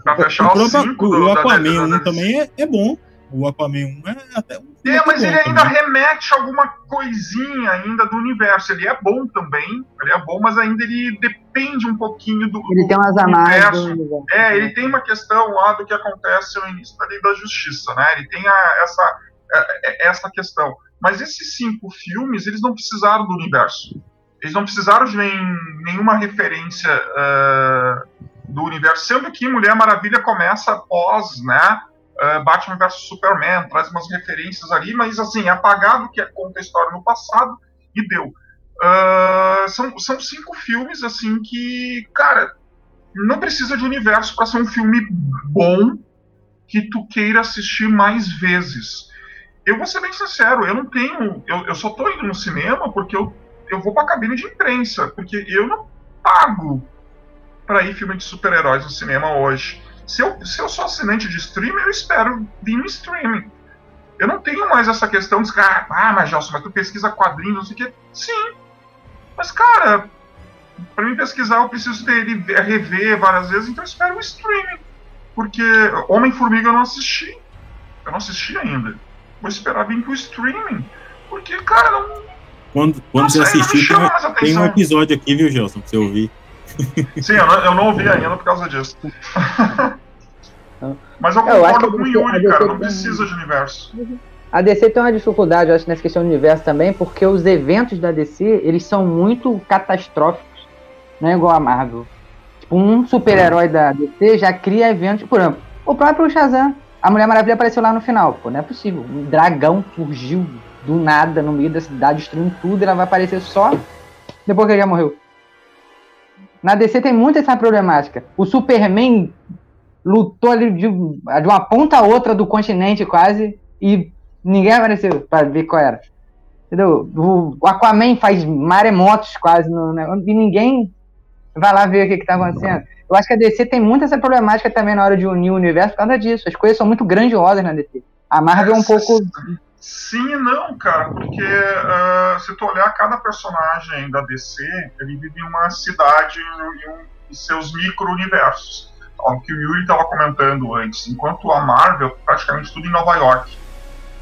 Pra fechar os cinco. O, Aquaman 1 também é, é bom. O Aquaman 1 é até um É, mas ele ainda também. remete a alguma coisinha ainda do universo. Ele é bom também, ele é bom, mas ainda ele depende um pouquinho do, ele tem umas universo. É, ele tem uma questão lá do que acontece no início da Lei da Justiça, né? Ele tem a, essa essa questão. Mas esses cinco filmes, eles não precisaram do universo. Eles não precisaram de nem, nenhuma referência uh, do universo, sendo que Mulher Maravilha começa após, né? Uh, Batman vs Superman, traz umas referências ali, mas assim, é apagado que conta a história no passado e deu. Uh, são, são cinco filmes assim que, cara, não precisa de universo para ser um filme bom que tu queira assistir mais vezes. Eu vou ser bem sincero, eu não tenho. Eu, eu só tô indo no cinema porque eu, eu vou pra cabine de imprensa, porque eu não pago para ir filme de super-heróis no cinema hoje. Se eu, se eu sou assinante de streaming, eu espero vir no streaming. Eu não tenho mais essa questão de ah, ah mas Gelson, mas tu pesquisa quadrinhos, não sei o quê. Sim. Mas, cara, para mim pesquisar eu preciso dele rever várias vezes, então eu espero o streaming. Porque Homem-Formiga eu não assisti. Eu não assisti ainda. Vou esperar vir pro streaming. Porque, cara, não. Quando, quando você assistir, tem, tem, um episódio aqui, viu, Gelson, pra você ouvir. Sim, eu não, eu não ouvi ainda por causa disso. [laughs] Mas eu concordo eu com o Yuri, cara, não precisa de universo. A DC tem uma dificuldade, eu acho, nessa questão do universo também, porque os eventos da DC, eles são muito catastróficos, não é igual a Marvel. Tipo, um super-herói da DC já cria eventos, por exemplo, o próprio Shazam, a Mulher Maravilha apareceu lá no final, pô, não é possível. Um dragão surgiu do nada no meio da cidade, destruindo tudo, e ela vai aparecer só depois que ele já morreu. Na DC tem muito essa problemática. O Superman lutou ali de, de uma ponta a outra do continente quase e ninguém apareceu para ver qual era. Entendeu? O, Aquaman faz maremotos quase no, e ninguém vai lá ver o que, está acontecendo. Eu acho que a DC tem muito essa problemática também na hora de unir o universo por causa disso. As coisas são muito grandiosas na DC. A Marvel é um pouco. Sim e não, cara, porque uh, se tu olhar cada personagem da DC, ele vive em uma cidade e um, seus micro-universos. O que o Yuri estava comentando antes, enquanto a Marvel, praticamente tudo em Nova York.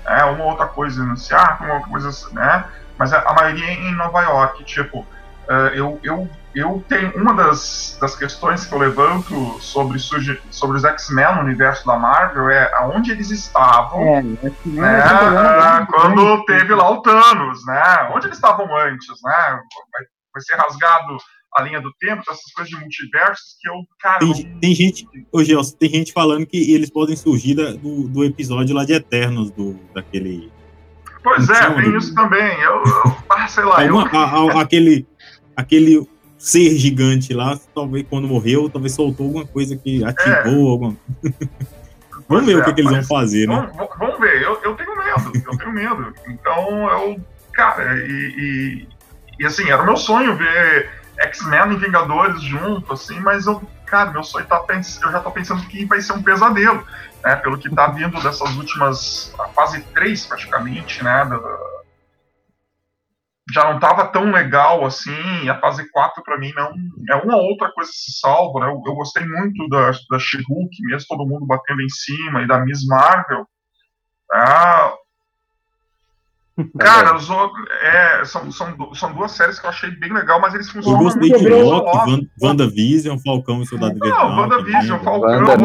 É, uma outra coisa no Seattle, uma outra coisa assim, né? Mas a, a maioria é em Nova York. Tipo, uh, eu, eu eu tenho uma das, das questões que eu levanto sobre, sobre os X-Men no universo da Marvel é aonde eles estavam é, né, é quando teve lá o Thanos, né? Onde eles estavam antes, né? Vai, vai ser rasgado a linha do tempo, essas coisas de multiversos que eu, cara. Tem, não... tem gente, ô Gelson, tem gente falando que eles podem surgir da, do, do episódio lá de Eternos, do, daquele. Pois é, tem do... isso também. Eu, eu ah, sei lá. Alguma, eu... a, a, aquele, aquele ser gigante lá, talvez quando morreu, talvez soltou alguma coisa que ativou é. alguma. [laughs] vamos ver é, o que, que, eles vão fazer, né? Vamos, vamos ver, eu, eu, tenho medo, eu tenho medo. Então eu. Cara, e, e, e assim, era o meu sonho ver X-Men e Vingadores junto, assim, mas eu, cara, meu sonho tá pensando, eu já tô pensando que vai ser um pesadelo, né? Pelo que tá vindo dessas últimas. A fase 3, praticamente, né? Da, já não estava tão legal assim, a fase 4 para mim não é uma outra coisa que se salva, né? Eu, eu gostei muito da, da She-Hulk, mesmo todo mundo batendo em cima, e da Miss Marvel. Ah, [laughs] cara, os, é, são, são, são duas séries que eu achei bem legal, mas eles funcionam eu gostei muito de Loki, WandaVision, Falcão e Soldado Invernal. Não, WandaVision, Falcão, Wanda.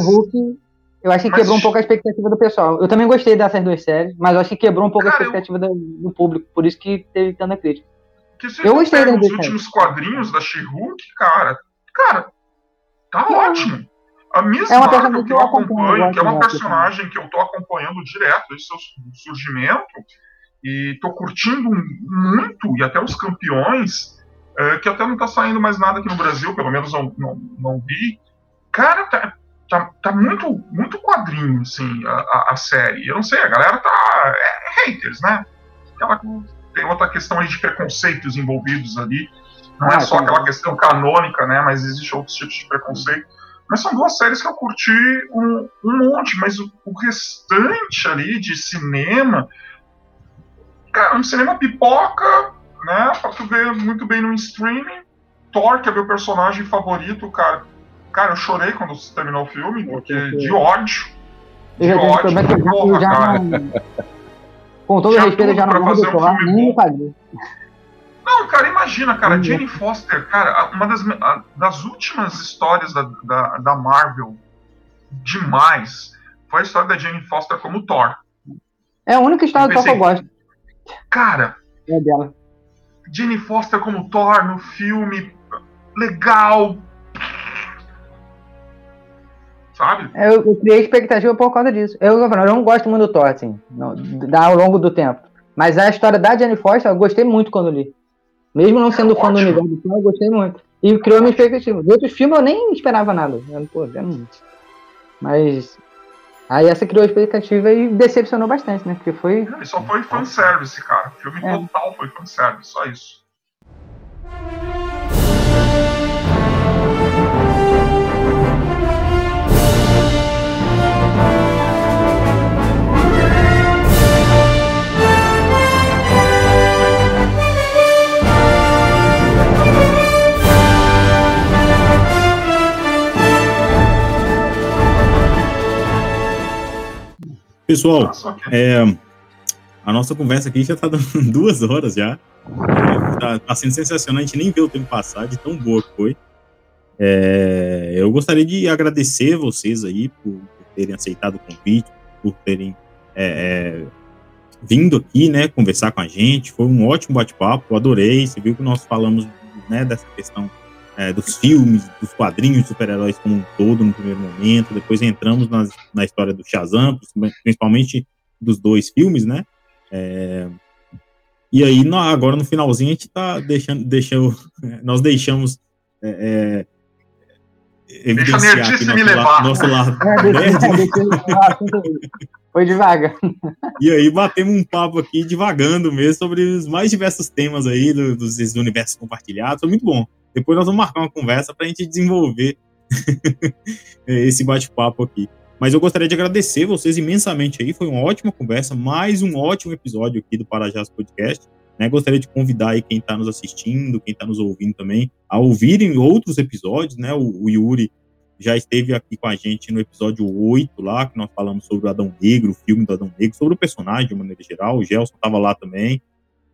Hulk eu acho que mas... quebrou um pouco a expectativa do pessoal. Eu também gostei dessas duas séries, mas eu acho que quebrou um pouco cara, a expectativa eu... do, público, por isso que teve tanta crítica. eu gostei dos últimos quadrinhos da She-Hulk, cara, cara, tá é. ótimo. A Miss é Marvel que eu acompanho, que é uma personagem que eu tô acompanhando direto desde seu surgimento, e tô curtindo muito, e até os campeões, é, que até não tá saindo mais nada aqui no Brasil, pelo menos eu não, não vi. Cara, tá, tá, tá muito, muito quadrinho, assim, a, a, série. Eu não sei, a galera tá. É, é haters, né? Aquela, tem outra questão aí de preconceitos envolvidos ali. Não é ah, é só aquela questão canônica, né? Mas existe outros tipos de preconceito. Mas são duas séries que eu curti um, um monte, mas o, o restante ali de cinema. Cara, um cinema pipoca, né? Pra tu ver muito bem no streaming. Thor, que é meu personagem favorito, cara Cara, eu chorei quando terminou o filme, porque de ódio. De eu ódio, porra, já cara. Não, com todo respeito, já não vou falar nem no Não, cara, imagina, cara, Jane Foster, cara, uma das, das últimas histórias da, da, da, Marvel demais foi a história da Jane Foster como Thor. É a única história do Thor que eu gosto. Cara, é dela. Jane Foster como Thor no filme, legal, sabe? Eu, eu criei expectativa por causa disso. Eu, eu não gosto muito do Thor, assim, não, da, ao longo do tempo. Mas a história da Jenny Foster, eu gostei muito quando li. Mesmo não sendo é fã do universo do Thor, eu gostei muito. E criou minha expectativa. De outros filmes eu nem esperava nada. Eu, pô, eu não... Mas Aí essa criou a expectativa e decepcionou bastante, né? Porque foi. Ele só foi fanservice, cara. O filme é. total foi fanservice, só isso. Pessoal, é, a nossa conversa aqui já está dando [laughs] duas horas já. Está tá sendo sensacional, a gente nem vê o tempo passar, de tão boa que foi. É, eu gostaria de agradecer vocês aí por, por terem aceitado o convite, por terem é, é, vindo aqui, né, conversar com a gente. Foi um ótimo bate-papo, adorei. Você viu que nós falamos né, dessa questão é, dos filmes, dos quadrinhos de super-heróis como um todo no primeiro momento, depois entramos nas, na história do Shazam, principalmente dos dois filmes, né? É, e aí, no, agora no finalzinho, a gente tá deixando, deixando [laughs] nós deixamos é, é evidenciar aqui nosso, lado, [laughs] nosso lado Foi devagar. E aí batemos um papo aqui devagando mesmo sobre os mais diversos temas aí do, dos, do universo compartilhado. Foi muito bom. Depois nós vamos marcar uma conversa para a gente desenvolver [laughs] esse bate-papo aqui. Mas eu gostaria de agradecer vocês imensamente aí. Foi uma ótima conversa, mais um ótimo episódio aqui do Parajás Podcast. Né? Gostaria de convidar aí quem está nos assistindo, quem está nos ouvindo também, a ouvirem outros episódios, né? O, o, Yuri já esteve aqui com a gente no episódio 8 lá, que nós falamos sobre o Adão Negro, o filme do Adão Negro, sobre o personagem de maneira geral. O Gelson estava lá também.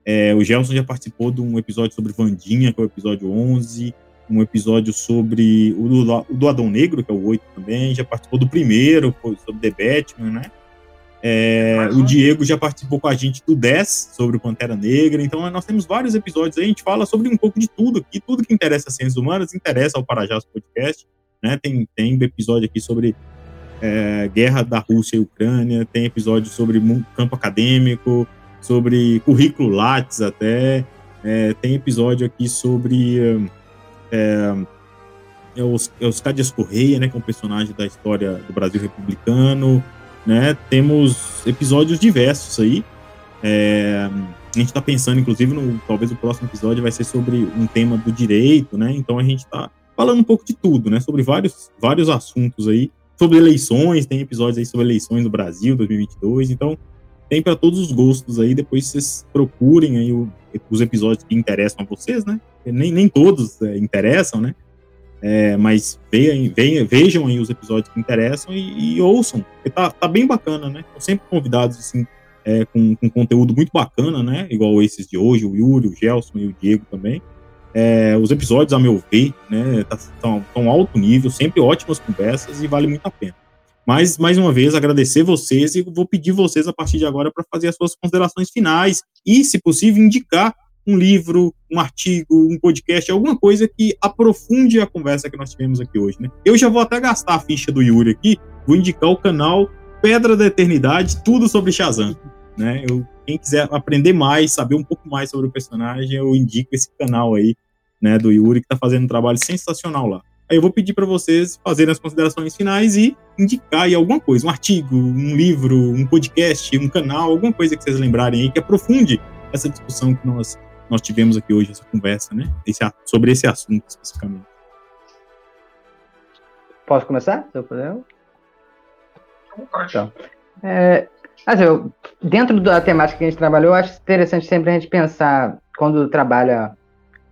É, o Gelson já participou de um episódio sobre Vandinha, que é o episódio 11, um episódio sobre o do, o do Adão Negro, que é o 8 também, já participou do primeiro, sobre The Batman, né? É, o Diego já participou com a gente do 10, sobre o Pantera Negra, então nós temos vários episódios aí, a gente fala sobre um pouco de tudo aqui, tudo que interessa a ciências humanas interessa ao Parajás Podcast, né? Tem, tem episódio aqui sobre é, guerra da Rússia e Ucrânia, tem episódio sobre campo acadêmico, sobre currículo Lattes até. É, tem episódio aqui sobre é, é, os, é os Cádias Correia, né, que é um personagem da história do Brasil republicano. Né? Temos episódios diversos aí. É, a gente está pensando, inclusive, no, talvez o próximo episódio vai ser sobre um tema do direito, né? Então a gente está falando um pouco de tudo, né? Sobre vários, vários assuntos aí. Sobre eleições, tem episódios aí sobre eleições no Brasil 2022. Então, tem para todos os gostos aí. Depois vocês procurem aí o, os episódios que interessam a vocês, né? Nem, nem todos é, interessam, né? É, mas vejam, vejam aí os episódios que interessam e, e ouçam, porque tá, tá bem bacana, né? Estão sempre convidados, assim, é, com, com conteúdo muito bacana, né? Igual esses de hoje, o Yuri, o Gelson e o Diego também. É, os episódios, a meu ver, né, estão tá, alto nível, sempre ótimas conversas e vale muito a pena. Mas, mais uma vez, agradecer vocês e vou pedir vocês, a partir de agora, para fazer as suas considerações finais e, se possível, indicar um livro, um artigo, um podcast, alguma coisa que aprofunde a conversa que nós tivemos aqui hoje, né? Eu já vou até gastar a ficha do Yuri aqui, vou indicar o canal Pedra da Eternidade, tudo sobre Shazam, né? Eu, quem quiser aprender mais, saber um pouco mais sobre o personagem, eu indico esse canal aí, né, do Yuri, que está fazendo um trabalho sensacional lá. Aí eu vou pedir para vocês fazerem as considerações finais e indicar aí alguma coisa, um artigo, um livro, um podcast, um canal, alguma coisa que vocês lembrarem aí que aprofunde essa discussão que nós, nós tivemos aqui hoje, essa conversa, né? Esse, sobre esse assunto especificamente. Posso começar, se eu puder? Então, é, assim, eu, dentro da temática que a gente trabalhou, eu acho interessante sempre a gente pensar, quando trabalha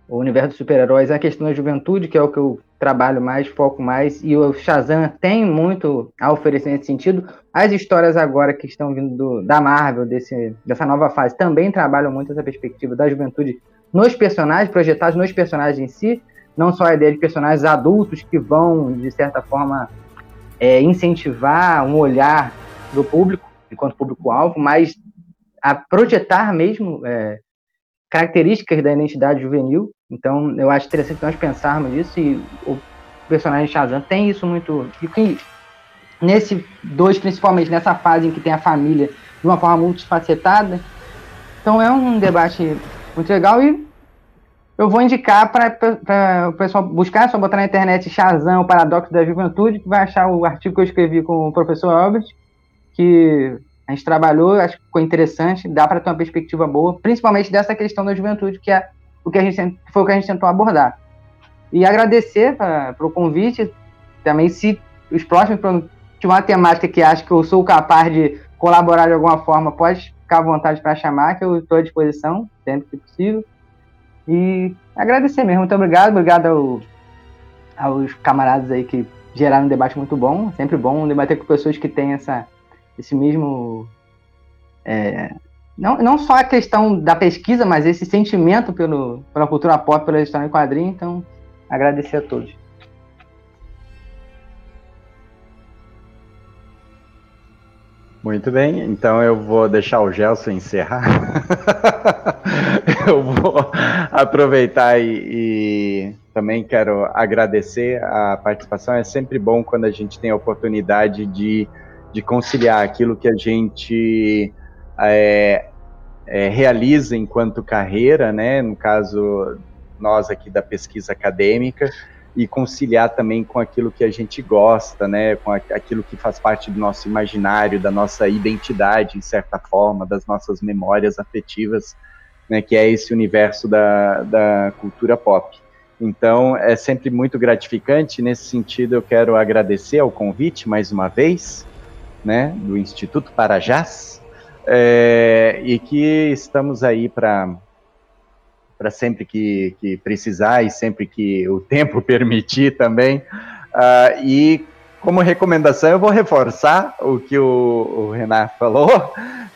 o universo dos super-heróis, a questão da juventude, que é o que eu trabalho mais, foco mais, e o Shazam tem muito a oferecer nesse sentido. As histórias agora que estão vindo do, da Marvel, desse, dessa nova fase, também trabalham muito essa perspectiva da juventude nos personagens, projetados nos personagens em si, não só a ideia de personagens adultos que vão, de certa forma, é, incentivar um olhar do público, enquanto público-alvo, mas a projetar mesmo é, características da identidade juvenil. Então, eu acho interessante nós pensarmos isso e o personagem Shazam tem isso muito. E que nesse dois, principalmente nessa fase em que tem a família de uma forma multifacetada. Então, é um debate muito legal e eu vou indicar para o pessoal buscar, só botar na internet Shazam, o Paradoxo da Juventude, que vai achar o artigo que eu escrevi com o professor Albert. que a gente trabalhou, acho que ficou interessante, dá para ter uma perspectiva boa, principalmente dessa questão da juventude, que é o que a gente foi o que a gente tentou abordar. E agradecer pelo convite, também se os próximos tiver uma temática que acha que eu sou capaz de colaborar de alguma forma, pode ficar à vontade para chamar, que eu estou à disposição, sempre que possível. E agradecer mesmo, muito obrigado, obrigado ao, aos camaradas aí que geraram um debate muito bom, sempre bom debater com pessoas que têm essa esse mesmo. É, não, não só a questão da pesquisa, mas esse sentimento pelo, pela cultura pop, pela história em quadrinho. Então, agradecer a todos. Muito bem, então eu vou deixar o Gelson encerrar. [laughs] eu vou aproveitar e, e, também quero agradecer a participação. É sempre bom quando a gente tem a oportunidade de de conciliar aquilo que a gente é, é, realiza enquanto carreira, né, no caso nós aqui da pesquisa acadêmica, e conciliar também com aquilo que a gente gosta, né, com aquilo que faz parte do nosso imaginário, da nossa identidade, em certa forma, das nossas memórias afetivas, né, que é esse universo da, da cultura pop. Então, é sempre muito gratificante. Nesse sentido, eu quero agradecer ao convite mais uma vez né, do Instituto Parajás, é, e que estamos aí para para sempre que, que, precisar e sempre que o [laughs] tempo permitir também. Uh, e como recomendação, eu vou reforçar o que o, o Renato falou,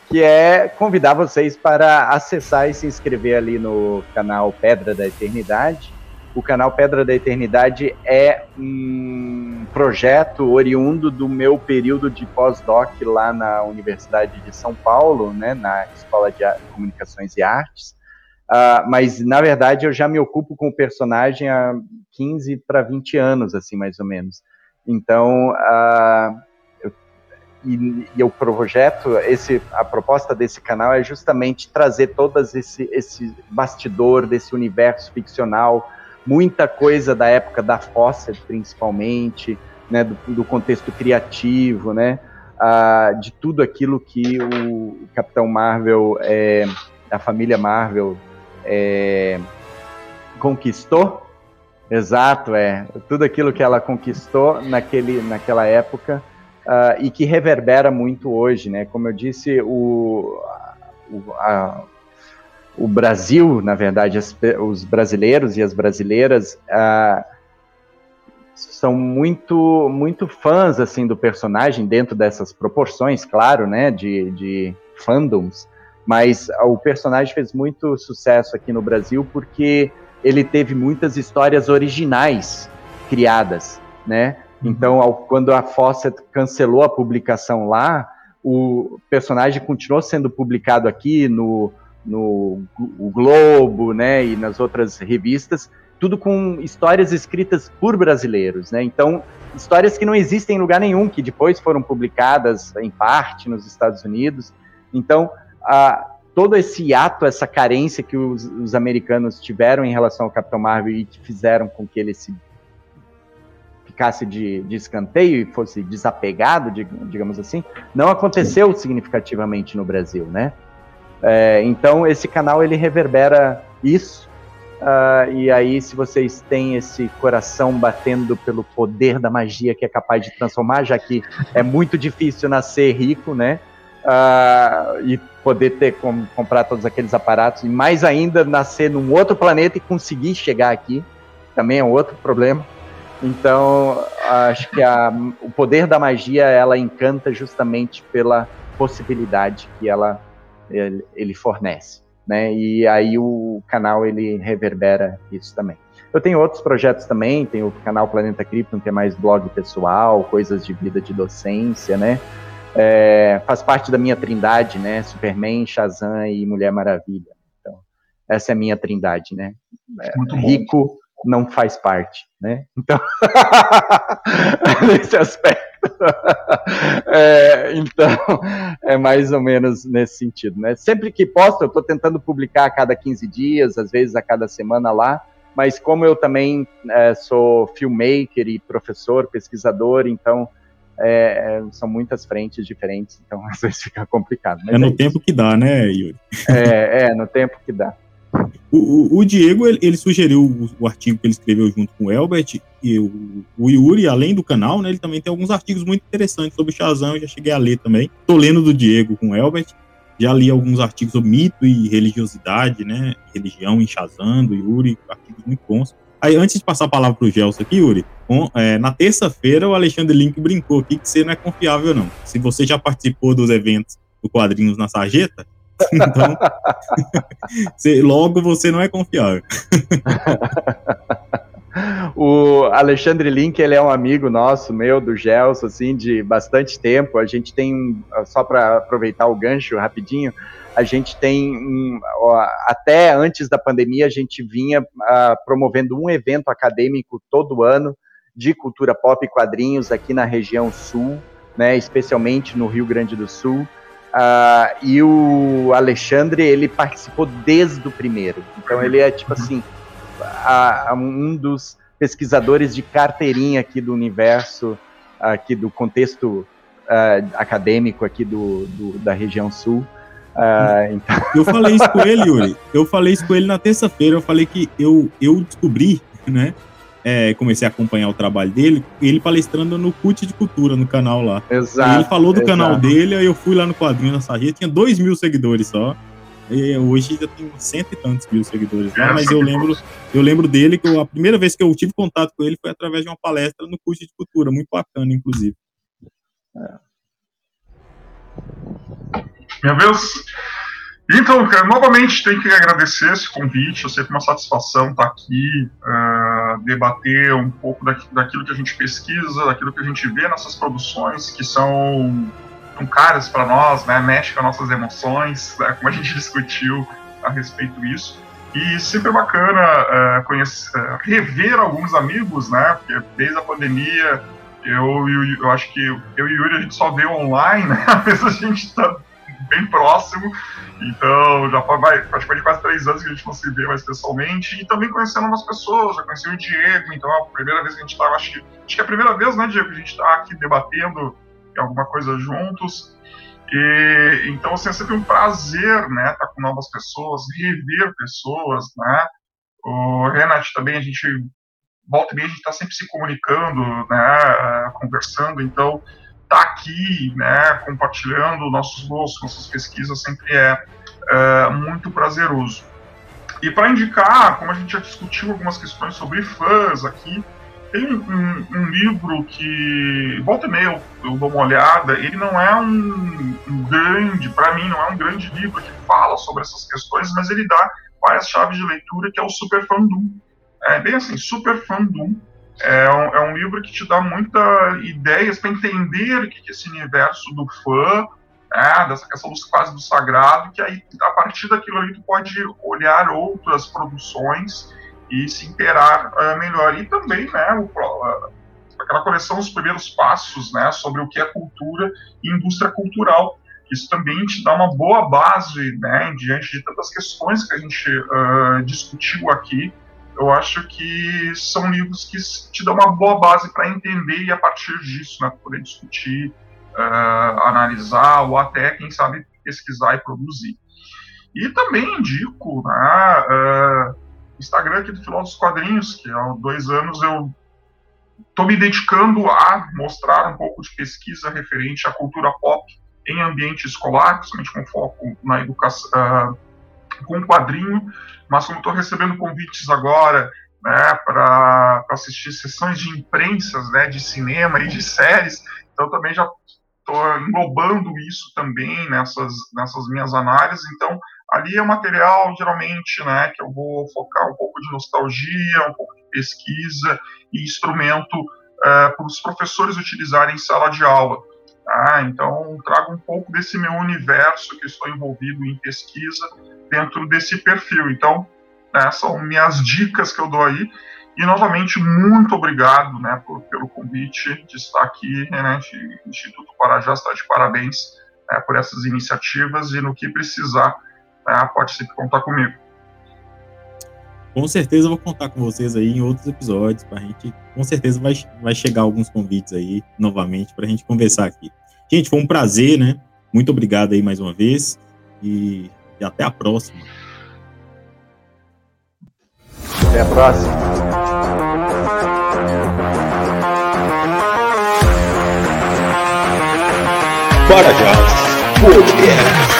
que é convidar vocês para acessar e se inscrever ali no canal Pedra da Eternidade, o canal Pedra da Eternidade é um projeto oriundo do meu período de pós-doc lá na Universidade de São Paulo, né, na Escola de Comunicações e Artes. Uh, mas, na verdade, eu já me ocupo com o personagem há 15 para 20 anos, assim, mais ou menos. Então, uh, eu, e, e, o projeto, esse, a proposta desse canal é justamente trazer todas esse, esse bastidor desse universo ficcional, muita coisa da época da Fawcett, principalmente, né, do, do contexto criativo, né, uh, de tudo aquilo que o Capitão Marvel, é, a família Marvel é, conquistou. Exato, é tudo aquilo que ela conquistou naquele, naquela época e que reverbera muito hoje, né? Como eu disse, o a, o Brasil, na verdade, as, os brasileiros e as brasileiras ah, são muito muito fãs assim do personagem dentro dessas proporções, claro, né, de, de fandoms. Mas o personagem fez muito sucesso aqui no Brasil porque ele teve muitas histórias originais criadas, né? Uhum. Então, ao, quando a Fawcett cancelou a publicação lá, o personagem continuou sendo publicado aqui no no o Globo, né, e nas outras revistas, tudo com histórias escritas por brasileiros, né? Então, histórias que não existem em lugar nenhum, que depois foram publicadas em parte nos Estados Unidos. Então, a, todo esse ato, essa carência que os, os, americanos tiveram em relação ao Capitão Marvel e que fizeram com que ele se ficasse de, de escanteio e fosse desapegado, digamos assim, não aconteceu significativamente no Brasil, né? É, então esse canal ele reverbera isso. Uh, e aí, se vocês têm esse coração batendo pelo poder da magia que é capaz de transformar, já que é muito difícil nascer rico, né? Uh, e poder ter como comprar todos aqueles aparatos, e mais ainda nascer num outro planeta e conseguir chegar aqui, também é um outro problema. Então, acho que a, o poder da magia ela encanta justamente pela possibilidade que ela ele, ele fornece, né? E aí o canal ele reverbera isso também. Eu tenho outros projetos também, tenho o canal Planeta Krypton, que é mais blog pessoal, coisas de vida de docência, né? É, faz parte da minha trindade, né? Superman, Shazam e Mulher Maravilha. Então, essa é a minha trindade, né? É, rico não faz parte, né? Então, [laughs] nesse aspecto. [laughs] é, então, [laughs] é mais ou menos nesse sentido, né? Sempre que posto, eu estou tentando publicar a cada 15 dias, às vezes a cada semana lá, mas como eu também é, sou filmmaker e professor, pesquisador, então é, é, são muitas frentes diferentes, então [laughs] às vezes fica complicado. é no é tempo que dá, né, Yuri? É, é no tempo que dá. O, o, o Diego, ele, ele sugeriu o, o, artigo que ele escreveu junto com o Elbert, e o, o, Yuri, além do canal, né, ele também tem alguns artigos muito interessantes sobre Shazam, eu já cheguei a ler também. Tô lendo do Diego com o Elbert, já li alguns artigos sobre mito e religiosidade, né, religião em Shazam, do Yuri, artigos muito bons. Aí, antes de passar a palavra pro Gelson aqui, Yuri, é, na terça-feira o Alexandre Link brincou aqui que você não é confiável, não. Se você já participou dos eventos do Quadrinhos na Sarjeta, então, [laughs] você, logo você não é confiável. [laughs] o Alexandre Link, ele é um amigo nosso, meu, do Gelson, assim, de bastante tempo. A gente tem, só para aproveitar o gancho rapidinho, a gente tem, um, até antes da pandemia, a gente vinha uh, promovendo um evento acadêmico todo ano de cultura pop e quadrinhos aqui na região sul, né, especialmente no Rio Grande do Sul. Uh, e o Alexandre, ele participou desde o primeiro. Então ele é tipo assim, a, a um dos pesquisadores de carteirinha aqui do universo, aqui do contexto uh, acadêmico aqui do, do, da região sul. Uh, então... [laughs] Eu falei isso com ele, Yuri. Eu falei isso com ele na terça-feira. Eu falei que eu, eu descobri, né? É, comecei a acompanhar o trabalho dele, ele palestrando no CUT de Cultura, no canal lá. Exato. ele falou do exato. canal dele, aí eu fui lá no quadrinho na Sarria, tinha dois mil seguidores só. E hoje já tem cento e tantos mil seguidores lá, mas eu lembro, eu lembro dele que eu, a primeira vez que eu tive contato com ele foi através de uma palestra no CUT de Cultura, muito bacana, inclusive. É. Minha vez? Então, cara, novamente tenho que agradecer esse convite, é sempre uma satisfação estar aqui, uh, debater um pouco daquilo que a gente pesquisa, daquilo que a gente vê nessas produções, que são, são caras para nós, né, mexe com as nossas emoções, né, como a gente [laughs] discutiu a respeito disso. E sempre é bacana uh, conhecer, uh, rever alguns amigos, né, porque desde a pandemia eu, eu, eu acho que eu e o Yuri a gente só vê online, [laughs] né, às a gente está bem próximo. Então, já vai praticamente quase três anos que a gente não se vê mais pessoalmente. E também conhecendo umas pessoas, já conheci o Diego, então é a primeira vez que a gente estava, acho que, acho que é a primeira vez, né, Diego, que a gente está aqui debatendo alguma coisa juntos. E, então, assim, é sempre um prazer, né, estar tá com novas pessoas, rever pessoas, né. O Renato também, a gente volta e meia, a gente está sempre se comunicando, né, conversando, então estar tá aqui, né, compartilhando nossos gostos, nossas pesquisas sempre é, é muito prazeroso. E para indicar, como a gente já discutiu algumas questões sobre fãs aqui, tem um, um, livro que, volta e meia eu, eu, dou uma olhada, ele não é um, um grande, para mim, não é um grande livro que fala sobre essas questões, mas ele dá várias chaves de leitura, que é o Super Fandom. É bem assim, Super Fandom, é um, é um livro que te dá muitas ideias para entender o que é esse universo do fã, né, dessa questão dos quase do sagrado, que aí a partir daquilo ali tu pode olhar outras produções e se interar uh, melhor. E também, né, o, aquela coleção Os Primeiros Passos, né, sobre o que é cultura e indústria cultural. Isso também te dá uma boa base, né, diante de tantas questões que a gente uh, discutiu aqui, eu acho que são livros que te dão uma boa base para entender e a partir disso, né, poder discutir, uh, analisar ou até, quem sabe, pesquisar e produzir. E também indico né, uh, Instagram aqui do Filó dos Quadrinhos, que há dois anos eu estou me dedicando a mostrar um pouco de pesquisa referente à cultura pop em ambiente escolar, principalmente com foco na educação, uh, com quadrinho, mas como estou recebendo convites agora né, para assistir sessões de imprensas né, de cinema e de séries, então também já estou englobando isso também nessas, nessas minhas análises, então ali é um material geralmente né, que eu vou focar um pouco de nostalgia, um pouco de pesquisa e instrumento é, para os professores utilizarem em sala de aula. Tá? Então, trago um pouco desse meu universo que estou envolvido em pesquisa dentro desse perfil. Então, né, são minhas dicas que eu dou aí. E, novamente, muito obrigado né, por, pelo convite de estar aqui. Né, o Instituto Parajá está de parabéns né, por essas iniciativas e no que precisar, né, pode sempre contar comigo. Com certeza vou contar com vocês aí em outros episódios, pra gente, com certeza vai, vai chegar alguns convites aí, novamente, pra gente conversar aqui. Gente, foi um prazer, né? Muito obrigado aí mais uma vez e, e até a próxima. Até a próxima. Bora, já. Podcast.